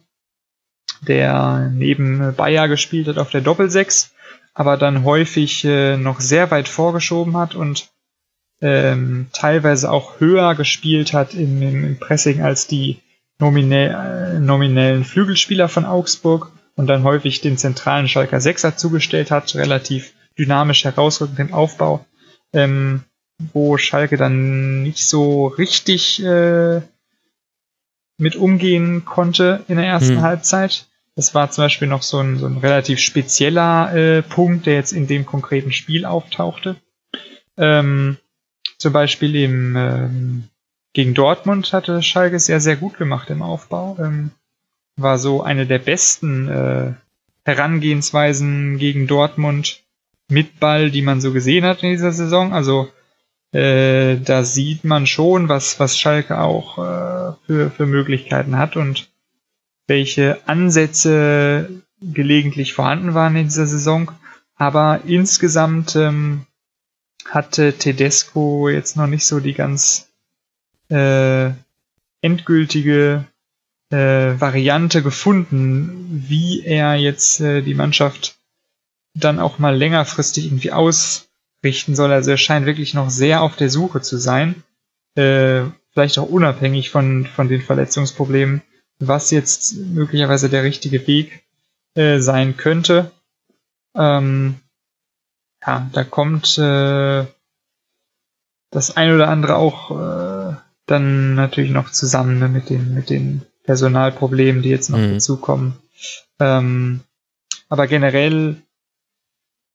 der neben Bayer gespielt hat auf der Doppelsechs, aber dann häufig äh, noch sehr weit vorgeschoben hat und ähm, teilweise auch höher gespielt hat im, im Pressing als die nominell, äh, nominellen Flügelspieler von Augsburg und dann häufig den zentralen Schalker Sechser zugestellt hat, relativ dynamisch herausrückend im Aufbau, ähm, wo Schalke dann nicht so richtig äh, mit umgehen konnte in der ersten hm. Halbzeit. Das war zum Beispiel noch so ein, so ein relativ spezieller äh, Punkt, der jetzt in dem konkreten Spiel auftauchte. Ähm, zum Beispiel im ähm, gegen Dortmund hatte Schalke sehr, sehr gut gemacht im Aufbau. Ähm, war so eine der besten äh, Herangehensweisen gegen Dortmund mit Ball, die man so gesehen hat in dieser Saison. Also äh, da sieht man schon, was, was Schalke auch äh, für, für Möglichkeiten hat und welche Ansätze gelegentlich vorhanden waren in dieser Saison. Aber insgesamt ähm, hatte Tedesco jetzt noch nicht so die ganz äh, endgültige äh, Variante gefunden, wie er jetzt äh, die Mannschaft dann auch mal längerfristig irgendwie ausrichten soll. Also er scheint wirklich noch sehr auf der Suche zu sein. Äh, vielleicht auch unabhängig von, von den Verletzungsproblemen, was jetzt möglicherweise der richtige Weg äh, sein könnte. Ähm, ja, da kommt äh, das ein oder andere auch äh, dann natürlich noch zusammen ne, mit den mit den Personalproblemen, die jetzt noch mhm. dazukommen. Ähm, aber generell,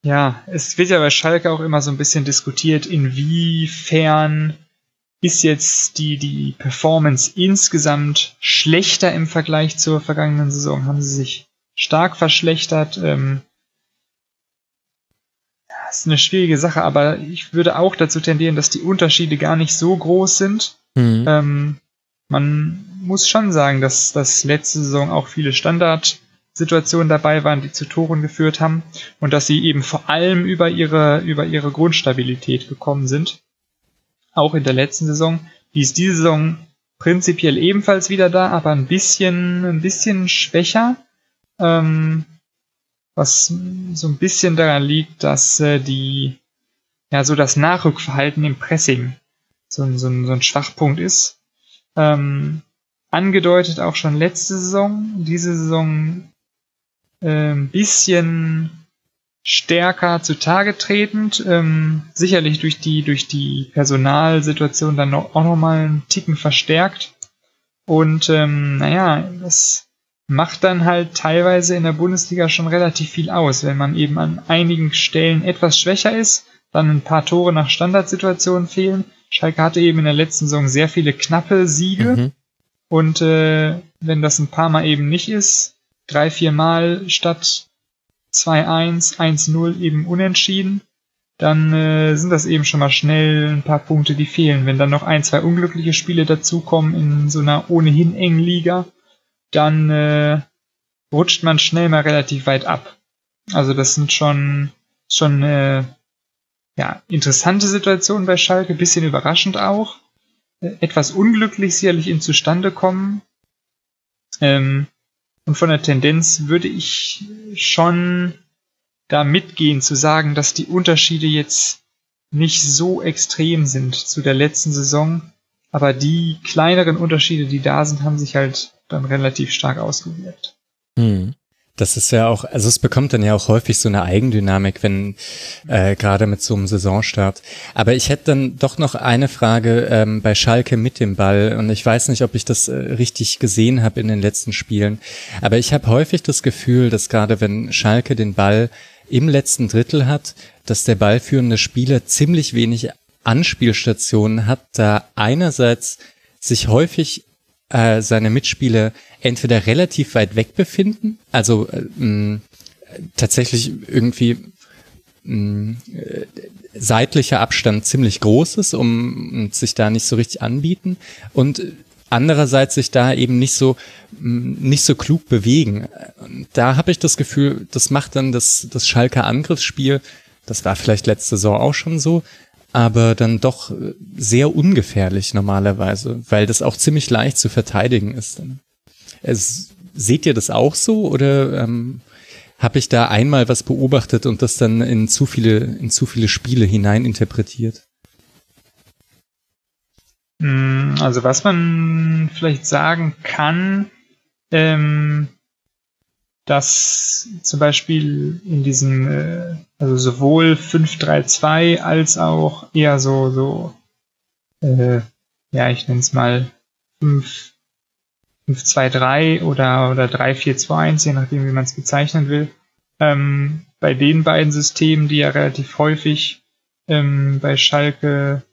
ja, es wird ja bei Schalke auch immer so ein bisschen diskutiert, inwiefern ist jetzt die, die Performance insgesamt schlechter im Vergleich zur vergangenen Saison? Haben sie sich stark verschlechtert? Ähm, das ist eine schwierige Sache, aber ich würde auch dazu tendieren, dass die Unterschiede gar nicht so groß sind. Mhm. Ähm, man muss schon sagen, dass das letzte Saison auch viele Standardsituationen dabei waren, die zu Toren geführt haben und dass sie eben vor allem über ihre, über ihre Grundstabilität gekommen sind. Auch in der letzten Saison. Die ist diese Saison prinzipiell ebenfalls wieder da, aber ein bisschen, ein bisschen schwächer. Ähm, was so ein bisschen daran liegt, dass äh, die, ja, so das Nachrückverhalten im Pressing so, so, so ein Schwachpunkt ist. Ähm, angedeutet auch schon letzte Saison, diese Saison äh, ein bisschen stärker zutage tretend, ähm, sicherlich durch die, durch die Personalsituation dann noch, auch nochmal einen Ticken verstärkt. Und ähm, naja, das macht dann halt teilweise in der Bundesliga schon relativ viel aus, wenn man eben an einigen Stellen etwas schwächer ist, dann ein paar Tore nach Standardsituationen fehlen. Schalke hatte eben in der letzten Saison sehr viele knappe Siege. Mhm. Und äh, wenn das ein paar Mal eben nicht ist, drei, vier Mal statt 2-1, 1-0 eben unentschieden, dann äh, sind das eben schon mal schnell ein paar Punkte, die fehlen. Wenn dann noch ein, zwei unglückliche Spiele dazukommen in so einer ohnehin engen Liga, dann äh, rutscht man schnell mal relativ weit ab. Also das sind schon schon äh, ja interessante Situationen bei Schalke, bisschen überraschend auch etwas unglücklich sicherlich in zustande kommen. Ähm, und von der Tendenz würde ich schon da mitgehen zu sagen, dass die Unterschiede jetzt nicht so extrem sind zu der letzten Saison, aber die kleineren Unterschiede, die da sind, haben sich halt dann relativ stark ausgewirkt. Hm. Das ist ja auch, also es bekommt dann ja auch häufig so eine Eigendynamik, wenn äh, gerade mit so einem Saisonstart. Aber ich hätte dann doch noch eine Frage ähm, bei Schalke mit dem Ball und ich weiß nicht, ob ich das äh, richtig gesehen habe in den letzten Spielen. Aber ich habe häufig das Gefühl, dass gerade wenn Schalke den Ball im letzten Drittel hat, dass der ballführende Spieler ziemlich wenig Anspielstationen hat, da einerseits sich häufig äh, seine Mitspieler entweder relativ weit weg befinden, also äh, tatsächlich irgendwie äh, seitlicher Abstand ziemlich groß ist, um, um sich da nicht so richtig anbieten und andererseits sich da eben nicht so nicht so klug bewegen. Da habe ich das Gefühl, das macht dann das das Schalker Angriffsspiel, das war vielleicht letzte Saison auch schon so, aber dann doch sehr ungefährlich normalerweise, weil das auch ziemlich leicht zu verteidigen ist. Es, seht ihr das auch so oder ähm, habe ich da einmal was beobachtet und das dann in zu viele in zu viele Spiele hinein interpretiert? Hm, also was man vielleicht sagen kann, ähm, dass zum Beispiel in diesem, äh, also sowohl 5-3-2 als auch eher so, so, äh, ja, ich nenne es mal 5, 5-2-3 oder, oder 3-4-2-1, je nachdem, wie man es bezeichnen will. Ähm, bei den beiden Systemen, die ja relativ häufig ähm, bei Schalke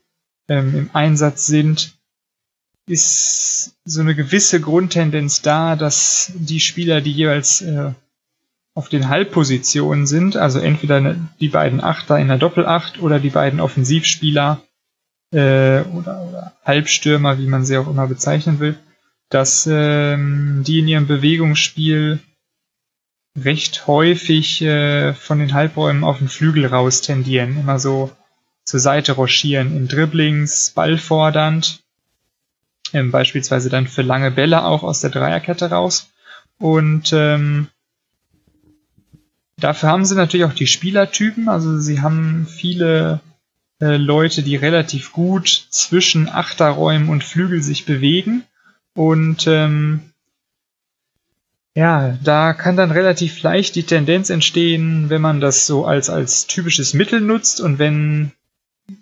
ähm, im Einsatz sind, ist so eine gewisse Grundtendenz da, dass die Spieler, die jeweils äh, auf den Halbpositionen sind, also entweder die beiden Achter in der Doppelacht oder die beiden Offensivspieler äh, oder, oder Halbstürmer, wie man sie auch immer bezeichnen will, dass ähm, die in ihrem Bewegungsspiel recht häufig äh, von den Halbräumen auf den Flügel raus tendieren, immer so zur Seite rochieren, in Dribblings, ballfordernd, ähm, beispielsweise dann für lange Bälle auch aus der Dreierkette raus. Und ähm, dafür haben sie natürlich auch die Spielertypen, also sie haben viele äh, Leute, die relativ gut zwischen Achterräumen und Flügel sich bewegen. Und ähm, ja, da kann dann relativ leicht die Tendenz entstehen, wenn man das so als, als typisches Mittel nutzt und wenn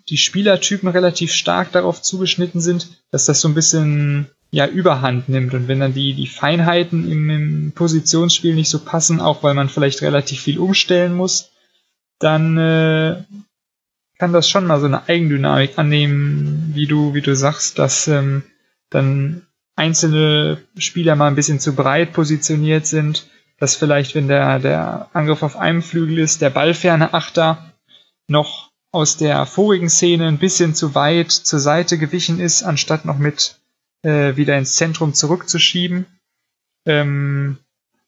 die Spielertypen relativ stark darauf zugeschnitten sind, dass das so ein bisschen ja Überhand nimmt. Und wenn dann die die Feinheiten im, im Positionsspiel nicht so passen, auch weil man vielleicht relativ viel umstellen muss, dann äh, kann das schon mal so eine Eigendynamik annehmen, wie du wie du sagst, dass ähm, dann einzelne Spieler mal ein bisschen zu breit positioniert sind, dass vielleicht wenn der der Angriff auf einem Flügel ist, der ballferne Achter noch aus der vorigen Szene ein bisschen zu weit zur Seite gewichen ist, anstatt noch mit äh, wieder ins Zentrum zurückzuschieben. Ähm,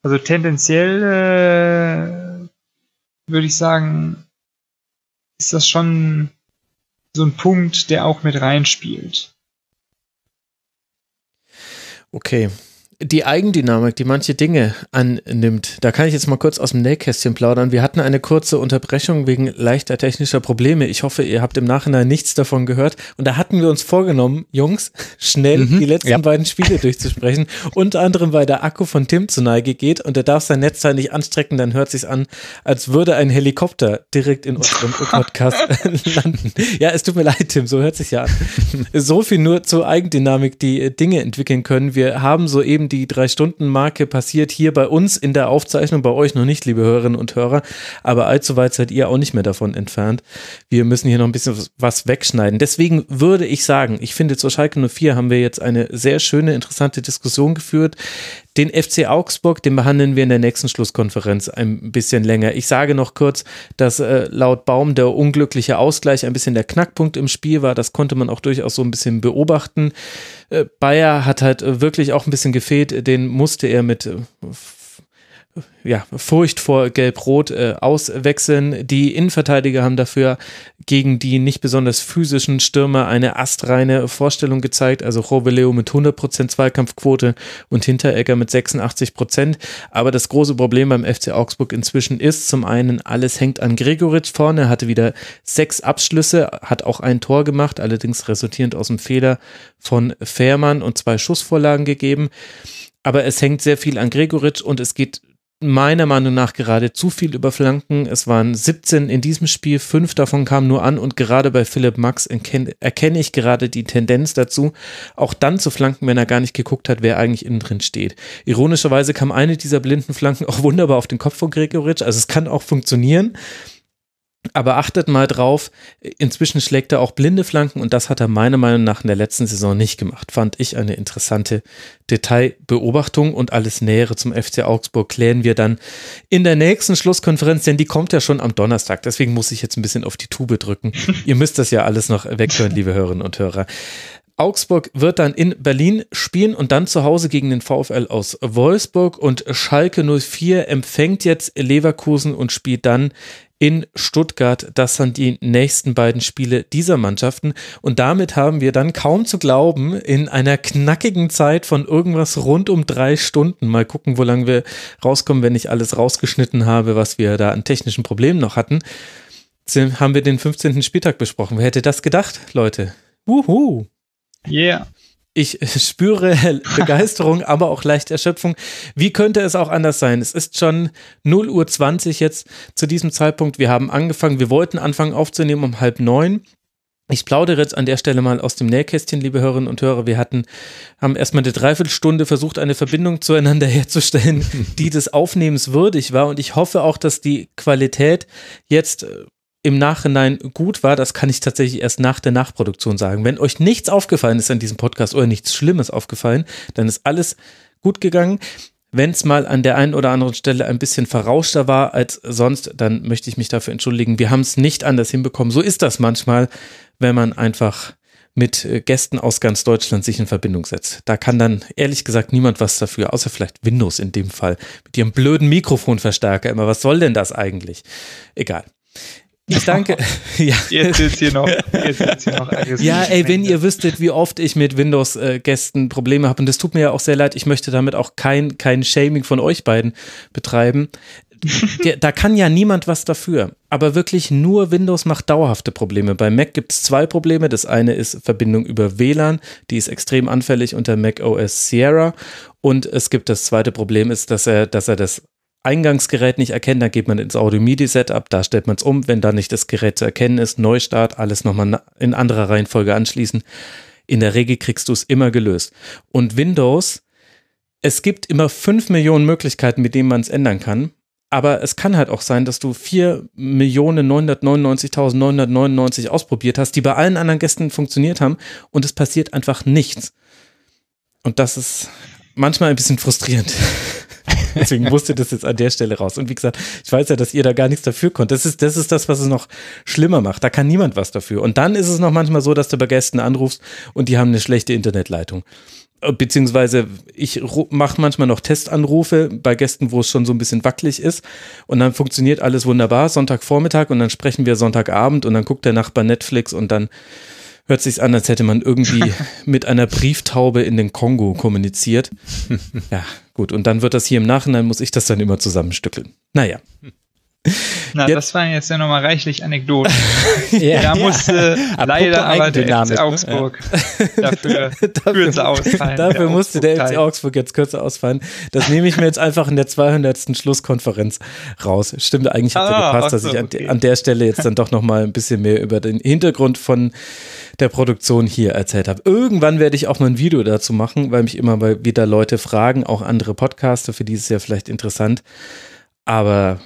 also tendenziell äh, würde ich sagen, ist das schon so ein Punkt, der auch mit reinspielt. Okay, die Eigendynamik, die manche Dinge annimmt, da kann ich jetzt mal kurz aus dem Nähkästchen plaudern. Wir hatten eine kurze Unterbrechung wegen leichter technischer Probleme. Ich hoffe, ihr habt im Nachhinein nichts davon gehört. Und da hatten wir uns vorgenommen, Jungs, schnell mhm, die letzten ja. beiden Spiele durchzusprechen. Unter anderem, weil der Akku von Tim zu Neige geht und er darf sein Netzteil nicht anstrecken, dann hört sich's an, als würde ein Helikopter direkt in unserem Podcast landen. Ja, es tut mir leid, Tim, so hört sich ja an. So viel nur zur Eigendynamik, die Dinge entwickeln können. Wir haben soeben die Drei-Stunden-Marke passiert hier bei uns in der Aufzeichnung, bei euch noch nicht, liebe Hörerinnen und Hörer, aber allzu weit seid ihr auch nicht mehr davon entfernt. Wir müssen hier noch ein bisschen was wegschneiden. Deswegen würde ich sagen, ich finde, zur Schalke 04 haben wir jetzt eine sehr schöne, interessante Diskussion geführt. Den FC Augsburg, den behandeln wir in der nächsten Schlusskonferenz ein bisschen länger. Ich sage noch kurz, dass äh, laut Baum der unglückliche Ausgleich ein bisschen der Knackpunkt im Spiel war. Das konnte man auch durchaus so ein bisschen beobachten. Äh, Bayer hat halt äh, wirklich auch ein bisschen gefehlt. Den musste er mit ja, Furcht vor Gelb-Rot äh, auswechseln. Die Innenverteidiger haben dafür gegen die nicht besonders physischen Stürmer eine astreine Vorstellung gezeigt. Also Roveleo mit 100% Zweikampfquote und Hinteregger mit 86%. Aber das große Problem beim FC Augsburg inzwischen ist zum einen, alles hängt an Gregoritsch vorne. Er hatte wieder sechs Abschlüsse, hat auch ein Tor gemacht, allerdings resultierend aus dem Fehler von Fährmann und zwei Schussvorlagen gegeben. Aber es hängt sehr viel an Gregoritsch und es geht meiner Meinung nach gerade zu viel über Flanken. Es waren 17 in diesem Spiel, fünf davon kamen nur an und gerade bei Philipp Max erkenne ich gerade die Tendenz dazu, auch dann zu flanken, wenn er gar nicht geguckt hat, wer eigentlich innen drin steht. Ironischerweise kam eine dieser blinden Flanken auch wunderbar auf den Kopf von Gregoritsch, also es kann auch funktionieren. Aber achtet mal drauf, inzwischen schlägt er auch blinde Flanken und das hat er meiner Meinung nach in der letzten Saison nicht gemacht. Fand ich eine interessante Detailbeobachtung und alles Nähere zum FC Augsburg klären wir dann in der nächsten Schlusskonferenz, denn die kommt ja schon am Donnerstag. Deswegen muss ich jetzt ein bisschen auf die Tube drücken. Ihr müsst das ja alles noch weghören, liebe Hörerinnen und Hörer. Augsburg wird dann in Berlin spielen und dann zu Hause gegen den VfL aus Wolfsburg und Schalke 04 empfängt jetzt Leverkusen und spielt dann in Stuttgart. Das sind die nächsten beiden Spiele dieser Mannschaften. Und damit haben wir dann kaum zu glauben in einer knackigen Zeit von irgendwas rund um drei Stunden. Mal gucken, wo lange wir rauskommen, wenn ich alles rausgeschnitten habe, was wir da an technischen Problemen noch hatten. Haben wir den 15. Spieltag besprochen. Wer hätte das gedacht, Leute? Wuhu! Yeah. Ich spüre Begeisterung, aber auch leicht Erschöpfung. Wie könnte es auch anders sein? Es ist schon 0 Uhr 20 jetzt zu diesem Zeitpunkt. Wir haben angefangen, wir wollten anfangen aufzunehmen um halb neun. Ich plaudere jetzt an der Stelle mal aus dem Nähkästchen, liebe Hörerinnen und Hörer. Wir hatten, haben erstmal eine Dreiviertelstunde versucht, eine Verbindung zueinander herzustellen, die des Aufnehmens würdig war. Und ich hoffe auch, dass die Qualität jetzt äh, im Nachhinein gut war, das kann ich tatsächlich erst nach der Nachproduktion sagen. Wenn euch nichts aufgefallen ist an diesem Podcast oder nichts Schlimmes aufgefallen, dann ist alles gut gegangen. Wenn es mal an der einen oder anderen Stelle ein bisschen verrauschter war als sonst, dann möchte ich mich dafür entschuldigen. Wir haben es nicht anders hinbekommen. So ist das manchmal, wenn man einfach mit äh, Gästen aus ganz Deutschland sich in Verbindung setzt. Da kann dann ehrlich gesagt niemand was dafür, außer vielleicht Windows in dem Fall. Mit ihrem blöden Mikrofonverstärker immer. Was soll denn das eigentlich? Egal. Ich danke. ja. Jetzt ist hier noch, jetzt ist hier noch Ja, ey, wenn ihr wüsstet, wie oft ich mit Windows-Gästen Probleme habe, und das tut mir ja auch sehr leid, ich möchte damit auch kein, kein Shaming von euch beiden betreiben. Da kann ja niemand was dafür. Aber wirklich nur Windows macht dauerhafte Probleme. Bei Mac gibt es zwei Probleme. Das eine ist Verbindung über WLAN, die ist extrem anfällig unter Mac OS Sierra. Und es gibt das zweite Problem, ist, dass er, dass er das Eingangsgerät nicht erkennen, dann geht man ins Audio MIDI Setup, da stellt man es um, wenn da nicht das Gerät zu erkennen ist, Neustart, alles nochmal in anderer Reihenfolge anschließen. In der Regel kriegst du es immer gelöst. Und Windows, es gibt immer fünf Millionen Möglichkeiten, mit denen man es ändern kann. Aber es kann halt auch sein, dass du 4.999.999 ausprobiert hast, die bei allen anderen Gästen funktioniert haben und es passiert einfach nichts. Und das ist manchmal ein bisschen frustrierend. Deswegen musste das jetzt an der Stelle raus. Und wie gesagt, ich weiß ja, dass ihr da gar nichts dafür konnt. Das ist, das ist das, was es noch schlimmer macht. Da kann niemand was dafür. Und dann ist es noch manchmal so, dass du bei Gästen anrufst und die haben eine schlechte Internetleitung. Beziehungsweise ich mache manchmal noch Testanrufe bei Gästen, wo es schon so ein bisschen wackelig ist. Und dann funktioniert alles wunderbar, Sonntagvormittag und dann sprechen wir Sonntagabend und dann guckt der Nachbar Netflix und dann hört sich an, als hätte man irgendwie mit einer Brieftaube in den Kongo kommuniziert. Ja, gut. Und dann wird das hier im Nachhinein, muss ich das dann immer zusammenstückeln. Naja. Na, jetzt. das waren jetzt ja nochmal reichlich Anekdoten. ja, da musste ja. leider aber der FC ne? Augsburg ja. dafür, kürzer ausfallen. Dafür musste der FC Augsburg jetzt kürzer ausfallen. Das nehme ich mir jetzt einfach in der 200. Schlusskonferenz raus. Stimmt, eigentlich hat es ah, gepasst, dass so, ich an, okay. an, der Stelle jetzt dann doch nochmal ein bisschen mehr über den Hintergrund von der Produktion hier erzählt habe. Irgendwann werde ich auch mal ein Video dazu machen, weil mich immer wieder Leute fragen, auch andere Podcaster, für die ist es ja vielleicht interessant. Aber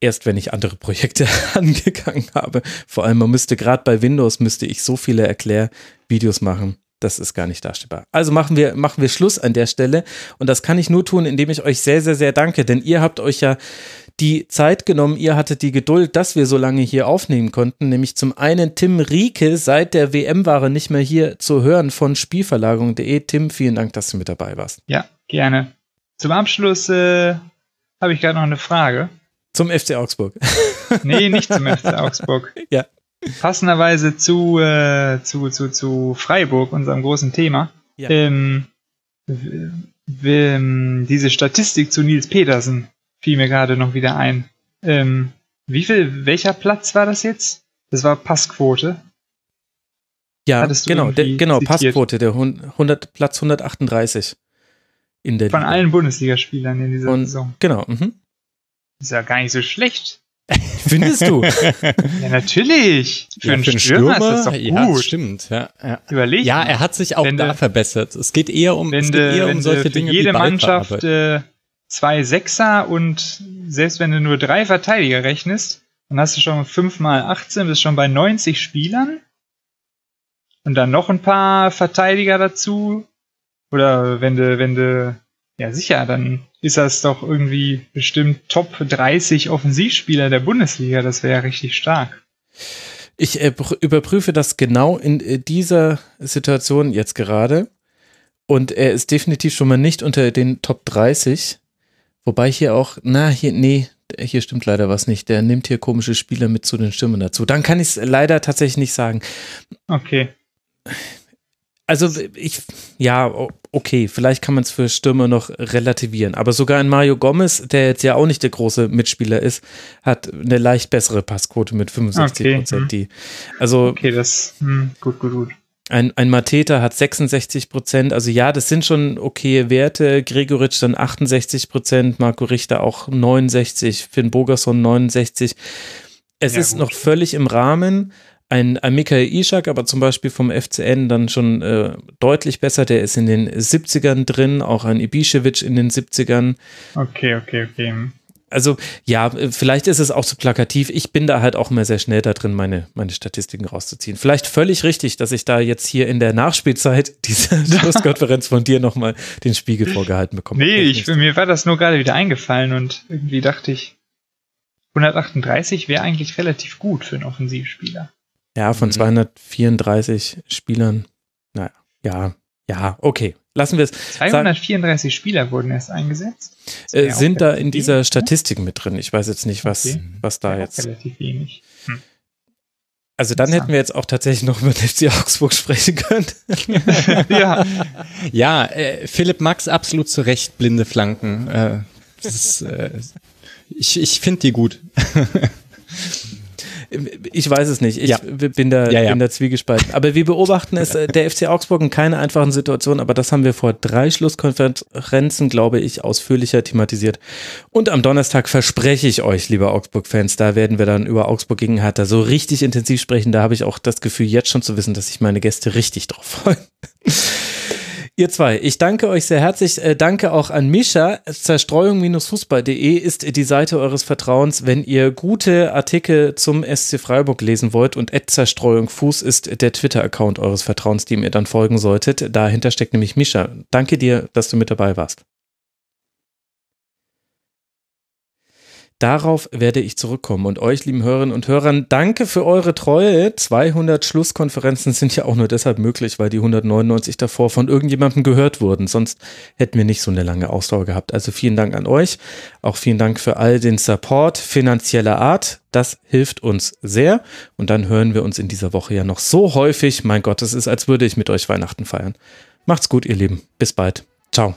erst wenn ich andere Projekte angegangen habe. Vor allem, man müsste gerade bei Windows müsste ich so viele Erklärvideos machen. Das ist gar nicht darstellbar. Also machen wir, machen wir Schluss an der Stelle. Und das kann ich nur tun, indem ich euch sehr, sehr, sehr danke. Denn ihr habt euch ja die Zeit genommen, ihr hattet die Geduld, dass wir so lange hier aufnehmen konnten. Nämlich zum einen Tim Rieke, seit der WM-Ware nicht mehr hier zu hören von Spielverlagerung.de. Tim, vielen Dank, dass du mit dabei warst. Ja, gerne. Zum Abschluss äh, habe ich gerade noch eine Frage. Zum FC Augsburg. nee, nicht zum FC Augsburg. ja. Passenderweise zu, äh, zu, zu, zu Freiburg, unserem großen Thema. Ja. Ähm, diese Statistik zu Nils Petersen fiel mir gerade noch wieder ein. Ähm, wie viel, welcher Platz war das jetzt? Das war Passquote. Ja, genau, der, genau, zitiert? Passquote, der 100, Platz 138 in der Von Liga. allen Bundesligaspielern in dieser Und, Saison. Genau, mhm. Ist ja gar nicht so schlecht. Findest du? ja, natürlich. Für, ja, einen, für einen Stürmer, Stürmer, ist das doch gut. Ja, stimmt. Ja, ja. Überleg ja, er hat sich auch da de, verbessert. Es geht eher um, es geht eher um solche de Dinge jede Mannschaft äh, zwei Sechser und selbst wenn du nur drei Verteidiger rechnest, dann hast du schon fünf mal 18, bist schon bei 90 Spielern. Und dann noch ein paar Verteidiger dazu. Oder wenn du, wenn du ja, sicher, dann ist das doch irgendwie bestimmt Top 30 Offensivspieler der Bundesliga. Das wäre ja richtig stark. Ich äh, überprüfe das genau in äh, dieser Situation jetzt gerade. Und er ist definitiv schon mal nicht unter den Top 30. Wobei hier auch, na, hier, nee, hier stimmt leider was nicht. Der nimmt hier komische Spieler mit zu den Stimmen dazu. Dann kann ich es leider tatsächlich nicht sagen. Okay. Also ich, ja, okay, vielleicht kann man es für Stürmer noch relativieren. Aber sogar ein Mario Gomez, der jetzt ja auch nicht der große Mitspieler ist, hat eine leicht bessere Passquote mit 65 Prozent. Okay. Hm. also okay, das hm, gut, gut, gut. Ein, ein Mateta hat 66 Prozent. Also ja, das sind schon okay Werte. Gregoritsch dann 68 Prozent, Marco Richter auch 69, Finn Bogerson 69. Es ja, ist gut. noch völlig im Rahmen ein, ein Michael Ishak, aber zum Beispiel vom FCN dann schon äh, deutlich besser. Der ist in den 70ern drin, auch ein Ibišević in den 70ern. Okay, okay, okay. Also ja, vielleicht ist es auch zu plakativ. Ich bin da halt auch immer sehr schnell da drin, meine, meine Statistiken rauszuziehen. Vielleicht völlig richtig, dass ich da jetzt hier in der Nachspielzeit dieser Schlusskonferenz von dir nochmal den Spiegel vorgehalten bekomme. Nee, ich, mir war das nur gerade wieder eingefallen und irgendwie dachte ich, 138 wäre eigentlich relativ gut für einen Offensivspieler. Ja, von mhm. 234 Spielern. Naja, ja, ja, okay. Lassen wir es. 234 Spieler wurden erst eingesetzt. Äh, sind da in dieser Statistik mit drin. Ich weiß jetzt nicht, was, okay. was da jetzt. Relativ wenig. Hm. Also dann hätten wir jetzt auch tatsächlich noch mit FC Augsburg sprechen können. ja, ja äh, Philipp Max absolut zu Recht blinde Flanken. Äh, ist, äh, ich ich finde die gut. Ich weiß es nicht. Ich ja. bin, da, ja, ja. bin da zwiegespalten. Aber wir beobachten es, äh, der FC Augsburg in keiner einfachen Situation, aber das haben wir vor drei Schlusskonferenzen, glaube ich, ausführlicher thematisiert. Und am Donnerstag verspreche ich euch, liebe Augsburg-Fans, da werden wir dann über Augsburg gegen Hertha so richtig intensiv sprechen. Da habe ich auch das Gefühl, jetzt schon zu wissen, dass sich meine Gäste richtig drauf freuen. Ihr zwei, ich danke euch sehr herzlich. Äh, danke auch an Mischa. Zerstreuung-fußball.de ist die Seite eures Vertrauens, wenn ihr gute Artikel zum SC Freiburg lesen wollt. Und Zerstreuung Fuß ist der Twitter-Account eures Vertrauens, dem ihr dann folgen solltet. Dahinter steckt nämlich Mischa. Danke dir, dass du mit dabei warst. Darauf werde ich zurückkommen. Und euch, lieben Hörerinnen und Hörern, danke für eure Treue. 200 Schlusskonferenzen sind ja auch nur deshalb möglich, weil die 199 davor von irgendjemandem gehört wurden. Sonst hätten wir nicht so eine lange Ausdauer gehabt. Also vielen Dank an euch. Auch vielen Dank für all den Support finanzieller Art. Das hilft uns sehr. Und dann hören wir uns in dieser Woche ja noch so häufig. Mein Gott, es ist, als würde ich mit euch Weihnachten feiern. Macht's gut, ihr Lieben. Bis bald. Ciao.